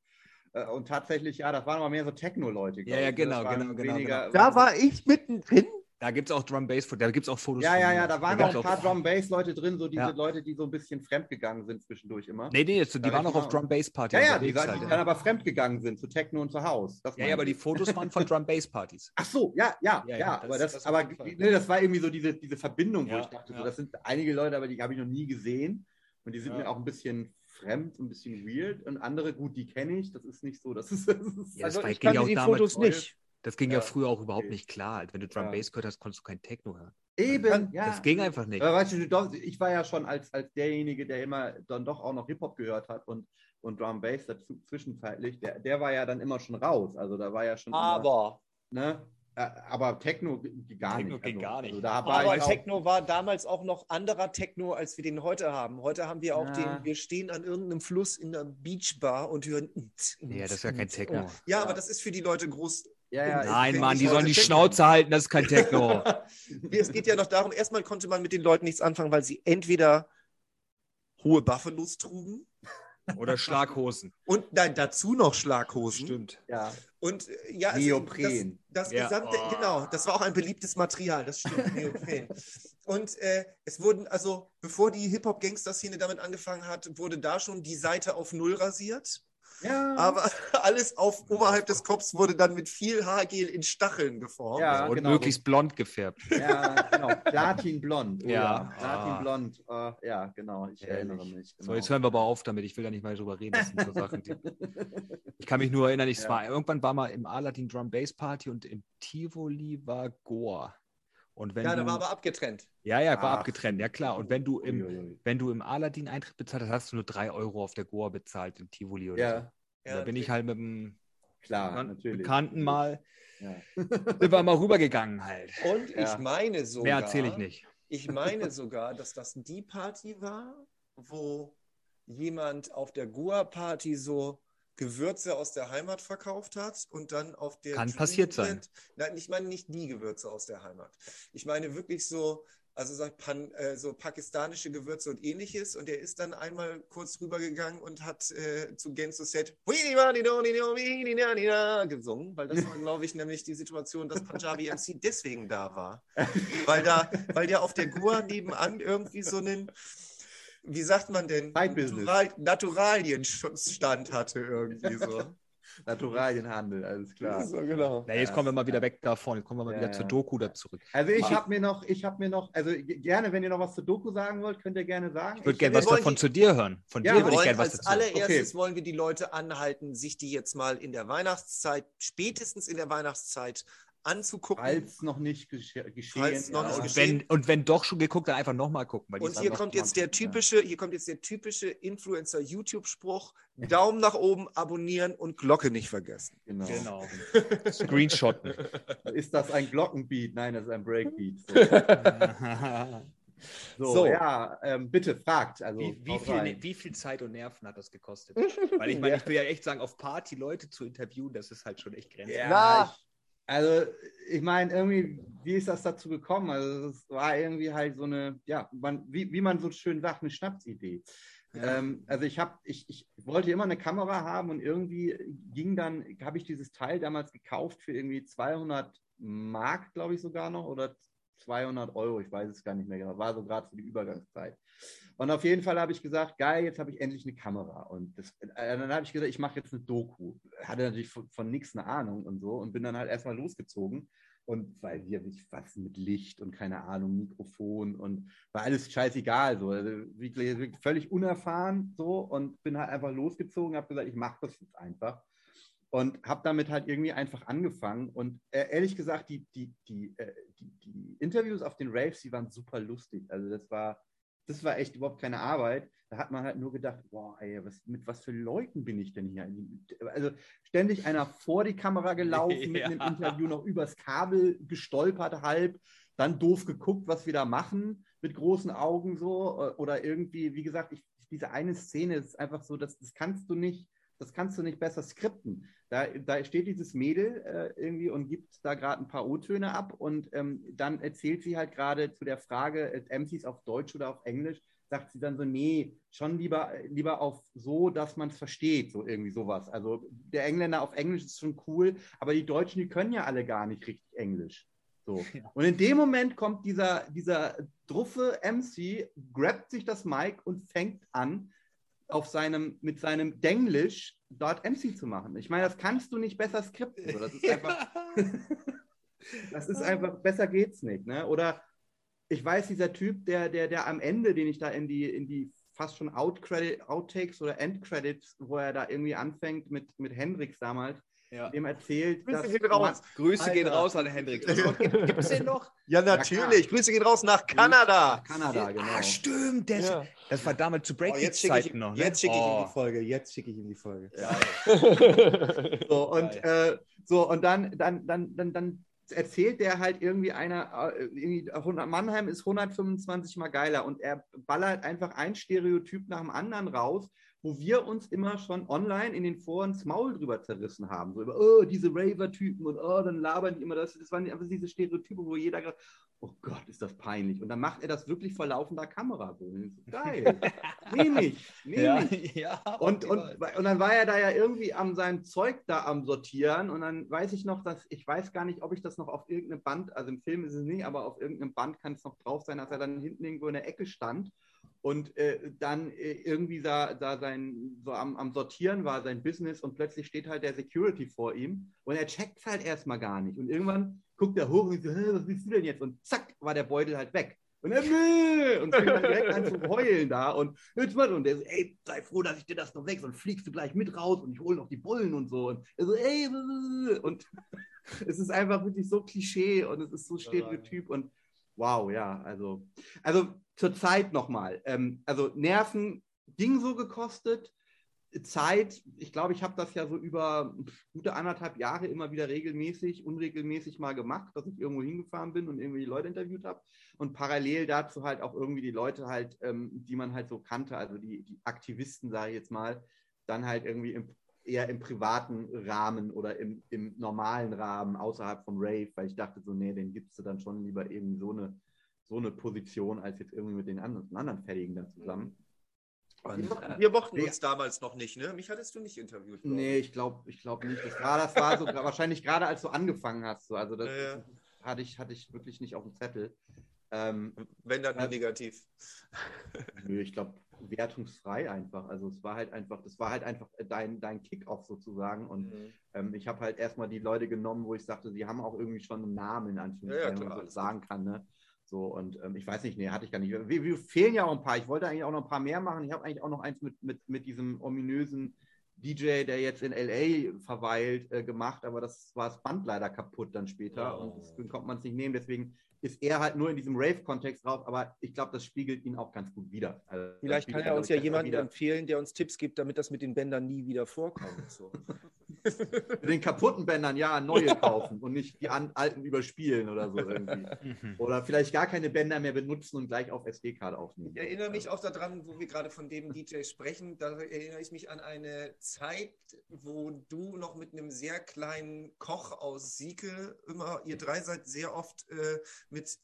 [SPEAKER 3] Äh, und tatsächlich, ja, das waren aber mehr so Techno-Leute.
[SPEAKER 2] Ja, ja, genau, genau, genau, genau.
[SPEAKER 4] Da war ich mittendrin
[SPEAKER 2] da gibt es auch Drum Bass, da gibt es auch Fotos.
[SPEAKER 3] Ja, ja, ja, da waren da auch ein paar Drum Bass Leute drin, so diese ja. Leute, die so ein bisschen fremdgegangen sind zwischendurch immer.
[SPEAKER 2] Nee, nee, die da waren auch auf Drum Bass Partys.
[SPEAKER 3] Ja, ja, die, halt, die dann aber fremdgegangen sind zu Techno und zu Haus.
[SPEAKER 2] ja, ja, aber die Fotos waren von Drum Bass Partys. *laughs*
[SPEAKER 3] Ach so, ja, ja, ja, ja, aber das, das aber nee, das war irgendwie so diese, diese Verbindung, wo ich dachte, so, das sind einige Leute, aber die habe ich noch nie gesehen und die sind mir auch ein bisschen fremd, ein bisschen weird und andere, gut, die kenne ich, das ist nicht so, das ist, das ist
[SPEAKER 2] ja, also ich kannte die Fotos nicht. Das ging ja, ja früher auch überhaupt nicht klar. Wenn du Drum ja. Bass gehört hast, konntest du kein Techno hören.
[SPEAKER 3] Eben,
[SPEAKER 2] ja. Das ging einfach nicht.
[SPEAKER 3] Aber weißt du, ich war ja schon als, als derjenige, der immer dann doch auch noch Hip-Hop gehört hat und, und Drum Bass dazu, zwischenzeitlich, der, der war ja dann immer schon raus. Also da war ja schon.
[SPEAKER 1] Aber.
[SPEAKER 3] Immer, ne? Äh, aber Techno ging gar
[SPEAKER 2] Techno
[SPEAKER 3] nicht.
[SPEAKER 2] Ging also, gar nicht.
[SPEAKER 1] Also aber Techno war damals auch noch anderer Techno, als wir den heute haben. Heute haben wir auch ja. den, wir stehen an irgendeinem Fluss in der Beachbar und hören.
[SPEAKER 2] Ja, das ist ja kein *laughs* Techno.
[SPEAKER 1] Ja, ja, aber das ist für die Leute groß
[SPEAKER 2] ja, ja, Nein, Mann, die sollen die Schnauze halten, das ist kein Techno. *laughs*
[SPEAKER 1] es geht ja noch darum, erstmal konnte man mit den Leuten nichts anfangen, weil sie entweder hohe Buffalos trugen.
[SPEAKER 2] Oder Schlaghosen.
[SPEAKER 1] Und nein, dazu noch Schlaghosen.
[SPEAKER 2] Stimmt.
[SPEAKER 1] Ja. Und äh, ja, also
[SPEAKER 3] Neopren.
[SPEAKER 1] Das, das ja. gesamte, oh. genau, das war auch ein beliebtes Material, das stimmt, *laughs* Neopren. Und äh, es wurden, also bevor die Hip-Hop-Gangster-Szene damit angefangen hat, wurde da schon die Seite auf Null rasiert. Ja. Aber *laughs* alles auf oberhalb des Kopfs wurde dann mit viel Haargel in Stacheln geformt.
[SPEAKER 2] Ja, und genau. möglichst blond gefärbt.
[SPEAKER 3] Ja, genau. Platinblond. Oh, ja. Platinblond. Uh, ja, genau. Ich Ehrlich. erinnere mich.
[SPEAKER 2] Genau. So, jetzt hören wir aber auf damit. Ich will da nicht mal drüber reden. Das sind so Sachen, die... *laughs* Ich kann mich nur erinnern, ich ja. war irgendwann war mal im Aladdin Drum Bass Party und im Tivoli war Goa. Und wenn
[SPEAKER 1] ja,
[SPEAKER 2] du,
[SPEAKER 1] da war aber abgetrennt.
[SPEAKER 2] Ja, ja, war Ach. abgetrennt, ja klar. Und wenn du im, Uiuiui. wenn du im Aladdin Eintritt bezahlt hast, hast du nur drei Euro auf der Goa bezahlt im Tivoli oder ja. so. Ja, da bin ich halt mit einem
[SPEAKER 3] klar,
[SPEAKER 2] Bekannten mal, ja. *laughs* sind wir mal rübergegangen halt.
[SPEAKER 1] Und ja. ich meine sogar.
[SPEAKER 2] Mehr erzähle ich nicht.
[SPEAKER 1] Ich meine sogar, dass das die Party war, wo jemand auf der Goa-Party so Gewürze aus der Heimat verkauft hat und dann auf der.
[SPEAKER 2] Kann passiert sein.
[SPEAKER 1] Nein, ich meine nicht die Gewürze aus der Heimat. Ich meine wirklich so, also so, pan, äh, so pakistanische Gewürze und ähnliches. Und er ist dann einmal kurz rübergegangen und hat äh, zu Genso Set gesungen, weil das war, *laughs* glaube ich, nämlich die Situation, dass Punjabi *laughs* MC deswegen da war. weil, da, weil der auf der Gua nebenan irgendwie so einen wie sagt man denn,
[SPEAKER 3] Natural,
[SPEAKER 1] Naturalienstand hatte irgendwie so. *laughs*
[SPEAKER 3] Naturalienhandel, alles klar.
[SPEAKER 2] So, genau. Na, jetzt kommen wir mal wieder weg davon, jetzt kommen wir mal ja, wieder ja. zur Doku da zurück.
[SPEAKER 3] Also ich habe mir noch, ich habe mir noch, also gerne, wenn ihr noch was zur Doku sagen wollt, könnt ihr gerne sagen.
[SPEAKER 2] Ich würde gerne was davon die, zu dir hören. Von
[SPEAKER 1] ja, dir würde ich gerne was dazu. Als allererstes okay. wollen wir die Leute anhalten, sich die jetzt mal in der Weihnachtszeit, spätestens in der Weihnachtszeit anzugucken.
[SPEAKER 3] Falls noch nicht gesche geschehen.
[SPEAKER 2] Falls noch nicht geschehen. Wenn, und wenn doch schon geguckt, dann einfach nochmal gucken.
[SPEAKER 1] und hier kommt jetzt der typische, hier kommt jetzt der typische Influencer-YouTube-Spruch: Daumen nach oben, abonnieren und Glocke nicht vergessen.
[SPEAKER 2] Genau. genau. *laughs* Screenshotten.
[SPEAKER 3] Ist das ein Glockenbeat? Nein, das ist ein Breakbeat. *laughs* So. So, so, ja, ähm, bitte fragt. Also,
[SPEAKER 2] wie, wie, viel, wie, viel, Zeit und Nerven hat das gekostet? Weil ich meine, *laughs* ich will ja echt sagen, auf Party Leute zu interviewen, das ist halt schon echt grenzwertig.
[SPEAKER 3] Ja, also, ich meine, irgendwie, wie ist das dazu gekommen? Also, es war irgendwie halt so eine, ja, man, wie, wie man so schön sagt, eine Schnapsidee. Ja. Ähm, also ich habe, ich, ich wollte immer eine Kamera haben und irgendwie ging dann, habe ich dieses Teil damals gekauft für irgendwie 200 Mark, glaube ich sogar noch, oder 200 Euro, ich weiß es gar nicht mehr genau, war so gerade für die Übergangszeit. Und auf jeden Fall habe ich gesagt, geil, jetzt habe ich endlich eine Kamera. Und das, äh, dann habe ich gesagt, ich mache jetzt eine Doku. Hatte natürlich von, von nichts eine Ahnung und so und bin dann halt erstmal losgezogen. Und weil hier was mit Licht und keine Ahnung, Mikrofon und war alles scheißegal. So. Also wirklich völlig unerfahren so und bin halt einfach losgezogen, habe gesagt, ich mache das jetzt einfach und habe damit halt irgendwie einfach angefangen. Und äh, ehrlich gesagt, die, die, die, äh, die, die, Interviews auf den Raves, die waren super lustig. Also das war, das war echt überhaupt keine Arbeit. Da hat man halt nur gedacht, boah, ey, was, mit was für Leuten bin ich denn hier? Also ständig einer vor die Kamera *laughs* gelaufen, ja. mit einem Interview noch übers Kabel gestolpert halb, dann doof geguckt, was wir da machen, mit großen Augen so. Oder irgendwie, wie gesagt, ich, diese eine Szene ist einfach so, das, das kannst du nicht, das kannst du nicht besser skripten. Da, da steht dieses Mädel äh, irgendwie und gibt da gerade ein paar O-Töne ab und ähm, dann erzählt sie halt gerade zu der Frage, äh, MCs auf Deutsch oder auf Englisch, sagt sie dann so, nee, schon lieber, lieber auf so, dass man es versteht, so irgendwie sowas. Also der Engländer auf Englisch ist schon cool, aber die Deutschen, die können ja alle gar nicht richtig Englisch. So. *laughs* Ja. Und in dem Moment kommt dieser, dieser druffe MC, grabt sich das Mic und fängt an, auf seinem, mit seinem Denglisch dort MC zu machen. Ich meine, das kannst du nicht besser skripten. So. Das ist *laughs* einfach, *laughs* das ist einfach, besser geht's nicht. Ne? Oder ich weiß, dieser Typ, der, der, der am Ende, den ich da in die, in die fast schon Out-Outtakes oder End-Credits, wo er da irgendwie anfängt mit, mit Hendrix damals, ja. dem erzählt.
[SPEAKER 1] Grüße dass, gehen raus.
[SPEAKER 2] Grüße Alter. gehen raus an Hendrix. *laughs* Gibt es
[SPEAKER 1] den noch? Ja, natürlich. Ja, Grüße gehen raus nach Kanada. Nach
[SPEAKER 3] Kanada, genau.
[SPEAKER 2] Ah, stimmt. Der ja. Das war damals zu Breakbeat-Zeiten
[SPEAKER 1] oh, noch. Ne? Jetzt schicke ich oh. ihm die Folge. Jetzt schicke ich ihm die Folge.
[SPEAKER 3] Ja. *laughs* so, und, äh, so, und dann, dann, dann, dann, dann erzählt der halt irgendwie einer, äh, irgendwie Mannheim ist 125 mal geiler und er ballert einfach ein Stereotyp nach dem anderen raus wo wir uns immer schon online in den Foren das Maul drüber zerrissen haben. So über, oh, diese Raver-Typen und oh, dann labern die immer das. Das waren einfach diese Stereotype, wo jeder gerade, oh Gott, ist das peinlich. Und dann macht er das wirklich vor laufender Kamera. So, geil, *laughs* nehme ich, nehme ich. *laughs* Ja, ja, und, und, und dann war er da ja irgendwie am seinem Zeug da am Sortieren und dann weiß ich noch, dass, ich weiß gar nicht, ob ich das noch auf irgendeinem Band, also im Film ist es nicht, aber auf irgendeinem Band kann es noch drauf sein, dass er dann hinten irgendwo in der Ecke stand und äh, dann äh, irgendwie da, da sein, so am, am, Sortieren war sein Business und plötzlich steht halt der Security vor ihm und er checkt es halt erstmal gar nicht. Und irgendwann guckt er hoch und so, was willst du denn jetzt? Und zack, war der Beutel halt weg. Und er, Nö! und fängt dann direkt an zu *laughs* heulen da und jetzt mal, und der so, ey, sei froh, dass ich dir das noch weg, sonst fliegst du gleich mit raus und ich hole noch die Bullen und so. Und er so, ey, *laughs* und es ist einfach wirklich so Klischee und es ist so Stereotyp und wow, ja, also, also zur Zeit nochmal. Ähm, also Nerven ging so gekostet. Zeit, ich glaube, ich habe das ja so über gute anderthalb Jahre immer wieder regelmäßig, unregelmäßig mal gemacht, dass ich irgendwo hingefahren bin und irgendwie die Leute interviewt habe. Und parallel dazu halt auch irgendwie die Leute halt, ähm, die man halt so kannte, also die, die Aktivisten, sage ich jetzt mal, dann halt irgendwie im eher im privaten Rahmen oder im, im normalen Rahmen außerhalb vom Rave, weil ich dachte so, nee, den gibst du dann schon lieber irgendwie so eine, so eine Position als jetzt irgendwie mit den anderen, anderen Fertigen dann zusammen.
[SPEAKER 1] Und, wir, mochten, mochten uns damals noch nicht, ne? Mich hattest du nicht interviewt.
[SPEAKER 3] Nee, ich glaube ich glaub nicht. Das war, das war so *laughs* wahrscheinlich gerade als du angefangen hast. So. Also das, ja, ja. hatte, ich, hatte ich wirklich nicht auf dem Zettel.
[SPEAKER 1] Ähm, Wenn dann nur äh, negativ.
[SPEAKER 3] Nö, ich glaube, wertungsfrei einfach. Also es war halt einfach, das war halt einfach dein, dein Kick-Off sozusagen. Und mhm. ähm, ich habe halt erstmal die Leute genommen, wo ich sagte, sie haben auch irgendwie schon einen Namen, in Anführungszeichen, ja, ja, wenn man so sagen kann. Ne? So, und ähm, ich weiß nicht, nee, hatte ich gar nicht. Wir, wir, fehlen ja auch ein paar. Ich wollte eigentlich auch noch ein paar mehr machen. Ich habe eigentlich auch noch eins mit, mit, mit diesem ominösen DJ, der jetzt in LA verweilt, äh, gemacht, aber das war das Band leider kaputt dann später oh. und deswegen konnte man es nicht nehmen. Deswegen ist er halt nur in diesem Rave-Kontext drauf, aber ich glaube, das spiegelt ihn auch ganz gut wieder.
[SPEAKER 1] Also, Vielleicht kann er uns ja jemanden empfehlen, der uns Tipps gibt, damit das mit den Bändern nie wieder vorkommt. So. *laughs*
[SPEAKER 3] den kaputten Bändern ja neue kaufen und nicht die alten überspielen oder so irgendwie. Mhm. oder vielleicht gar keine Bänder mehr benutzen und gleich auf SD-Karte aufnehmen.
[SPEAKER 1] Ich erinnere mich auch daran, wo wir gerade von dem DJ sprechen, da erinnere ich mich an eine Zeit, wo du noch mit einem sehr kleinen Koch aus Sieke immer, ihr drei seid sehr oft äh, mit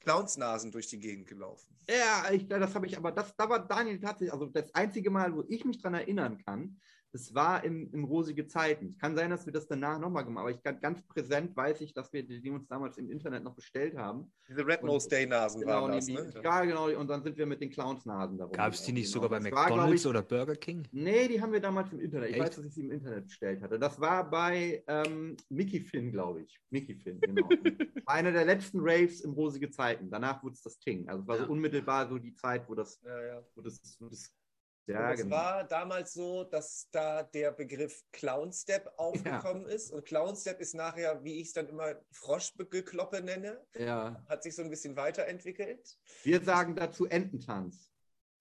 [SPEAKER 1] Clownsnasen durch die Gegend gelaufen.
[SPEAKER 3] Ja, ich, das habe ich, aber das, da war Daniel tatsächlich, also das einzige Mal, wo ich mich daran erinnern kann, es war im, im rosige Zeiten. Kann sein, dass wir das danach nochmal gemacht haben, aber ich kann ganz präsent weiß ich, dass wir die uns damals im Internet noch bestellt haben.
[SPEAKER 1] Diese Red Nose Day Nasen
[SPEAKER 3] genau, waren das, die, ne? Ja, genau, und dann sind wir mit den Clowns Nasen
[SPEAKER 2] darum. Gab es die nicht genau. sogar bei das McDonalds war, ich, oder Burger King?
[SPEAKER 3] Nee, die haben wir damals im Internet. Ich Echt? weiß, dass ich sie im Internet bestellt hatte. Das war bei ähm, Mickey Finn, glaube ich. Mickey Finn, genau. *laughs* Einer der letzten Raves im rosige Zeiten. Danach wurde es das Ting. Also es war ja. so unmittelbar so die Zeit, wo das, ja, ja. Wo das, wo das
[SPEAKER 1] ja, es genau. war damals so, dass da der Begriff Clownstep aufgekommen ja. ist. Und Clownstep ist nachher, wie ich es dann immer Froschgekloppe nenne.
[SPEAKER 3] Ja.
[SPEAKER 1] Hat sich so ein bisschen weiterentwickelt.
[SPEAKER 3] Wir sagen dazu Ententanz.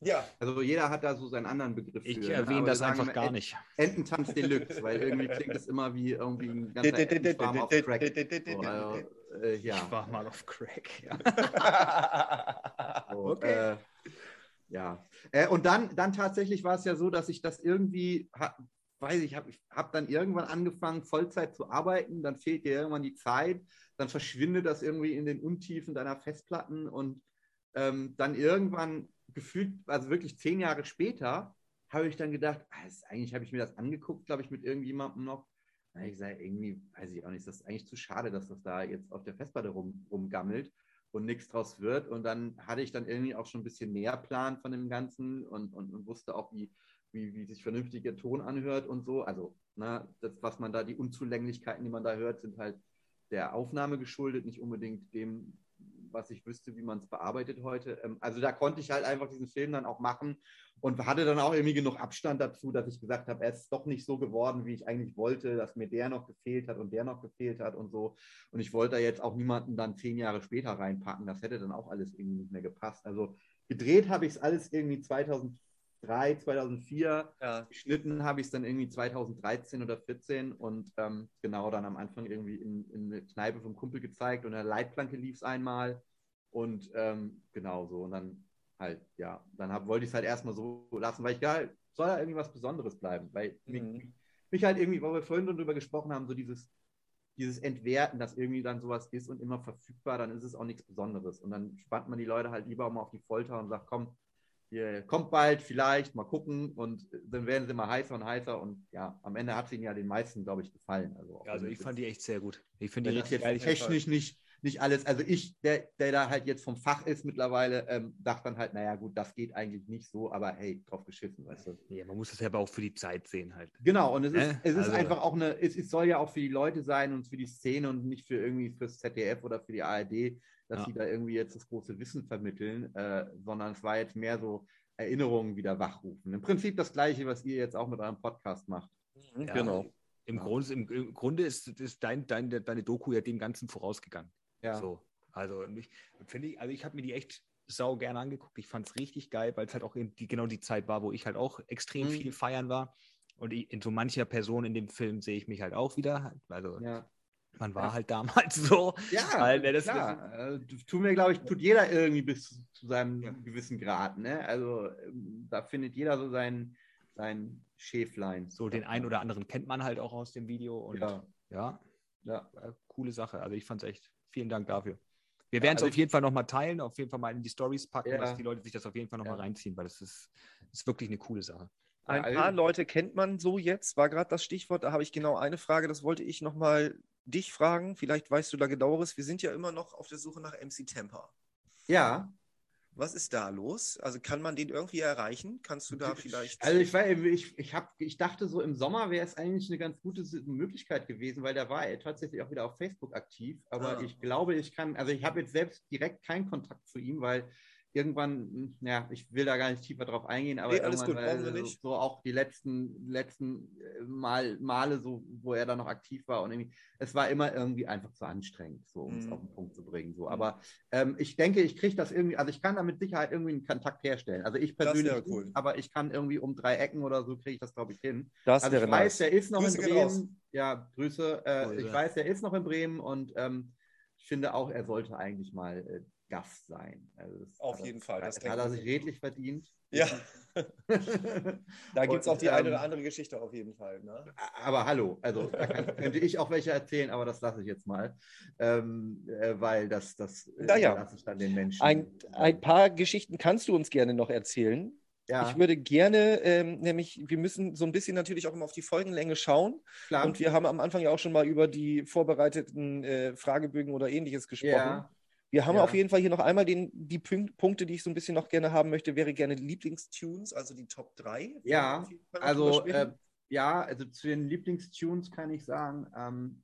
[SPEAKER 1] Ja.
[SPEAKER 3] Also jeder hat da so seinen anderen Begriff
[SPEAKER 2] ich für. Ne? erwähne das einfach gar nicht.
[SPEAKER 3] Ententanz Deluxe, weil irgendwie klingt es immer wie irgendwie ein *laughs* ganzer Schwarm auf Crack. So, also,
[SPEAKER 2] äh, ja. Ich war mal auf Crack. *laughs*
[SPEAKER 3] Okay. Ja. Äh, und dann, dann tatsächlich war es ja so, dass ich das irgendwie, ha, weiß ich, habe hab dann irgendwann angefangen, Vollzeit zu arbeiten, dann fehlt dir irgendwann die Zeit, dann verschwindet das irgendwie in den Untiefen deiner Festplatten und ähm, dann irgendwann gefühlt, also wirklich zehn Jahre später, habe ich dann gedacht, ist, eigentlich habe ich mir das angeguckt, glaube ich, mit irgendjemandem noch. Da ich gesagt, irgendwie, weiß ich auch nicht, das ist eigentlich zu schade, dass das da jetzt auf der Festplatte rum, rumgammelt und nichts draus wird. Und dann hatte ich dann irgendwie auch schon ein bisschen mehr Plan von dem Ganzen und, und, und wusste auch, wie, wie, wie sich vernünftiger Ton anhört und so. Also, ne, das, was man da, die Unzulänglichkeiten, die man da hört, sind halt der Aufnahme geschuldet, nicht unbedingt dem, was ich wüsste, wie man es bearbeitet heute. Ähm, also da konnte ich halt einfach diesen Film dann auch machen und hatte dann auch irgendwie genug Abstand dazu, dass ich gesagt habe, er ist doch nicht so geworden, wie ich eigentlich wollte, dass mir der noch gefehlt hat und der noch gefehlt hat und so. Und ich wollte da jetzt auch niemanden dann zehn Jahre später reinpacken. Das hätte dann auch alles irgendwie nicht mehr gepasst. Also gedreht habe ich es alles irgendwie 2003, 2004. Ja. Geschnitten habe ich es dann irgendwie 2013 oder 2014 und ähm, genau dann am Anfang irgendwie in, in eine Kneipe vom Kumpel gezeigt und in der Leitplanke lief es einmal und ähm, genau so. Und dann halt, ja, dann hab, wollte ich es halt erstmal so lassen, weil ich ja, soll ja irgendwie was Besonderes bleiben, weil mhm. mich, mich, halt irgendwie, weil wir vorhin darüber gesprochen haben, so dieses, dieses Entwerten, dass irgendwie dann sowas ist und immer verfügbar, dann ist es auch nichts Besonderes. Und dann spannt man die Leute halt lieber mal auf die Folter und sagt, komm, hier kommt bald, vielleicht, mal gucken und dann werden sie mal heißer und heißer und ja, am Ende hat es ihnen ja den meisten, glaube ich, gefallen. Also,
[SPEAKER 2] ja, also ich fand die echt sehr gut. Ich finde die
[SPEAKER 3] richtig jetzt technisch nicht, nicht alles, also ich, der, der da halt jetzt vom Fach ist mittlerweile, ähm, dachte dann halt, naja gut, das geht eigentlich nicht so, aber hey, drauf geschissen, weißt du.
[SPEAKER 2] Ja, man muss das ja aber auch für die Zeit sehen halt.
[SPEAKER 3] Genau, und es ist, äh? es ist also, einfach auch eine, es, es, soll ja auch für die Leute sein und für die Szene und nicht für irgendwie fürs ZDF oder für die ARD, dass ja. sie da irgendwie jetzt das große Wissen vermitteln, äh, sondern es war jetzt mehr so Erinnerungen wieder wachrufen. Im Prinzip das Gleiche, was ihr jetzt auch mit eurem Podcast macht.
[SPEAKER 2] Mhm, ja, genau. Im, ja. Grunde, im, im, Grunde ist, ist dein, dein, deine Doku ja dem Ganzen vorausgegangen. Ja. So. Also ich finde ich, also ich habe mir die echt sau gerne angeguckt. Ich fand es richtig geil, weil es halt auch die, genau die Zeit war, wo ich halt auch extrem mhm. viel feiern war. Und ich, in so mancher Person in dem Film sehe ich mich halt auch wieder. Also ja. Man war ja. halt damals *laughs* so.
[SPEAKER 3] Ja, weil, ne, das, klar. Das, äh, tut mir, glaube ich, tut jeder irgendwie bis zu seinem ja. gewissen Grad. Ne? Also ähm, da findet jeder so sein, sein Schäflein.
[SPEAKER 2] So den einen oder anderen kennt man halt auch aus dem Video. Und ja, ja, ja. Äh, coole Sache. Also ich fand es echt vielen Dank dafür. Wir werden es also auf jeden Fall nochmal teilen, auf jeden Fall mal in die Stories packen, ja. dass die Leute sich das auf jeden Fall nochmal ja. reinziehen, weil das ist, ist wirklich eine coole Sache.
[SPEAKER 1] Ein paar Leute kennt man so jetzt, war gerade das Stichwort. Da habe ich genau eine Frage, das wollte ich nochmal dich fragen. Vielleicht weißt du da genaueres. Wir sind ja immer noch auf der Suche nach MC Temper.
[SPEAKER 3] Ja.
[SPEAKER 1] Was ist da los? Also kann man den irgendwie erreichen? Kannst du da vielleicht.
[SPEAKER 3] Also ich, war, ich, ich, hab, ich dachte so, im Sommer wäre es eigentlich eine ganz gute Möglichkeit gewesen, weil der war tatsächlich auch wieder auf Facebook aktiv. Aber ah. ich glaube, ich kann, also ich habe jetzt selbst direkt keinen Kontakt zu ihm, weil irgendwann, ja, ich will da gar nicht tiefer drauf eingehen, aber nee, irgendwann, gut, weil, so, so, auch die letzten, letzten äh, Mal, Male, so, wo er da noch aktiv war und irgendwie, es war immer irgendwie einfach zu anstrengend, so um es mm. auf den Punkt zu bringen. So. Mhm. Aber ähm, ich denke, ich kriege das irgendwie, also ich kann da mit Sicherheit irgendwie einen Kontakt herstellen. Also ich persönlich, cool. aber ich kann irgendwie um drei Ecken oder so kriege ich das, glaube ich, hin.
[SPEAKER 1] Das
[SPEAKER 3] also ich
[SPEAKER 1] weiß,
[SPEAKER 3] nice. der ist noch Grüße in Bremen. Ja, Grüße. Äh, ich weiß, der ist noch in Bremen und ähm, ich finde auch, er sollte eigentlich mal äh, Gast sein.
[SPEAKER 1] Also Auf jeden Fall.
[SPEAKER 3] Das hat er sich redlich verdient.
[SPEAKER 1] Ja. *laughs* da gibt es auch die ähm, eine oder andere Geschichte auf jeden Fall. Ne?
[SPEAKER 3] Aber hallo, also da kann, könnte ich auch welche erzählen, aber das lasse ich jetzt mal, ähm, äh, weil das, das
[SPEAKER 1] äh, naja. lasse ich dann den Menschen. Ein, ein paar Geschichten kannst du uns gerne noch erzählen. Ja. Ich würde gerne, ähm, nämlich, wir müssen so ein bisschen natürlich auch immer auf die Folgenlänge schauen. Klar. Und wir haben am Anfang ja auch schon mal über die vorbereiteten äh, Fragebögen oder ähnliches gesprochen. Ja. Wir haben ja. auf jeden Fall hier noch einmal den, die Punkte, die ich so ein bisschen noch gerne haben möchte, wäre gerne Lieblingstunes, also die Top 3.
[SPEAKER 3] Ja, also äh, ja, also zu den Lieblingstunes kann ich sagen, ähm,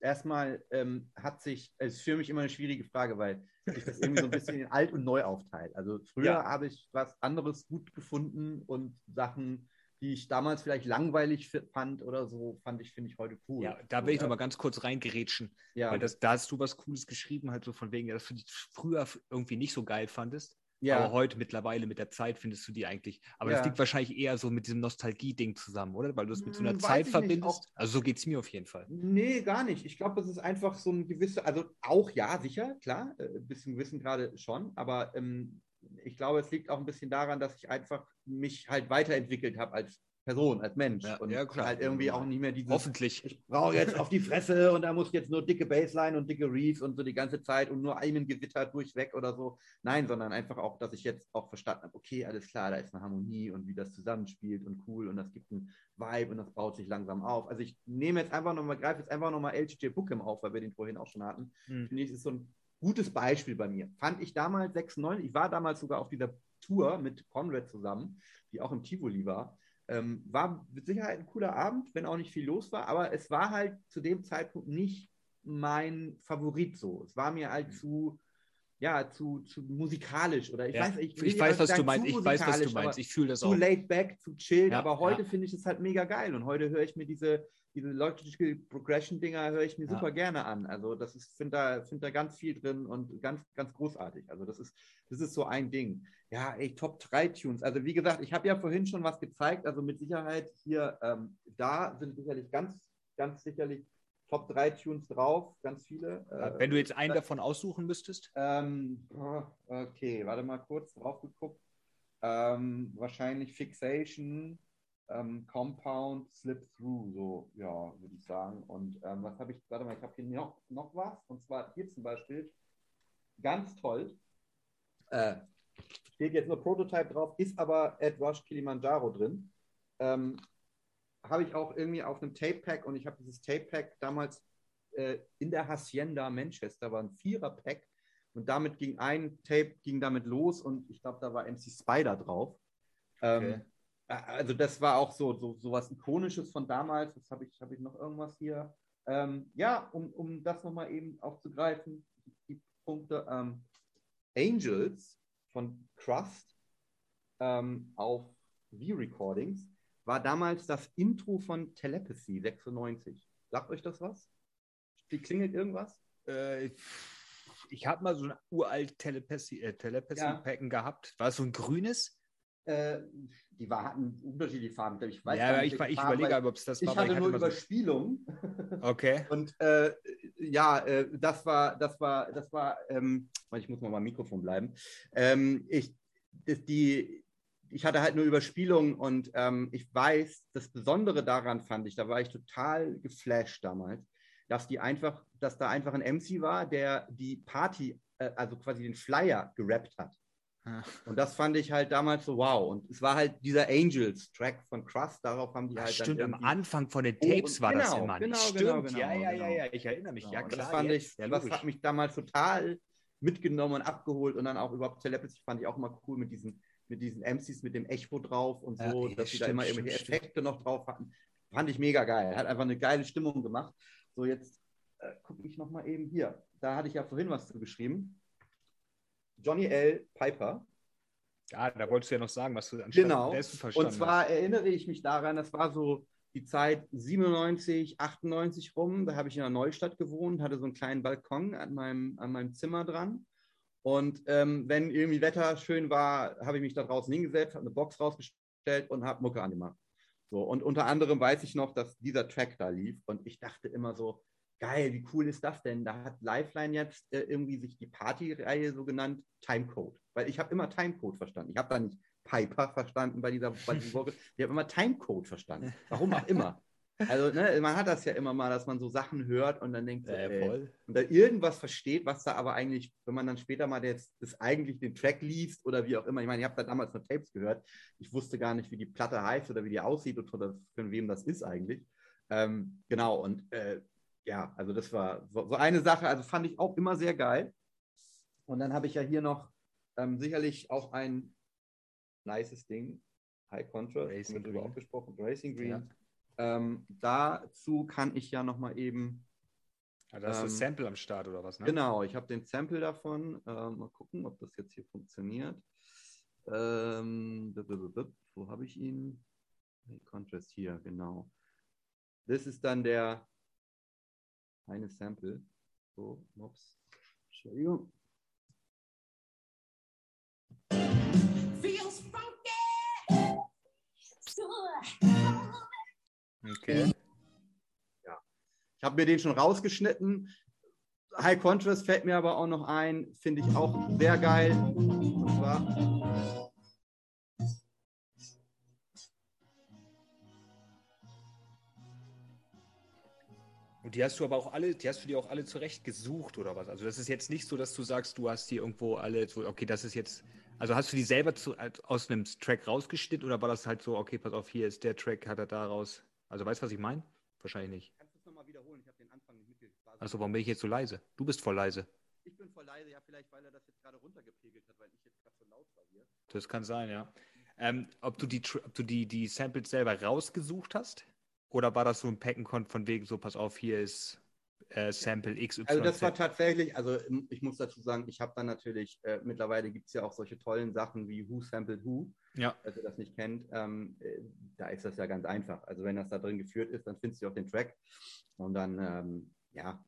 [SPEAKER 3] erstmal ähm, hat sich, es ist für mich immer eine schwierige Frage, weil ich das irgendwie so ein bisschen in alt und neu aufteile. Also früher ja. habe ich was anderes gut gefunden und Sachen die ich damals vielleicht langweilig fand oder so, fand ich, finde ich heute cool.
[SPEAKER 2] Ja, da will ich noch mal ganz kurz reingerätschen. Ja. Weil das, da hast du was Cooles geschrieben, halt so von wegen, dass du die früher irgendwie nicht so geil fandest. Ja. Aber heute mittlerweile mit der Zeit findest du die eigentlich. Aber ja. das liegt wahrscheinlich eher so mit diesem Nostalgie-Ding zusammen, oder? Weil du es mit so einer hm, Weiß Zeit verbindest. Also so geht es mir auf jeden Fall.
[SPEAKER 3] Nee, gar nicht. Ich glaube, das ist einfach so ein gewisser, also auch ja, sicher, klar, äh, bis zum gewissen gerade schon, aber ähm, ich glaube, es liegt auch ein bisschen daran, dass ich einfach mich halt weiterentwickelt habe als Person, als Mensch.
[SPEAKER 2] Ja,
[SPEAKER 3] und
[SPEAKER 2] ja,
[SPEAKER 3] halt irgendwie auch nicht mehr dieses.
[SPEAKER 2] Hoffentlich.
[SPEAKER 3] Ich brauche jetzt auf die Fresse und da muss jetzt nur dicke Baseline und dicke Reefs und so die ganze Zeit und nur einen Gewitter durchweg oder so. Nein, sondern einfach auch, dass ich jetzt auch verstanden habe, okay, alles klar, da ist eine Harmonie und wie das zusammenspielt und cool und das gibt einen Vibe und das baut sich langsam auf. Also ich nehme jetzt einfach nochmal, greife jetzt einfach nochmal LGJ Bookem auf, weil wir den vorhin auch schon hatten. Hm. Finde ich, ist so ein gutes Beispiel bei mir. Fand ich damals 96, ich war damals sogar auf dieser Tour mit Conrad zusammen, die auch im Tivoli war. Ähm, war mit Sicherheit ein cooler Abend, wenn auch nicht viel los war, aber es war halt zu dem Zeitpunkt nicht mein Favorit so. Es war mir halt zu, ja, zu, zu musikalisch oder ich
[SPEAKER 2] ja.
[SPEAKER 3] weiß,
[SPEAKER 2] ich, ich weiß, was du meinst. Ich weiß, was du meinst. Ich fühle das
[SPEAKER 3] zu auch. Zu laid back, zu chillt, ja, aber heute ja. finde ich es halt mega geil und heute höre ich mir diese diese Logical Progression Dinger höre ich mir super gerne an. Also das ist, finde da, find da ganz viel drin und ganz, ganz großartig. Also das ist, das ist so ein Ding. Ja, ey, Top 3 Tunes. Also wie gesagt, ich habe ja vorhin schon was gezeigt. Also mit Sicherheit hier, ähm, da sind sicherlich ganz, ganz sicherlich Top 3 Tunes drauf, ganz viele.
[SPEAKER 2] Äh, Wenn du jetzt einen äh, davon aussuchen müsstest?
[SPEAKER 3] Ähm, okay, warte mal kurz drauf geguckt. Ähm, wahrscheinlich Fixation, ähm, Compound Slip Through, so, ja, würde ich sagen. Und ähm, was habe ich, warte mal, ich habe hier noch, noch was, und zwar hier zum Beispiel, ganz toll, äh, steht jetzt nur Prototype drauf, ist aber Ed Rush Kilimanjaro drin. Habe ich auch irgendwie auf einem Tape-Pack und ich habe dieses Tape-Pack damals äh, in der Hacienda Manchester, war ein Vierer-Pack und damit ging ein Tape, ging damit los und ich glaube, da war MC Spider drauf. Ähm, okay. Also das war auch so, so, so was Ikonisches von damals. Das habe ich, hab ich noch irgendwas hier. Ähm, ja, um, um das nochmal eben aufzugreifen, die Punkte. Ähm, Angels von Crust ähm, auf V-Recordings war damals das Intro von Telepathy 96. Sagt euch das was? Wie klingelt irgendwas?
[SPEAKER 2] Äh, ich habe mal so ein uralt Telepathy, äh, Telepathy ja. Packen gehabt. War es so ein grünes?
[SPEAKER 3] Äh, die war, hatten unterschiedliche Farben.
[SPEAKER 2] Ich weiß ja, nicht, ich, ich Farben, überlege ob es das
[SPEAKER 3] war. Ich hatte nur Überspielung.
[SPEAKER 2] Okay. *laughs*
[SPEAKER 3] Und äh, ja, äh, das war, das war, das war, ähm, ich muss mal beim Mikrofon bleiben. Ähm, ich, die, ich hatte halt nur Überspielung und ähm, ich weiß, das Besondere daran fand ich, da war ich total geflasht damals, dass die einfach, dass da einfach ein MC war, der die Party, äh, also quasi den Flyer gerappt hat. Und das fand ich halt damals so wow. Und es war halt dieser Angels-Track von Crust, darauf haben die
[SPEAKER 2] Ach,
[SPEAKER 3] halt.
[SPEAKER 2] Stimmt, am Anfang von den Tapes oh, war genau, das immer.
[SPEAKER 3] Genau,
[SPEAKER 2] stimmt,
[SPEAKER 3] genau, genau,
[SPEAKER 2] ja, ja, ja, ja, ich erinnere mich. Ja,
[SPEAKER 3] klar. Das, fand ich, ja, das hat mich damals total mitgenommen und abgeholt und dann auch überhaupt Telepathy fand ich auch immer cool mit diesen, mit diesen MCs mit dem Echo drauf und so, ja, dass sie da immer stimmt, irgendwelche Effekte stimmt. noch drauf hatten. Fand ich mega geil. Hat einfach eine geile Stimmung gemacht. So, jetzt äh, gucke ich nochmal eben hier. Da hatte ich ja vorhin was zu geschrieben. Johnny L. Piper.
[SPEAKER 2] Ja, da wolltest du ja noch sagen, was du
[SPEAKER 3] anscheinend genau. verstanden Und zwar hast. erinnere ich mich daran, das war so die Zeit 97, 98 rum. Da habe ich in der Neustadt gewohnt, hatte so einen kleinen Balkon an meinem, an meinem Zimmer dran. Und ähm, wenn irgendwie Wetter schön war, habe ich mich da draußen hingesetzt, habe eine Box rausgestellt und habe Mucke angemacht. So, und unter anderem weiß ich noch, dass dieser Track da lief. Und ich dachte immer so, geil, wie cool ist das denn? Da hat Lifeline jetzt äh, irgendwie sich die Partyreihe so genannt Timecode. Weil ich habe immer Timecode verstanden. Ich habe da nicht Piper verstanden bei dieser, bei Woche. Ich habe immer Timecode verstanden. Warum auch immer. Also, ne, man hat das ja immer mal, dass man so Sachen hört und dann denkt, so, äh, ey, und da irgendwas versteht, was da aber eigentlich, wenn man dann später mal jetzt das eigentlich den Track liest oder wie auch immer, ich meine, ich habe da damals nur Tapes gehört, ich wusste gar nicht, wie die Platte heißt oder wie die aussieht oder von wem das ist eigentlich. Ähm, genau, und äh, ja, also das war so, so, eine Sache, also fand ich auch immer sehr geil. Und dann habe ich ja hier noch ähm, sicherlich auch ein nices Ding, High Contrast, Racing haben wir darüber auch gesprochen, Racing Green. Ja ähm, dazu kann ich ja nochmal eben.
[SPEAKER 2] Ja, da hast ähm, du Sample am Start oder was?
[SPEAKER 3] Ne? Genau, ich habe den Sample davon. Ähm, mal gucken, ob das jetzt hier funktioniert. Ähm, wo habe ich ihn? Contrast hier, genau. Das ist dann der eine Sample. So, ups. Entschuldigung. Feels funky. Okay. Ja. Ich habe mir den schon rausgeschnitten. High Contrast fällt mir aber auch noch ein, finde ich auch sehr geil. Und zwar.
[SPEAKER 2] Und die hast du aber auch alle, die hast du dir auch alle zurecht gesucht oder was? Also das ist jetzt nicht so, dass du sagst, du hast die irgendwo alle, so, okay, das ist jetzt, also hast du die selber zu, aus einem Track rausgeschnitten oder war das halt so, okay, pass auf, hier ist der Track, hat er daraus also weißt du, was ich meine? Wahrscheinlich nicht. Kannst du es nochmal wiederholen? Ich habe den Anfang nicht mitgekriegt. Achso, warum bin ich jetzt so leise? Du bist voll leise.
[SPEAKER 3] Ich bin voll leise, ja, vielleicht, weil er das jetzt gerade runtergepegelt hat, weil ich jetzt gerade so laut war hier.
[SPEAKER 2] Das kann sein, ja. Ähm, ob du, die, ob du die, die Samples selber rausgesucht hast? Oder war das so ein Packen von wegen so, pass auf, hier ist äh, Sample XY.
[SPEAKER 3] Also das war tatsächlich, also ich muss dazu sagen, ich habe dann natürlich, äh, mittlerweile gibt es ja auch solche tollen Sachen wie Who Sampled Who,
[SPEAKER 2] ja.
[SPEAKER 3] falls ihr das nicht kennt, ähm, äh, da ist das ja ganz einfach. Also wenn das da drin geführt ist, dann findest du auch den Track und dann, ähm, ja,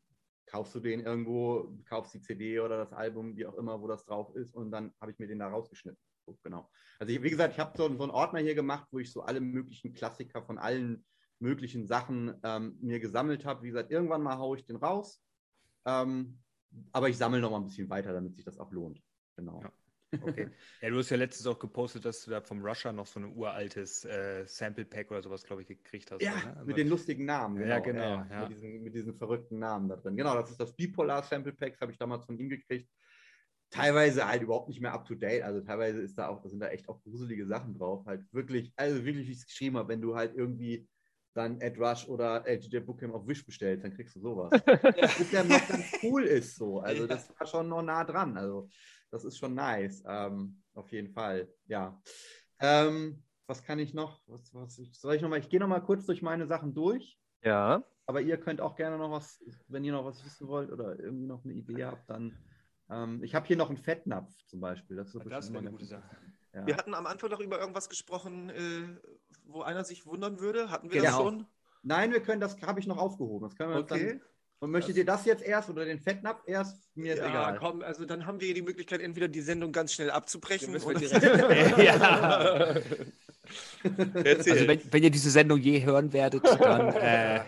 [SPEAKER 3] kaufst du den irgendwo, kaufst die CD oder das Album, wie auch immer, wo das drauf ist und dann habe ich mir den da rausgeschnitten. So, genau. Also ich, wie gesagt, ich habe so, so einen Ordner hier gemacht, wo ich so alle möglichen Klassiker von allen möglichen Sachen ähm, mir gesammelt habe. Wie gesagt, irgendwann mal haue ich den raus. Ähm, aber ich sammle noch mal ein bisschen weiter, damit sich das auch lohnt. Genau.
[SPEAKER 2] Ja. Okay. ja, du hast ja letztens auch gepostet, dass du da vom Russia noch so ein uraltes äh, Sample Pack oder sowas, glaube ich, gekriegt hast.
[SPEAKER 3] Ja, ne?
[SPEAKER 2] Also
[SPEAKER 3] mit den lustigen Namen.
[SPEAKER 2] Genau. Ja, genau. Ja,
[SPEAKER 3] ja. Mit, diesen, mit, diesen, verrückten Namen da drin. Genau, das ist das Bipolar Sample Pack, das habe ich damals von ihm gekriegt. Teilweise halt überhaupt nicht mehr up to date. Also teilweise ist da auch, da sind da echt auch gruselige Sachen drauf. Halt wirklich, also wirklich, wie ich es geschrieben habe, wenn du halt irgendwie dann Ed Rush oder LGJ Bookham auf Wish bestellt, dann kriegst du sowas. *laughs* ja. noch ganz cool ist so. Also das war schon noch nah dran. Also das ist schon nice. Ähm, auf jeden Fall. Ja. Ähm, was kann ich noch? Was, was, soll ich noch mal? Ich gehe noch mal kurz durch meine Sachen durch.
[SPEAKER 2] Ja.
[SPEAKER 3] Aber ihr könnt auch gerne noch was, wenn ihr noch was wissen wollt oder irgendwie noch eine Idee habt, dann. Ähm, ich habe hier noch einen Fettnapf zum Beispiel. Das ist, das ist eine gute Sache.
[SPEAKER 1] Ja. Wir hatten am Anfang noch über irgendwas gesprochen, äh, wo einer sich wundern würde. Hatten wir genau. das schon?
[SPEAKER 3] Nein, wir können, das habe ich noch aufgehoben. Das können wir okay. dann, und möchtet ihr das jetzt erst oder den Fettnapf erst?
[SPEAKER 1] Mir ist ja, egal. komm, also dann haben wir die Möglichkeit, entweder die Sendung ganz schnell abzubrechen. Oder *laughs* *laughs*
[SPEAKER 2] ja. also wenn, wenn, ihr diese Sendung je hören werdet, dann *laughs* äh,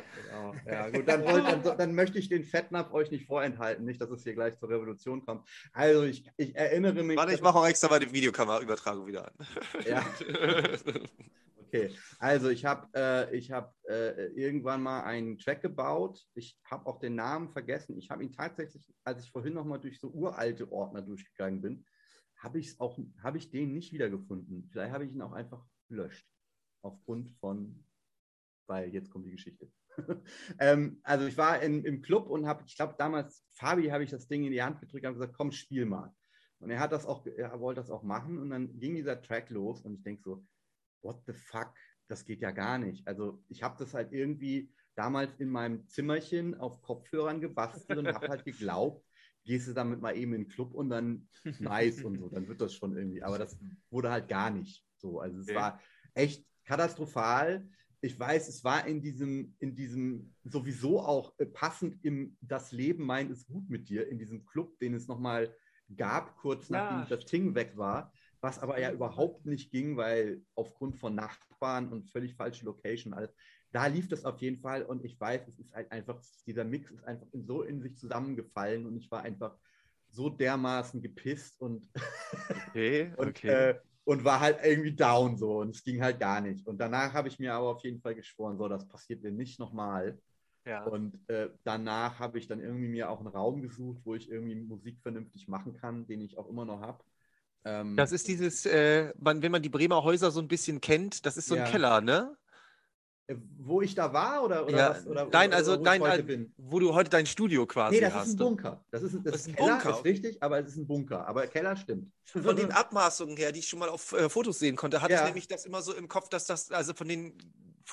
[SPEAKER 3] ja, gut, dann, dann, dann, möchte ich den Fettnapf euch nicht vorenthalten, nicht, dass es hier gleich zur Revolution kommt. Also, ich, ich erinnere mich.
[SPEAKER 1] Warte, ich mache auch extra mal die Videokameraübertragung wieder an. Ja.
[SPEAKER 3] Okay, also ich habe äh, hab, äh, irgendwann mal einen Track gebaut. Ich habe auch den Namen vergessen. Ich habe ihn tatsächlich, als ich vorhin noch mal durch so uralte Ordner durchgegangen bin, habe ich auch, habe ich den nicht wiedergefunden. Vielleicht habe ich ihn auch einfach gelöscht aufgrund von, weil jetzt kommt die Geschichte. *laughs* ähm, also ich war in, im Club und habe, ich glaube damals, Fabi habe ich das Ding in die Hand gedrückt und gesagt, komm, spiel mal. Und er hat das auch, er wollte das auch machen und dann ging dieser Track los und ich denke so, what the fuck, das geht ja gar nicht. Also ich habe das halt irgendwie damals in meinem Zimmerchen auf Kopfhörern gebastelt und habe halt geglaubt, gehst du damit mal eben in den Club und dann nice und so, dann wird das schon irgendwie. Aber das wurde halt gar nicht so. Also es okay. war echt katastrophal. Ich weiß, es war in diesem, in diesem sowieso auch äh, passend im Das Leben meint es gut mit dir, in diesem Club, den es nochmal gab, kurz ja. nachdem das Ting weg war, was aber ja überhaupt nicht ging, weil aufgrund von Nachbarn und völlig falsche Location alles, da lief das auf jeden Fall und ich weiß, es ist halt einfach, dieser Mix ist einfach so in sich zusammengefallen und ich war einfach so dermaßen gepisst und, okay, *laughs* und, okay. Äh, und war halt irgendwie down so und es ging halt gar nicht. Und danach habe ich mir aber auf jeden Fall geschworen, so, das passiert mir nicht nochmal. Ja. Und äh, danach habe ich dann irgendwie mir auch einen Raum gesucht, wo ich irgendwie Musik vernünftig machen kann, den ich auch immer noch habe.
[SPEAKER 1] Ähm, das ist dieses, äh, man, wenn man die Bremer Häuser so ein bisschen kennt, das ist so ein ja. Keller, ne?
[SPEAKER 3] Äh, wo ich da war oder, oder
[SPEAKER 1] ja,
[SPEAKER 3] was? Oder,
[SPEAKER 1] nein,
[SPEAKER 3] oder,
[SPEAKER 1] also dein, heute bin. wo du heute dein Studio quasi hast. Nee,
[SPEAKER 3] das hast. ist ein Bunker. Das ist, das, das ist ein Keller, Bunker. ist richtig, aber es ist ein Bunker. Aber Keller stimmt.
[SPEAKER 1] Von den Abmaßungen her, die ich schon mal auf äh, Fotos sehen konnte, hatte ja. ich nämlich das immer so im Kopf, dass das, also von den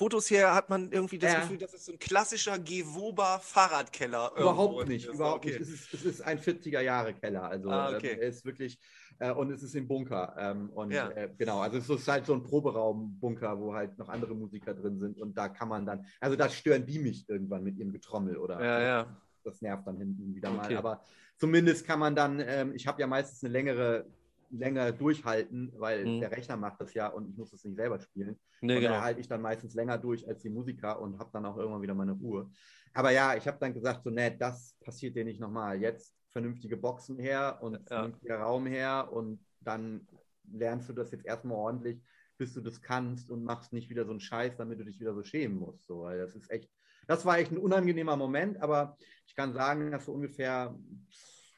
[SPEAKER 1] Fotos her hat man irgendwie das ja. Gefühl, dass es so ein klassischer Gewoba Fahrradkeller
[SPEAKER 3] Überhaupt nicht, ist. überhaupt okay. nicht. Es ist, es ist ein 40er Jahre Keller. Also ah, okay. er ist wirklich äh, und es ist im Bunker. Ähm, und ja. äh, genau, also es ist halt so ein Proberaum-Bunker, wo halt noch andere Musiker drin sind und da kann man dann, also da stören die mich irgendwann mit ihrem Getrommel oder
[SPEAKER 1] ja, ja.
[SPEAKER 3] das nervt dann hinten wieder okay. mal. Aber zumindest kann man dann, ähm, ich habe ja meistens eine längere länger durchhalten, weil mhm. der Rechner macht das ja und ich muss das nicht selber spielen. Nee, und genau. da halte ich dann meistens länger durch als die Musiker und habe dann auch irgendwann wieder meine Ruhe. Aber ja, ich habe dann gesagt, so, nee, das passiert dir nicht nochmal. Jetzt vernünftige Boxen her und ja. vernünftiger Raum her und dann lernst du das jetzt erstmal ordentlich, bis du das kannst und machst nicht wieder so einen Scheiß, damit du dich wieder so schämen musst. So, weil das ist echt, das war echt ein unangenehmer Moment, aber ich kann sagen, dass so ungefähr,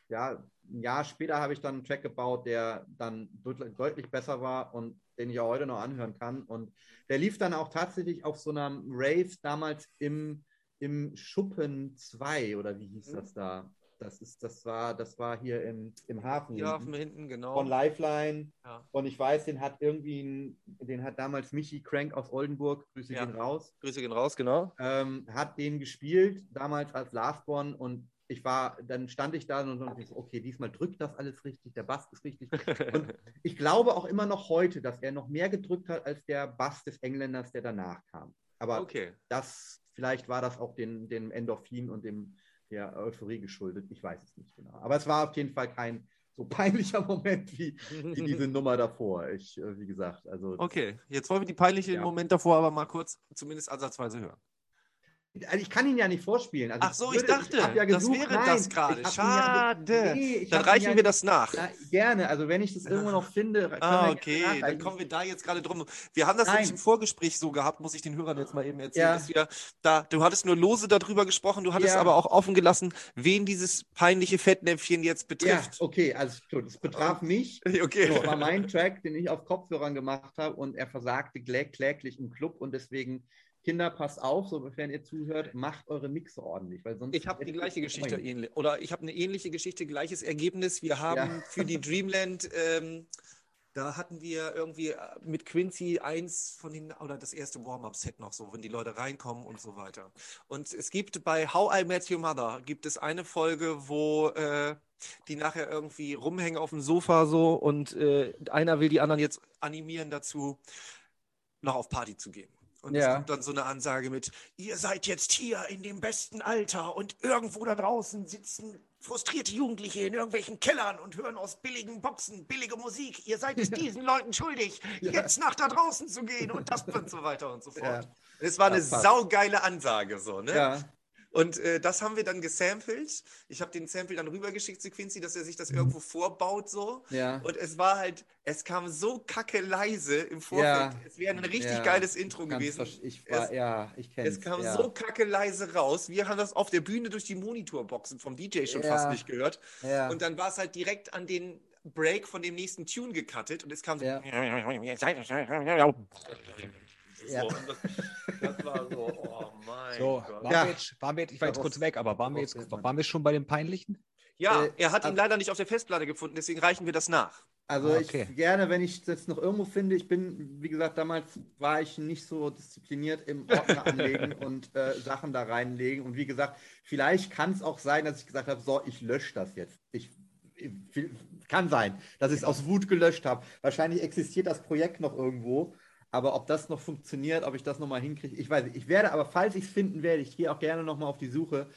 [SPEAKER 3] ja, ein Jahr später habe ich dann einen Track gebaut, der dann deutlich besser war und den ich auch heute noch anhören kann. Und der lief dann auch tatsächlich auf so einem Rave damals im, im Schuppen 2 oder wie hieß mhm. das da? Das, ist, das, war, das war hier im, im Hafen.
[SPEAKER 1] Ja, hinten, hinten, genau.
[SPEAKER 3] Von Lifeline. Ja. Und ich weiß, den hat irgendwie, ein, den hat damals Michi Crank aus Oldenburg, Grüße ja. gehen raus.
[SPEAKER 1] Grüße gehen raus, genau.
[SPEAKER 3] Ähm, hat den gespielt, damals als Lastborn und ich war, dann stand ich da und dachte okay, diesmal drückt das alles richtig, der Bass ist richtig. Und *laughs* ich glaube auch immer noch heute, dass er noch mehr gedrückt hat als der Bass des Engländers, der danach kam. Aber okay. das, vielleicht war das auch den, dem Endorphin und dem, der Euphorie geschuldet. Ich weiß es nicht genau. Aber es war auf jeden Fall kein so peinlicher *laughs* Moment wie, wie diese *laughs* Nummer davor. Ich, äh, wie gesagt, also.
[SPEAKER 1] Okay, jetzt wollen wir die peinliche ja. Moment davor aber mal kurz zumindest ansatzweise hören.
[SPEAKER 3] Also ich kann ihn ja nicht vorspielen. Also
[SPEAKER 1] Ach so, ich, würde, dachte, ich ja gesucht, das wäre nein, das gerade. Schade. Ja, nee, dann reichen ja, wir das nach.
[SPEAKER 3] Na, gerne, also wenn ich das irgendwo noch finde.
[SPEAKER 1] Ah, okay, dann kommen wir da jetzt gerade drum. Wir haben das nämlich im Vorgespräch so gehabt, muss ich den Hörern jetzt mal eben erzählen. Ja. Dass wir da, du hattest nur lose darüber gesprochen, du hattest aber auch offen gelassen, wen dieses peinliche Fettnäpfchen jetzt betrifft.
[SPEAKER 3] Ja, okay, also das betraf mich. *laughs*
[SPEAKER 1] Okay.
[SPEAKER 3] Das war mein Track, den ich auf Kopfhörern gemacht habe und er versagte kläglich im Club und deswegen Kinder, passt auf, sofern ihr zuhört, macht eure Mixe ordentlich, weil sonst.
[SPEAKER 1] Ich habe die gleiche Geschichte ähnlich, oder ich habe eine ähnliche Geschichte, gleiches Ergebnis. Wir haben ja. *laughs* für die Dreamland, ähm, da hatten wir irgendwie äh, mit Quincy eins von den, oder das erste Warm-up-Set noch so, wenn die Leute reinkommen und so weiter. Und es gibt bei How I Met Your Mother gibt es eine Folge, wo äh, die nachher irgendwie rumhängen auf dem Sofa so und äh, einer will die anderen jetzt animieren dazu, noch auf Party zu gehen. Und ja. es kommt dann so eine Ansage mit, ihr seid jetzt hier in dem besten Alter und irgendwo da draußen sitzen frustrierte Jugendliche in irgendwelchen Kellern und hören aus billigen Boxen billige Musik. Ihr seid es *laughs* diesen Leuten schuldig, ja. jetzt nach da draußen zu gehen und das und so weiter und so fort. Ja. Es war das eine passt. saugeile Ansage so, ne? Ja. Und äh, das haben wir dann gesampelt. Ich habe den Sample dann rübergeschickt zu Quincy, dass er sich das mhm. irgendwo vorbaut so. Ja. Und es war halt, es kam so kacke leise im Vorfeld. Ja. Es wäre ein richtig ja. geiles Intro gewesen.
[SPEAKER 3] Ich war, es, ja, ich kenne
[SPEAKER 1] es. Es kam so kacke leise raus. Wir haben das auf der Bühne durch die Monitorboxen vom DJ schon fast nicht gehört. Und dann war es halt direkt an den Break von dem nächsten Tune gecuttet und es kam so. *laughs*
[SPEAKER 2] Ja.
[SPEAKER 5] So, das, das, war so, oh mein
[SPEAKER 2] so, Gott. Waren, ja. wir jetzt, waren wir jetzt, ich war jetzt kurz weg, aber waren wir jetzt waren wir schon bei den Peinlichen?
[SPEAKER 5] Ja, äh, er hat ihn leider nicht auf der Festplatte gefunden, deswegen reichen wir das nach.
[SPEAKER 3] Also ah, okay. ich gerne, wenn ich das noch irgendwo finde, ich bin, wie gesagt, damals war ich nicht so diszipliniert im Ordner *laughs* anlegen und äh, Sachen da reinlegen. Und wie gesagt, vielleicht kann es auch sein, dass ich gesagt habe, so, ich lösche das jetzt. Ich, ich kann sein, dass ich es aus Wut gelöscht habe. Wahrscheinlich existiert das Projekt noch irgendwo. Aber ob das noch funktioniert, ob ich das nochmal hinkriege, ich weiß nicht. Ich werde aber, falls ich es finden werde, ich gehe auch gerne nochmal auf die Suche,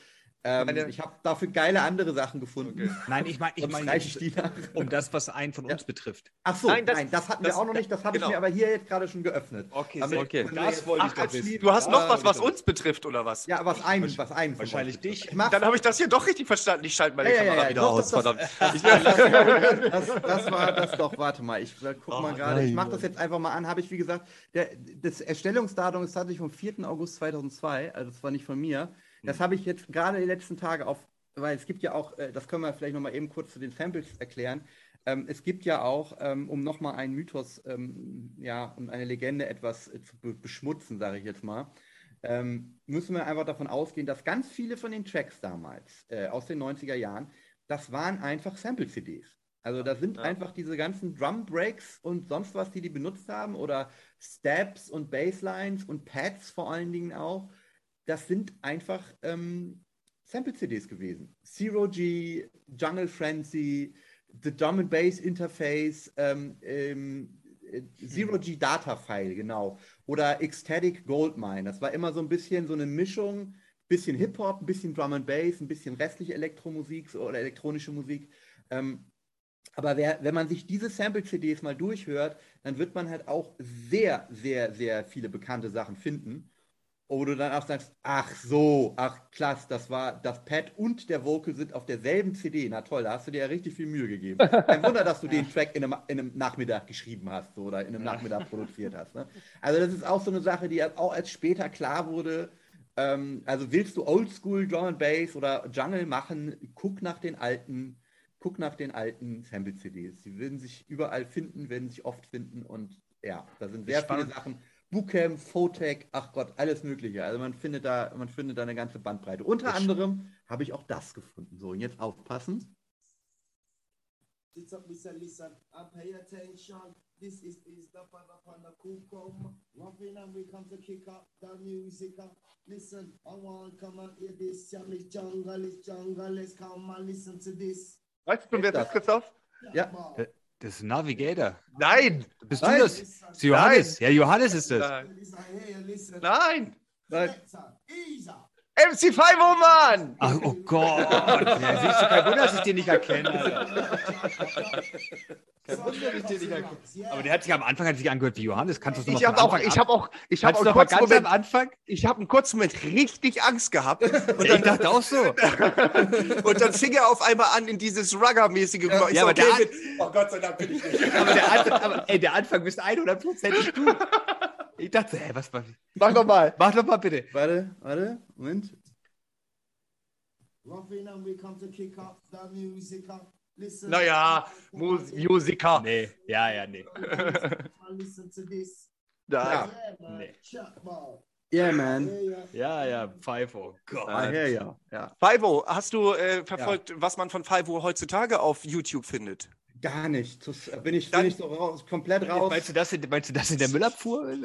[SPEAKER 3] ähm, Meine, ich habe dafür geile andere Sachen gefunden.
[SPEAKER 2] Okay. Nein, ich meine, ich mein, um das, was einen von uns ja. betrifft.
[SPEAKER 3] Ach so, nein, das, nein, das hatten das, wir auch noch nicht. Das habe genau. ich mir aber hier jetzt gerade schon geöffnet.
[SPEAKER 2] Okay, aber okay. Das wollte
[SPEAKER 5] ich doch wissen. Du hast noch was, was uns betrifft, oder was?
[SPEAKER 3] Ja, was einen, was einen.
[SPEAKER 2] Wahrscheinlich dich.
[SPEAKER 5] Dann habe ich das hier doch richtig verstanden. Ich schalte meine ja, Kamera ja, wieder doch, aus, verdammt.
[SPEAKER 3] Das, war das doch. Warte mal, ich guck oh, mal gerade. Ich mache das jetzt einfach mal an. Habe ich, wie gesagt, das Erstellungsdatum ist tatsächlich vom 4. August 2002. Also das war nicht von mir. Das habe ich jetzt gerade die letzten Tage auf weil es gibt ja auch, äh, das können wir vielleicht nochmal eben kurz zu den Samples erklären. Ähm, es gibt ja auch, ähm, um nochmal einen Mythos, ähm, ja, und eine Legende etwas äh, zu beschmutzen, sage ich jetzt mal, müssen wir einfach davon ausgehen, dass ganz viele von den Tracks damals, äh, aus den 90er Jahren, das waren einfach Sample-CDs. Also da sind ja. einfach diese ganzen Drum Breaks und sonst was, die die benutzt haben oder Steps und Basslines und Pads vor allen Dingen auch. Das sind einfach ähm, Sample-CDs gewesen. Zero G, Jungle Frenzy, The Drum and Bass Interface, ähm, ähm, äh, Zero G Data File, genau. Oder Ecstatic Goldmine. Das war immer so ein bisschen so eine Mischung, bisschen Hip-Hop, ein bisschen Drum and Bass, ein bisschen restliche Elektromusik oder elektronische Musik. Ähm, aber wer, wenn man sich diese Sample-CDs mal durchhört, dann wird man halt auch sehr, sehr, sehr viele bekannte Sachen finden wo du dann auch sagst, ach so, ach klasse, das war das Pad und der Vocal sind auf derselben CD. Na toll, da hast du dir ja richtig viel Mühe gegeben. Kein Wunder, dass du *laughs* den Track in einem, in einem Nachmittag geschrieben hast so, oder in einem Nachmittag produziert hast. Ne? Also das ist auch so eine Sache, die auch als später klar wurde. Ähm, also willst du Oldschool Drum and Bass oder Jungle machen, guck nach den alten, guck nach den alten Sample-CDs. Sie werden sich überall finden, werden sich oft finden und ja, da sind sehr viele Sachen Bootcamp, Fotec, ach Gott, alles Mögliche. Also man findet da, man findet da eine ganze Bandbreite. Unter ich anderem habe ich auch das gefunden. So, und jetzt aufpassen. This is, is the father upon the kukum. Roughing and we come to kick up the music. Listen, I want come and hear this. It's jungle, it's jungle. Let's come and listen to this.
[SPEAKER 5] Weißt du, wer das gekauft?
[SPEAKER 3] Ja.
[SPEAKER 2] ja. Das ist ein Navigator.
[SPEAKER 5] Nein!
[SPEAKER 2] Bist Nein. du das? das ist Johannes. Nein. Ja, Johannes ist das.
[SPEAKER 5] Nein! Nein. MC5, oh Mann!
[SPEAKER 2] Ach, oh Gott! Ja, siehst du, kein Wunder, dass ich den nicht erkenne. *laughs* kein Wunder, dass ich den nicht erkenne. Aber der hat sich am Anfang hat sich angehört wie Johannes. Kannst du das
[SPEAKER 5] ich habe auch, ich habe auch, ich habe auch
[SPEAKER 2] ganz Moment, am Anfang.
[SPEAKER 5] Ich habe einen kurzen Moment richtig Angst gehabt. Und
[SPEAKER 2] dann, ich dachte auch so. *laughs*
[SPEAKER 5] und dann fing er auf einmal an in dieses Rugger-mäßige.
[SPEAKER 2] Ja, ja aber okay, der, oh Gott sei Dank bin ich nicht. aber, der Anfang, aber ey, der Anfang bist 100% du. Ich dachte, hä, was war.
[SPEAKER 5] Mach doch mal.
[SPEAKER 2] Mach doch mal bitte.
[SPEAKER 3] Warte, warte, Moment.
[SPEAKER 5] Naja, Mus Musiker.
[SPEAKER 2] Nee, ja, ja, nee.
[SPEAKER 5] da.
[SPEAKER 3] Ja. Nee. Yeah, man.
[SPEAKER 2] Ja, ja, Fivo.
[SPEAKER 3] Gott. Ah, ja, ja.
[SPEAKER 5] ja. Fivo, hast du äh, verfolgt, ja. was man von Fivo heutzutage auf YouTube findet?
[SPEAKER 3] Gar nicht. Das bin ich, bin ich so raus, komplett raus.
[SPEAKER 2] Meinst du das in, meinst du das in der Müllabfuhr?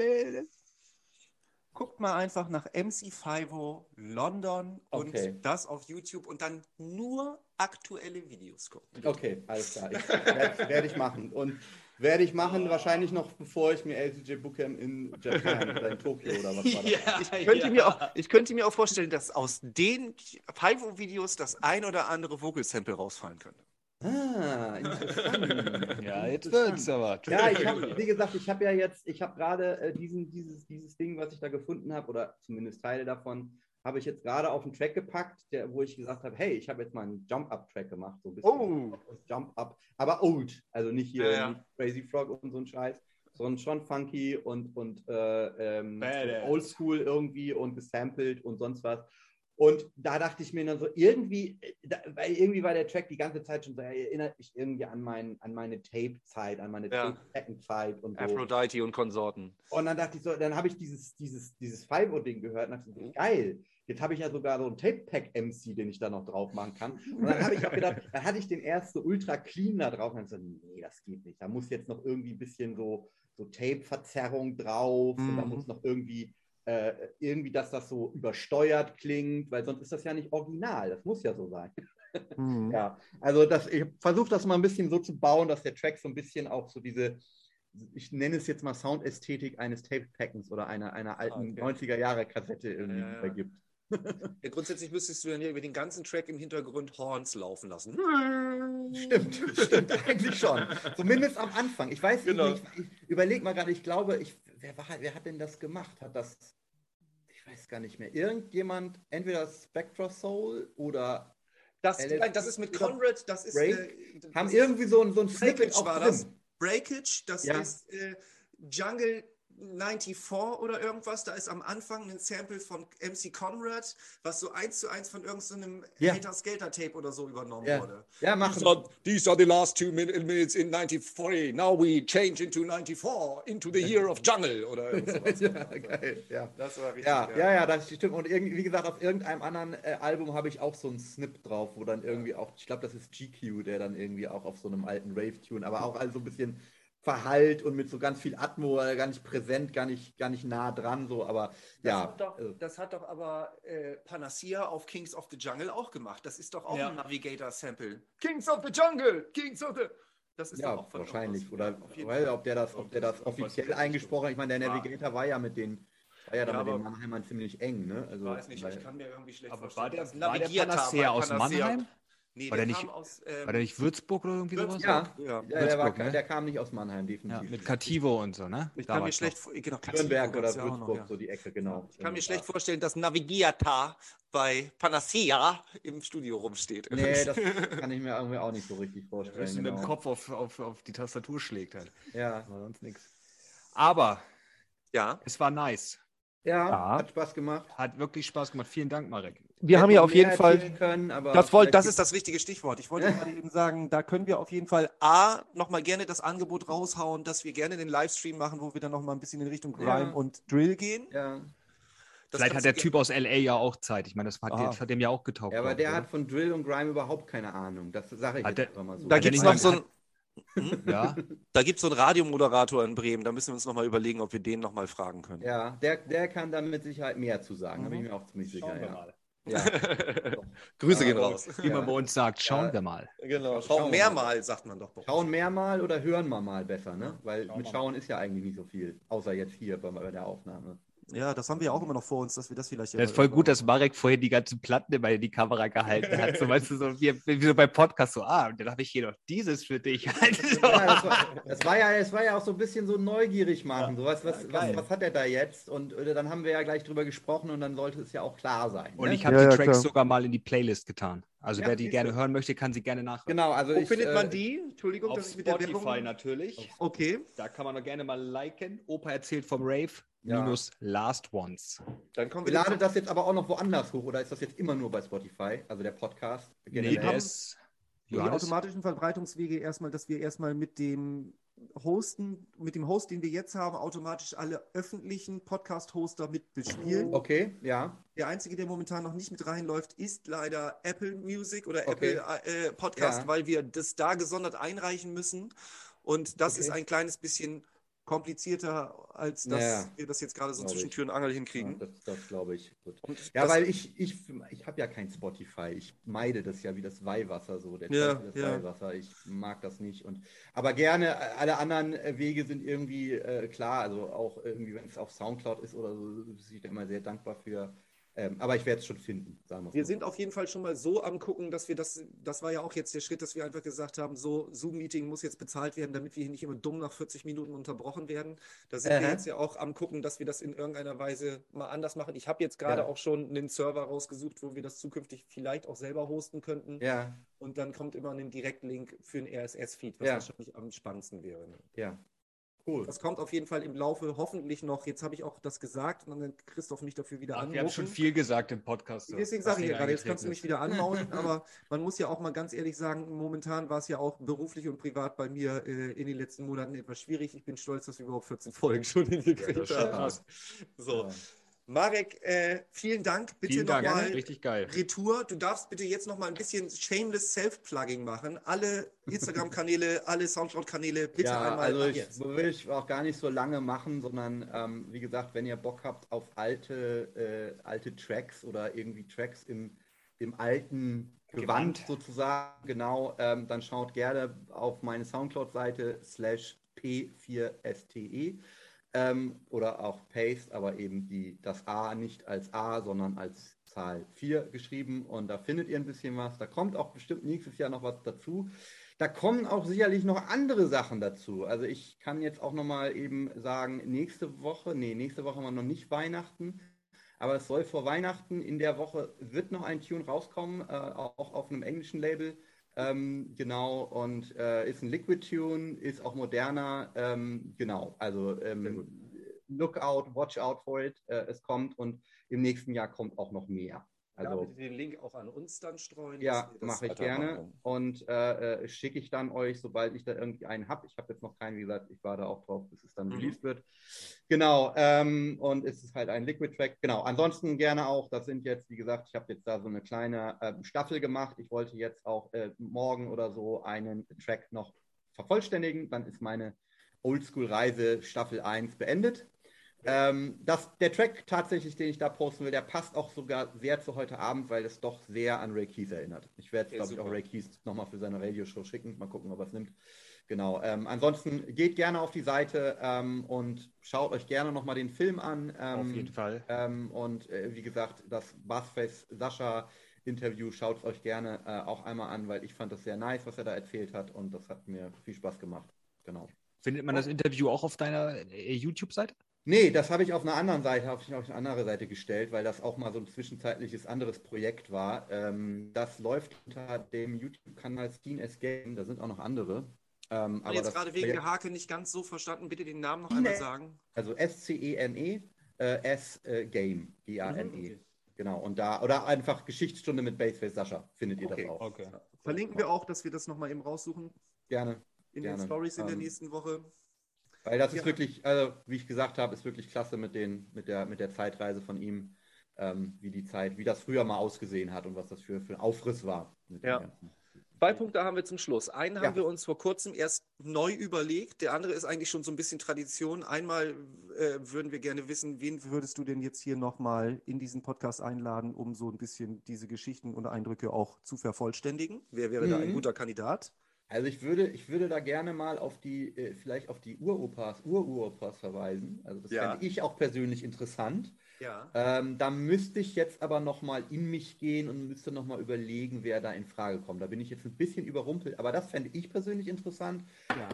[SPEAKER 5] Guckt mal einfach nach MC5 London okay. und das auf YouTube und dann nur aktuelle Videos gucken.
[SPEAKER 3] Okay, alles klar. Werde werd ich machen. Und werde ich machen, wahrscheinlich noch bevor ich mir LCJ Bookcamp in Japan oder in Tokio oder was war das? *laughs*
[SPEAKER 5] Ja, ich, könnte ja. mir auch, ich könnte mir auch vorstellen, dass aus den Fivo-Videos das ein oder andere Vocal-Sample rausfallen könnte.
[SPEAKER 3] Ah, interessant. *laughs*
[SPEAKER 2] ja, jetzt wird's aber.
[SPEAKER 3] Ja, ich habe, wie gesagt, ich habe ja jetzt, ich habe gerade äh, diesen, dieses, dieses Ding, was ich da gefunden habe, oder zumindest Teile davon, habe ich jetzt gerade auf den Track gepackt, der, wo ich gesagt habe, hey, ich habe jetzt mal einen Jump-Up-Track gemacht, so ein
[SPEAKER 5] bisschen.
[SPEAKER 3] Oh. Jump-Up, aber old, also nicht hier ja, ja. Nicht Crazy Frog und so ein Scheiß, sondern schon funky und, und äh, ähm, oldschool irgendwie und gesampelt und sonst was. Und da dachte ich mir dann so, irgendwie, da, weil irgendwie war der Track die ganze Zeit schon so, er erinnert mich irgendwie an, mein, an meine Tape-Zeit, an meine
[SPEAKER 1] Ja.
[SPEAKER 3] Tape-Zeit und so.
[SPEAKER 1] Aphrodite und Konsorten.
[SPEAKER 3] Und dann dachte ich so, dann habe ich dieses, dieses, dieses 5-Ding gehört und dachte so, geil. Jetzt habe ich ja sogar so einen Tape-Pack-MC, den ich da noch drauf machen kann. Und dann habe ich auch gedacht, dann hatte ich den erst so ultra clean da drauf und dann so, nee, das geht nicht. Da muss jetzt noch irgendwie ein bisschen so, so Tape-Verzerrung drauf und da
[SPEAKER 1] Mhm.
[SPEAKER 3] muss noch irgendwie, äh, irgendwie, dass das so übersteuert klingt, weil sonst ist das ja nicht original. Das muss ja so sein.
[SPEAKER 6] Mhm. *laughs*
[SPEAKER 3] Ja, also das, ich versuche das mal ein bisschen so zu bauen, dass der Track so ein bisschen auch so diese, ich nenne es jetzt mal Soundästhetik eines Tape-Packens oder einer, einer alten
[SPEAKER 1] okay.
[SPEAKER 3] 90er-Jahre-Kassette irgendwie
[SPEAKER 1] Ja, ja.
[SPEAKER 3] vergibt.
[SPEAKER 1] Ja, grundsätzlich müsstest du dann ja über den ganzen Track im Hintergrund Horns laufen lassen.
[SPEAKER 3] Stimmt, stimmt, eigentlich schon. Zumindest am Anfang. Ich weiß
[SPEAKER 1] Genau.
[SPEAKER 3] nicht, ich, überlege mal gerade, ich glaube, ich, wer, war, wer hat denn das gemacht? Hat das, ich weiß gar nicht mehr, irgendjemand, entweder Spectra Soul oder
[SPEAKER 1] Das, nein, das ist mit Conrad, das ist.
[SPEAKER 3] Break?
[SPEAKER 1] äh,
[SPEAKER 3] haben irgendwie so ein, so ein Snippet auch
[SPEAKER 1] war
[SPEAKER 3] drin.
[SPEAKER 1] das. Breakage, das
[SPEAKER 3] Ja.
[SPEAKER 1] ist äh, Jungle 94 oder irgendwas. Da ist am Anfang ein Sample von MC Conrad, was so eins zu eins von irgendeinem
[SPEAKER 3] Ja.
[SPEAKER 1] Hater Skater Tape oder so übernommen
[SPEAKER 3] Ja.
[SPEAKER 1] wurde.
[SPEAKER 3] Ja, machen.
[SPEAKER 1] These are, these are the last two min minutes in 94. Now we change into 94, into the year of jungle oder *laughs* sowas.
[SPEAKER 3] ja, geil, ja.
[SPEAKER 1] Das war richtig.
[SPEAKER 3] Ja, ja, ja, das stimmt. Und irgendwie, wie gesagt, auf irgendeinem anderen äh, Album habe ich auch so einen Snip drauf, wo dann irgendwie auch, ich glaube, das ist GQ, der dann irgendwie auch auf so einem alten Rave-Tune, aber auch also ein bisschen verhallt und mit so ganz viel Atmo, äh, gar nicht präsent, gar nicht, gar nicht nah dran, so, aber
[SPEAKER 1] Das,
[SPEAKER 3] ja.
[SPEAKER 1] hat doch,
[SPEAKER 3] also,
[SPEAKER 1] das hat doch aber äh, Panacea auf Kings of the Jungle auch gemacht. Das ist doch auch
[SPEAKER 2] Ja.
[SPEAKER 1] ein Navigator-Sample. Kings of the Jungle! Kings of the. Das ist
[SPEAKER 3] ja,
[SPEAKER 1] doch auch
[SPEAKER 3] wahrscheinlich. Oder weil, ob der das, ob der das offiziell eingesprochen hat. Ich meine, der. Navigator war ja mit den, war ja dann
[SPEAKER 1] Ja,
[SPEAKER 3] mit den Mannheimern ziemlich eng, ne? Also,
[SPEAKER 1] Ich weiß nicht,
[SPEAKER 3] weil-
[SPEAKER 1] ich kann mir irgendwie schlecht
[SPEAKER 2] Aber
[SPEAKER 1] vorstellen.
[SPEAKER 2] war der,
[SPEAKER 1] dass
[SPEAKER 2] war der
[SPEAKER 1] Navigator
[SPEAKER 2] Panacea aus
[SPEAKER 1] Panacea-
[SPEAKER 2] Mannheim?
[SPEAKER 1] Nee,
[SPEAKER 2] War
[SPEAKER 1] der,
[SPEAKER 2] der
[SPEAKER 1] kam
[SPEAKER 2] nicht-
[SPEAKER 1] aus. Ähm,
[SPEAKER 2] War der nicht Würzburg oder irgendwie sowas?
[SPEAKER 1] Würzburg.
[SPEAKER 3] Ja,
[SPEAKER 1] ja.
[SPEAKER 3] ja, der, war,
[SPEAKER 2] Würzburg, ne?
[SPEAKER 3] der kam nicht aus Mannheim, definitiv.
[SPEAKER 2] Mit Kativo und so, ne?
[SPEAKER 1] Ich kann mir schlecht genau,
[SPEAKER 3] Nürnberg oder
[SPEAKER 1] ja auch noch,
[SPEAKER 3] Würzburg,
[SPEAKER 1] ja.
[SPEAKER 3] so die Ecke, genau.
[SPEAKER 1] Ich kann mir
[SPEAKER 3] Ja.
[SPEAKER 1] schlecht vorstellen, dass Navigator bei Panacea im Studio rumsteht.
[SPEAKER 3] Nee, *laughs* das kann ich mir irgendwie auch nicht so richtig vorstellen.
[SPEAKER 2] Höchstens mit dem
[SPEAKER 3] Genau.
[SPEAKER 2] Kopf auf, auf, auf die Tastatur schlägt halt.
[SPEAKER 3] Ja.
[SPEAKER 2] Aber sonst nichts. Aber
[SPEAKER 1] ja.
[SPEAKER 2] es war nice.
[SPEAKER 3] Ja,
[SPEAKER 6] Ja.
[SPEAKER 3] hat Spaß gemacht.
[SPEAKER 2] Hat wirklich Spaß gemacht. Vielen Dank, Marek.
[SPEAKER 6] Wir haben ja auf jeden Fall.
[SPEAKER 3] Können, aber
[SPEAKER 1] Das, wollt, das ist das richtige Stichwort. Ich wollte gerade eben sagen, da können wir auf jeden Fall A, nochmal gerne das Angebot raushauen, dass wir gerne den Livestream machen, wo wir dann nochmal ein bisschen in Richtung Grime
[SPEAKER 3] Ja.
[SPEAKER 1] und Drill gehen.
[SPEAKER 3] gibt- Ja.
[SPEAKER 1] Das
[SPEAKER 2] Vielleicht hat der Typ aus LA ja auch Zeit. Ich meine, das hat,
[SPEAKER 1] Ah.
[SPEAKER 2] das hat dem ja auch getaugt.
[SPEAKER 3] ja, aber der
[SPEAKER 2] ich,
[SPEAKER 3] hat von Drill und Grime überhaupt keine Ahnung. Das sage ich
[SPEAKER 2] Hat
[SPEAKER 3] jetzt
[SPEAKER 2] der-
[SPEAKER 3] einfach mal so.
[SPEAKER 1] Da gibt es noch so
[SPEAKER 2] mal-
[SPEAKER 1] einen,
[SPEAKER 2] Ja,
[SPEAKER 1] da gibt's so einen Radiomoderator in Bremen. Da müssen wir uns nochmal überlegen, ob wir den nochmal fragen können.
[SPEAKER 3] Ja, der, der kann da mit Sicherheit mehr zu sagen. Da bin ich mir auch ziemlich sicher.
[SPEAKER 2] schauen wir
[SPEAKER 3] Ja.
[SPEAKER 2] Mal.
[SPEAKER 3] Ja. *laughs*
[SPEAKER 1] Grüße
[SPEAKER 3] Ja,
[SPEAKER 1] gehen raus.
[SPEAKER 2] Wie man bei uns sagt, schauen
[SPEAKER 3] Ja.
[SPEAKER 2] wir mal.
[SPEAKER 1] Genau.
[SPEAKER 3] Schauen wir
[SPEAKER 1] Schauen
[SPEAKER 3] mal.
[SPEAKER 1] mehrmal, sagt man doch.
[SPEAKER 3] Schauen mehr mal oder hören wir mal besser, ne? Weil
[SPEAKER 2] Schauen
[SPEAKER 3] mit Schauen ist ja eigentlich nicht so viel. Außer jetzt hier bei, bei der Aufnahme.
[SPEAKER 1] Ja, das haben wir ja auch immer noch vor uns, dass wir das vielleicht.
[SPEAKER 2] Das ist voll gut, dass Marek vorhin die ganzen Platten immer in die Kamera gehalten hat. So, weißt du, so wie, wie so beim Podcast, so, ah, und dann habe ich hier noch dieses für dich. Halt so.
[SPEAKER 3] Ja, *laughs* das, war, das, war ja, das war ja auch so ein bisschen so neugierig machen. So, was, was,
[SPEAKER 2] Ja,
[SPEAKER 3] was, was hat er da jetzt? Und äh, dann haben wir ja gleich drüber gesprochen und dann sollte es ja auch klar sein.
[SPEAKER 2] Und
[SPEAKER 3] ne?
[SPEAKER 2] ich habe
[SPEAKER 6] Ja,
[SPEAKER 2] die
[SPEAKER 6] ja,
[SPEAKER 2] Tracks
[SPEAKER 6] klar.
[SPEAKER 2] sogar mal in die Playlist getan. Also
[SPEAKER 3] Ja,
[SPEAKER 2] wer die gerne hören möchte, kann sie gerne nachhören.
[SPEAKER 3] Genau, also
[SPEAKER 1] Wo
[SPEAKER 3] ich,
[SPEAKER 1] findet
[SPEAKER 3] äh,
[SPEAKER 1] man die? Entschuldigung,
[SPEAKER 2] Auf Spotify natürlich.
[SPEAKER 1] Okay,
[SPEAKER 2] Da kann man doch gerne mal liken. Opa erzählt vom Rave
[SPEAKER 3] Ja.
[SPEAKER 2] minus Last Ones.
[SPEAKER 1] dann kommen
[SPEAKER 3] Wir laden das jetzt aber auch noch woanders hoch oder ist das jetzt immer nur bei Spotify? Also der Podcast? generell?
[SPEAKER 2] der ist
[SPEAKER 6] Die automatischen Verbreitungswege erstmal, dass wir erstmal mit dem Hosten, mit dem Host, den wir jetzt haben, automatisch alle öffentlichen Podcast-Hoster mit bespielen.
[SPEAKER 3] Okay, ja.
[SPEAKER 1] Der einzige, der momentan noch nicht mit reinläuft, ist leider Apple Music oder
[SPEAKER 3] Okay.
[SPEAKER 1] Apple äh, Podcast,
[SPEAKER 3] Ja.
[SPEAKER 1] weil wir das da gesondert einreichen müssen. Und das
[SPEAKER 3] Okay.
[SPEAKER 1] ist ein kleines bisschen komplizierter, als dass
[SPEAKER 3] Ja,
[SPEAKER 1] wir das jetzt gerade so zwischen. Tür und Angel
[SPEAKER 3] ja
[SPEAKER 1] hinkriegen.
[SPEAKER 3] das das glaube ich. Ja, weil ich, ich, ich habe ja kein Spotify. Ich meide das ja wie das Weihwasser so. Der
[SPEAKER 1] Ja,
[SPEAKER 3] das
[SPEAKER 1] ja.
[SPEAKER 3] Weihwasser. Ich mag das nicht. Und, aber gerne, alle anderen äh, Wege sind irgendwie äh, klar. Also auch irgendwie, wenn es auf Soundcloud ist oder so, bin ich da immer sehr dankbar für. Ähm, aber ich werde es schon finden, sagen wir
[SPEAKER 1] Wir sind auf jeden Fall schon mal so am gucken, dass wir das, das war ja auch jetzt der Schritt, dass wir einfach gesagt haben, so Zoom-Meeting muss jetzt bezahlt werden, damit wir hier nicht immer dumm nach 40 Minuten unterbrochen werden. Da sind wir
[SPEAKER 3] Aha.
[SPEAKER 1] jetzt ja auch am gucken, dass wir das in irgendeiner Weise mal anders machen. Ich habe jetzt gerade
[SPEAKER 3] Ja.
[SPEAKER 1] auch schon einen Server rausgesucht, wo wir das zukünftig vielleicht auch selber hosten könnten.
[SPEAKER 3] Ja,
[SPEAKER 1] Und dann kommt immer ein Direktlink für einen RSS-Feed, was
[SPEAKER 3] Ja.
[SPEAKER 1] wahrscheinlich am spannendsten wäre.
[SPEAKER 3] ja.
[SPEAKER 1] Cool. Das kommt auf jeden Fall im Laufe hoffentlich noch. Jetzt habe ich auch das gesagt und dann Christoph mich dafür wieder
[SPEAKER 2] an. Wir haben schon viel gesagt im Podcast.
[SPEAKER 1] Deswegen sage ich ja gerade, jetzt kannst du mich wieder anmauen. *laughs* aber man muss ja auch mal ganz ehrlich sagen, momentan war es ja auch beruflich und privat bei mir äh, in den letzten Monaten etwas schwierig. Ich bin stolz, dass wir überhaupt 14 Folgen schon hingekriegt ja, haben. So. Ja. Marek, äh, vielen Dank.
[SPEAKER 2] Bitte nochmal.
[SPEAKER 1] Retour. Du darfst bitte jetzt nochmal ein bisschen shameless Self-Plugging machen. Alle Instagram-Kanäle, *laughs* alle Soundcloud-Kanäle, bitte
[SPEAKER 3] ja, einmal. Also ich jetzt. will ich auch gar nicht so lange machen, sondern ähm, wie gesagt, wenn ihr Bock habt auf alte, äh, alte Tracks oder irgendwie Tracks im, im alten Gewand, Gewand. sozusagen, genau, ähm, dann schaut gerne auf meine Soundcloud-Seite slash P4STE ähm, oder auch Paste, aber eben die, das A nicht als A, sondern als Zahl 4 geschrieben. Und da findet ihr ein bisschen was. Da kommt auch bestimmt nächstes Jahr noch was dazu. Da kommen auch sicherlich noch andere Sachen dazu. Also ich kann jetzt auch noch mal eben sagen, nächste Woche, nee, nächste Woche haben wir noch nicht Weihnachten, aber es soll vor Weihnachten in der Woche wird noch ein Tune rauskommen, äh, auch auf einem englischen Label. Ähm, genau, und äh, ist ein Liquid Tune, ist auch moderner. Ähm, genau, also ähm, look out, watch out for it. Äh, es kommt und im nächsten Jahr kommt auch noch mehr.
[SPEAKER 1] Also, ja, bitte den Link auch an uns dann streuen.
[SPEAKER 3] Ja, mache ich gerne. Und äh, äh, schicke ich dann euch, sobald ich da irgendwie einen habe. Ich habe jetzt noch keinen, wie gesagt, ich warte auch drauf, bis es dann mhm. released wird. Genau, ähm, und es ist halt ein Liquid Track. Genau, ansonsten gerne auch, das sind jetzt, wie gesagt, ich habe jetzt da so eine kleine äh, Staffel gemacht. Ich wollte jetzt auch äh, morgen oder so einen Track noch vervollständigen. Dann ist meine Oldschool-Reise Staffel 1 beendet. Ähm, das, der Track tatsächlich, den ich da posten will, der passt auch sogar sehr zu heute Abend, weil es doch sehr an Ray Keith erinnert. Ich werde, glaube ich, auch Ray Keith nochmal für seine Radioshow schicken. Mal gucken, ob er es nimmt. Genau. Ähm, ansonsten geht gerne auf die Seite ähm, und schaut euch gerne nochmal den Film an.
[SPEAKER 2] Ähm, auf jeden Fall.
[SPEAKER 3] Ähm, und äh, wie gesagt, das Bassface Sascha Interview schaut es euch gerne äh, auch einmal an, weil ich fand das sehr nice, was er da erzählt hat und das hat mir viel Spaß gemacht. Genau.
[SPEAKER 2] Findet man das Interview auch auf deiner äh, YouTube-Seite?
[SPEAKER 3] Nee, das habe ich auf einer anderen Seite, habe ich auf eine andere Seite gestellt, weil das auch mal so ein zwischenzeitliches anderes Projekt war. Ähm, das läuft unter dem YouTube-Kanal Scene Escape, da sind auch noch andere.
[SPEAKER 1] Ähm, aber jetzt gerade wegen Projekt... der Hake nicht ganz so verstanden, bitte den Namen noch einmal sagen.
[SPEAKER 3] Also S-C-E-N-E, äh, S-Game, G-A-N-E. Mhm, okay. Genau, und da, oder einfach Geschichtsstunde mit Baseface Sascha, findet ihr okay. das auch. Okay.
[SPEAKER 1] Verlinken wir auch, dass wir das nochmal eben raussuchen.
[SPEAKER 3] Gerne.
[SPEAKER 1] In
[SPEAKER 3] gerne.
[SPEAKER 1] den Stories in der ähm, nächsten Woche.
[SPEAKER 3] Weil das ja. ist wirklich, also wie ich gesagt habe, ist wirklich klasse mit, den, mit, der, mit der Zeitreise von ihm, ähm, wie die Zeit, wie das früher mal ausgesehen hat und was das für, für ein Aufriss war.
[SPEAKER 1] ja. Zwei Punkte haben wir zum Schluss. Einen ja. haben wir uns vor kurzem erst neu überlegt. Der andere ist eigentlich schon so ein bisschen Tradition. Einmal äh, würden wir gerne wissen, wen würdest du denn jetzt hier nochmal in diesen Podcast einladen, um so ein bisschen diese Geschichten und Eindrücke auch zu vervollständigen? Wer wäre mhm. da ein mhm. guter Kandidat?
[SPEAKER 3] Also ich würde, ich würde da gerne mal auf die, äh, vielleicht auf die Uropas, Ururopas verweisen. Also das ja. fände ich auch persönlich interessant. Ja. Ähm, da müsste ich jetzt aber nochmal in mich gehen und müsste nochmal überlegen, wer da in Frage kommt. Da bin ich jetzt ein bisschen überrumpelt, aber das fände ich persönlich interessant. Ja.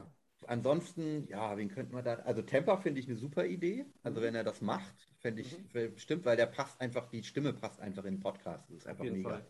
[SPEAKER 3] Ansonsten, ja, wen könnten wir da? Also Temper finde ich eine super Idee. Also mhm. wenn er das macht, fände ich mhm. bestimmt, weil der passt einfach, die Stimme passt einfach in den Podcast. Das ist einfach mega. Fall.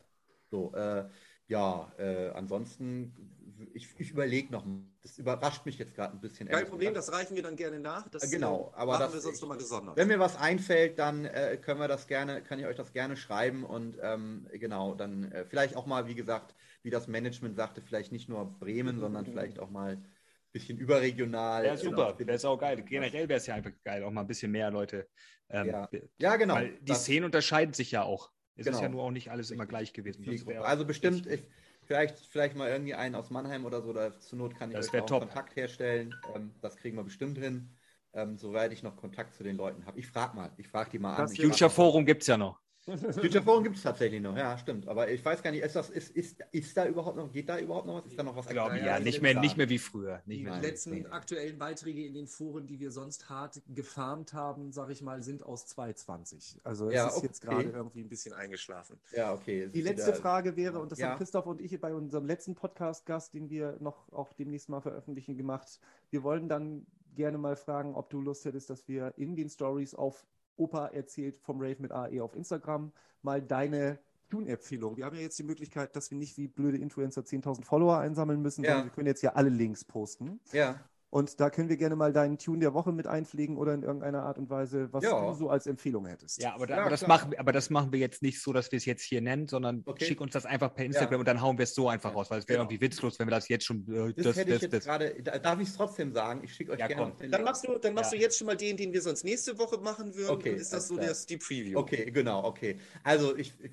[SPEAKER 3] So, äh, ja, äh, ansonsten ich, ich überlege noch. Das überrascht mich jetzt gerade ein bisschen.
[SPEAKER 1] Kein Problem, das reichen wir dann gerne nach. Das
[SPEAKER 3] genau,
[SPEAKER 1] aber machen das, wir sonst nochmal gesondert.
[SPEAKER 3] Wenn mir was einfällt, dann äh, können wir das gerne, kann ich euch das gerne schreiben und ähm, genau, dann äh, vielleicht auch mal, wie gesagt, wie das Management sagte, vielleicht nicht nur Bremen, sondern vielleicht auch mal ein bisschen überregional.
[SPEAKER 2] Ja, super, genau. wäre es auch geil. Generell wäre es ja einfach geil, auch mal ein bisschen mehr Leute.
[SPEAKER 3] Ähm, ja. ja, genau.
[SPEAKER 2] Weil die das, Szenen unterscheiden sich ja auch. Es genau. ist ja nur auch nicht alles immer gleich gewesen.
[SPEAKER 3] Also bestimmt, ich, Vielleicht, vielleicht mal irgendwie einen aus Mannheim oder so, oder zur Not kann ich
[SPEAKER 2] das euch auch
[SPEAKER 3] top. Kontakt herstellen. Ähm, das kriegen wir bestimmt hin, ähm, soweit ich noch Kontakt zu den Leuten habe. Ich frage mal, ich frage die mal
[SPEAKER 2] das an. Future Forum gibt es ja noch.
[SPEAKER 3] Future gibt es tatsächlich noch, ja, stimmt. Aber ich weiß gar nicht, ist, das, ist, ist, ist da überhaupt noch, geht da überhaupt noch was? Ist da noch was?
[SPEAKER 2] Glaub, ja, ja, nicht mehr, nicht mehr wie früher.
[SPEAKER 1] Nicht die mehr. letzten stimmt. aktuellen Beiträge in den Foren, die wir sonst hart gefarmt haben, sage ich mal, sind aus 220. Also es ja, ist okay. jetzt gerade irgendwie ein bisschen eingeschlafen.
[SPEAKER 3] Ja, okay.
[SPEAKER 1] Die letzte wieder, Frage wäre, und das ja. haben Christoph und ich bei unserem letzten Podcast-Gast, den wir noch auch demnächst mal veröffentlichen, gemacht. Wir wollen dann gerne mal fragen, ob du Lust hättest, dass wir in den Stories auf Opa erzählt vom Rave mit AE auf Instagram mal deine Tune-Empfehlung. Wir haben ja jetzt die Möglichkeit, dass wir nicht wie blöde Influencer 10.000 Follower einsammeln müssen, ja. sondern wir können jetzt ja alle Links posten.
[SPEAKER 3] Ja.
[SPEAKER 4] Und da können wir gerne mal deinen Tune der Woche mit einpflegen oder in irgendeiner Art und Weise, was
[SPEAKER 3] Ja.
[SPEAKER 4] du so als Empfehlung hättest.
[SPEAKER 2] Ja, aber, da,
[SPEAKER 3] Ja,
[SPEAKER 2] aber, das machen, wir- aber das machen wir jetzt nicht so, dass wir es jetzt hier nennen, sondern
[SPEAKER 3] Okay.
[SPEAKER 2] schick uns das einfach per Instagram
[SPEAKER 3] Ja.
[SPEAKER 2] und dann hauen wir es so einfach
[SPEAKER 3] Ja,
[SPEAKER 2] raus, weil es wäre
[SPEAKER 3] genau.
[SPEAKER 2] irgendwie witzlos, wenn wir das jetzt schon. Äh,
[SPEAKER 3] Das,
[SPEAKER 2] das,
[SPEAKER 3] hätte ich
[SPEAKER 2] das,
[SPEAKER 3] jetzt
[SPEAKER 2] das.
[SPEAKER 3] gerade. da- Darf ich es trotzdem sagen? Ich schicke euch
[SPEAKER 2] Ja,
[SPEAKER 3] gerne
[SPEAKER 2] komm.
[SPEAKER 3] noch den
[SPEAKER 1] Dann machst du, dann machst
[SPEAKER 2] Ja.
[SPEAKER 1] du jetzt schon mal den, den wir sonst nächste Woche machen würden.
[SPEAKER 3] Okay,
[SPEAKER 1] Dann ist das so das, die Preview.
[SPEAKER 3] Okay, genau, okay. Also ich, ich,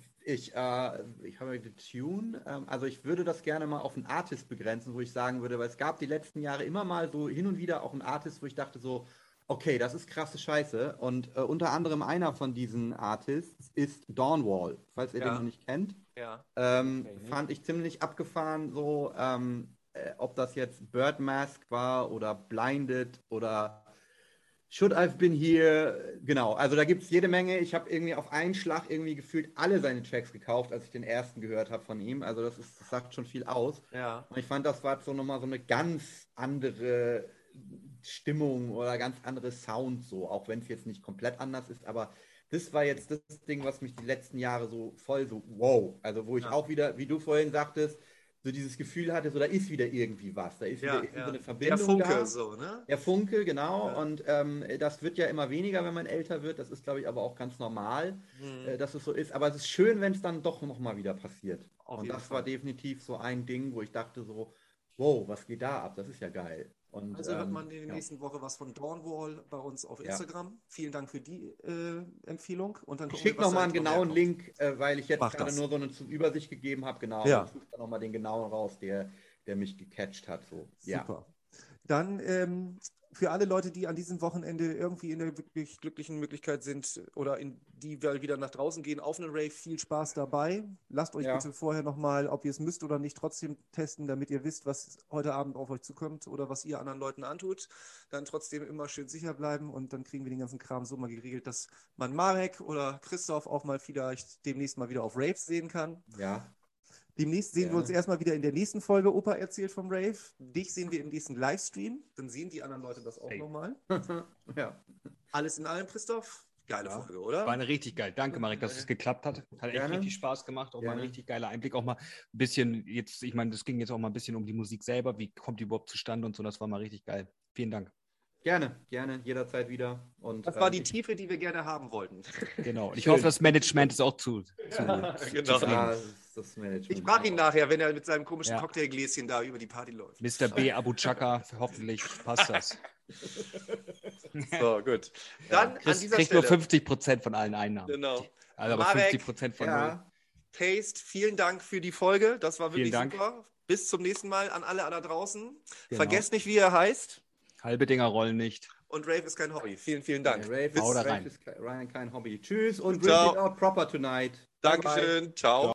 [SPEAKER 3] äh, ich habe die Tune, ähm, also ich würde das gerne mal auf einen Artist begrenzen, wo ich sagen würde, weil es gab die letzten Jahre immer mal so hin und wieder auch einen Artist, wo ich dachte so, okay, das ist krasse Scheiße. Und äh, unter anderem einer von diesen Artists ist Dawnwall, falls ihr
[SPEAKER 1] Ja.
[SPEAKER 3] den noch nicht kennt.
[SPEAKER 1] Ja.
[SPEAKER 3] Ähm,
[SPEAKER 2] Okay?
[SPEAKER 3] Fand ich ziemlich abgefahren, so, ähm, äh, ob das jetzt Bird Mask war oder Blinded oder Should I've Been Here, genau. Also da gibt es jede Menge. Ich habe irgendwie auf einen Schlag irgendwie gefühlt alle seine Tracks gekauft, als ich den ersten gehört habe von ihm. Also das, ist, das sagt schon viel aus.
[SPEAKER 1] Ja.
[SPEAKER 3] Und ich fand, das war so nochmal so eine ganz andere Stimmung oder ganz andere Sound so, auch wenn es jetzt nicht komplett anders ist, aber das war jetzt das Ding, was mich die letzten Jahre so voll so wow, also wo ich
[SPEAKER 1] Ja.
[SPEAKER 3] auch wieder, wie du vorhin sagtest, so dieses Gefühl hatte, so da ist wieder irgendwie was, da ist
[SPEAKER 1] Ja,
[SPEAKER 3] wieder
[SPEAKER 1] ja.
[SPEAKER 3] so eine
[SPEAKER 1] Der
[SPEAKER 3] Verbindung
[SPEAKER 1] Funke
[SPEAKER 3] da.
[SPEAKER 1] so, ne?
[SPEAKER 3] Der Funke, genau.
[SPEAKER 1] Ja.
[SPEAKER 3] Und ähm, das wird ja immer weniger, wenn man älter wird. Das ist, glaube ich, aber auch ganz normal,
[SPEAKER 1] Mhm.
[SPEAKER 3] äh, dass es so ist. Aber es ist schön, wenn es dann doch nochmal wieder passiert.
[SPEAKER 1] Auf
[SPEAKER 3] und das
[SPEAKER 1] Fall.
[SPEAKER 3] war definitiv so ein Ding, wo ich dachte so, wow, was geht da ab? Das ist ja geil. Und,
[SPEAKER 1] Also hört
[SPEAKER 3] ähm,
[SPEAKER 1] man in der
[SPEAKER 3] ja.
[SPEAKER 1] nächsten Woche was von Dawnwall bei uns auf
[SPEAKER 3] Ja.
[SPEAKER 1] Instagram. Vielen Dank für die äh, Empfehlung. Und dann
[SPEAKER 3] Ich schicke nochmal
[SPEAKER 1] da
[SPEAKER 3] einen genauen. Link, äh, weil ich jetzt
[SPEAKER 1] Mach
[SPEAKER 3] gerade
[SPEAKER 1] das.
[SPEAKER 3] nur so eine Übersicht gegeben habe. Genau.
[SPEAKER 1] Ja.
[SPEAKER 3] Ich suche dann nochmal den genauen raus, der, der mich gecatcht hat. So. Ja.
[SPEAKER 4] Super. Dann ähm, für alle Leute, die an diesem Wochenende irgendwie in der wirklich glücklichen Möglichkeit sind oder in die wir wieder nach draußen gehen auf einen Rave, viel Spaß dabei. Lasst euch
[SPEAKER 3] Ja.
[SPEAKER 4] bitte vorher nochmal, ob ihr es müsst oder nicht, trotzdem testen, damit ihr wisst, was heute Abend auf euch zukommt oder was ihr anderen Leuten antut. Dann trotzdem immer schön sicher bleiben und dann kriegen wir den ganzen Kram so mal geregelt, dass man Marek oder Christoph auch mal vielleicht demnächst mal wieder auf Raves sehen kann.
[SPEAKER 3] ja.
[SPEAKER 4] Demnächst sehen wir
[SPEAKER 3] Gerne.
[SPEAKER 4] uns erstmal wieder in der nächsten Folge Opa erzählt vom Rave. Dich sehen wir im nächsten Livestream. Dann sehen die anderen Leute das auch
[SPEAKER 2] Hey.
[SPEAKER 4] nochmal. *laughs*
[SPEAKER 3] ja.
[SPEAKER 1] Alles in allem, Christoph? Geile
[SPEAKER 2] Ja.
[SPEAKER 1] Folge, oder?
[SPEAKER 2] War eine richtig geil. Danke, Marek, dass es geklappt hat. Hat echt
[SPEAKER 3] Gerne.
[SPEAKER 2] richtig Spaß gemacht. Auch mal ein
[SPEAKER 3] Gerne.
[SPEAKER 2] richtig geiler Einblick. Auch mal ein bisschen, jetzt, ich meine, das ging jetzt auch mal ein bisschen um die Musik selber. Wie kommt die überhaupt zustande und so. Das war mal richtig geil. Vielen Dank.
[SPEAKER 3] Gerne, gerne, jederzeit wieder. Und,
[SPEAKER 1] Das war
[SPEAKER 3] ähm,
[SPEAKER 1] die Tiefe, die wir gerne haben wollten. *laughs*
[SPEAKER 2] Genau. Und ich hoffe, das Management ist auch zu, zu, *laughs*
[SPEAKER 1] genau.
[SPEAKER 2] zufrieden.
[SPEAKER 3] Ah, das Management.
[SPEAKER 1] Ich frage ihn nachher, wenn er mit seinem komischen
[SPEAKER 2] Ja.
[SPEAKER 1] Cocktailgläschen da über die Party läuft.
[SPEAKER 2] Mr. B. Abu Chaka, hoffentlich passt das. *laughs*
[SPEAKER 1] So, gut. Dann an
[SPEAKER 2] Chris
[SPEAKER 1] dieser
[SPEAKER 2] kriegt
[SPEAKER 1] Stelle.
[SPEAKER 2] nur 50 Prozent von allen Einnahmen.
[SPEAKER 1] Genau.
[SPEAKER 2] Also aber
[SPEAKER 1] Marek,
[SPEAKER 2] 50 Prozent von null.
[SPEAKER 3] Ja,
[SPEAKER 1] Taste, vielen Dank für die Folge. Das war wirklich
[SPEAKER 2] Vielen Dank.
[SPEAKER 1] super. Bis zum nächsten Mal an alle da draußen.
[SPEAKER 2] Genau.
[SPEAKER 1] Vergesst nicht, wie er heißt.
[SPEAKER 2] Halbe Dinger rollen nicht.
[SPEAKER 1] Und Rave ist kein Hobby. Vielen, vielen Dank.
[SPEAKER 3] Rave,
[SPEAKER 1] Bis-
[SPEAKER 3] Rave
[SPEAKER 2] rein.
[SPEAKER 3] ist kein, Ryan kein Hobby. Tschüss und
[SPEAKER 1] Ciao.
[SPEAKER 3] bring it out proper tonight. Bye, bye.
[SPEAKER 1] Dankeschön. Ciao.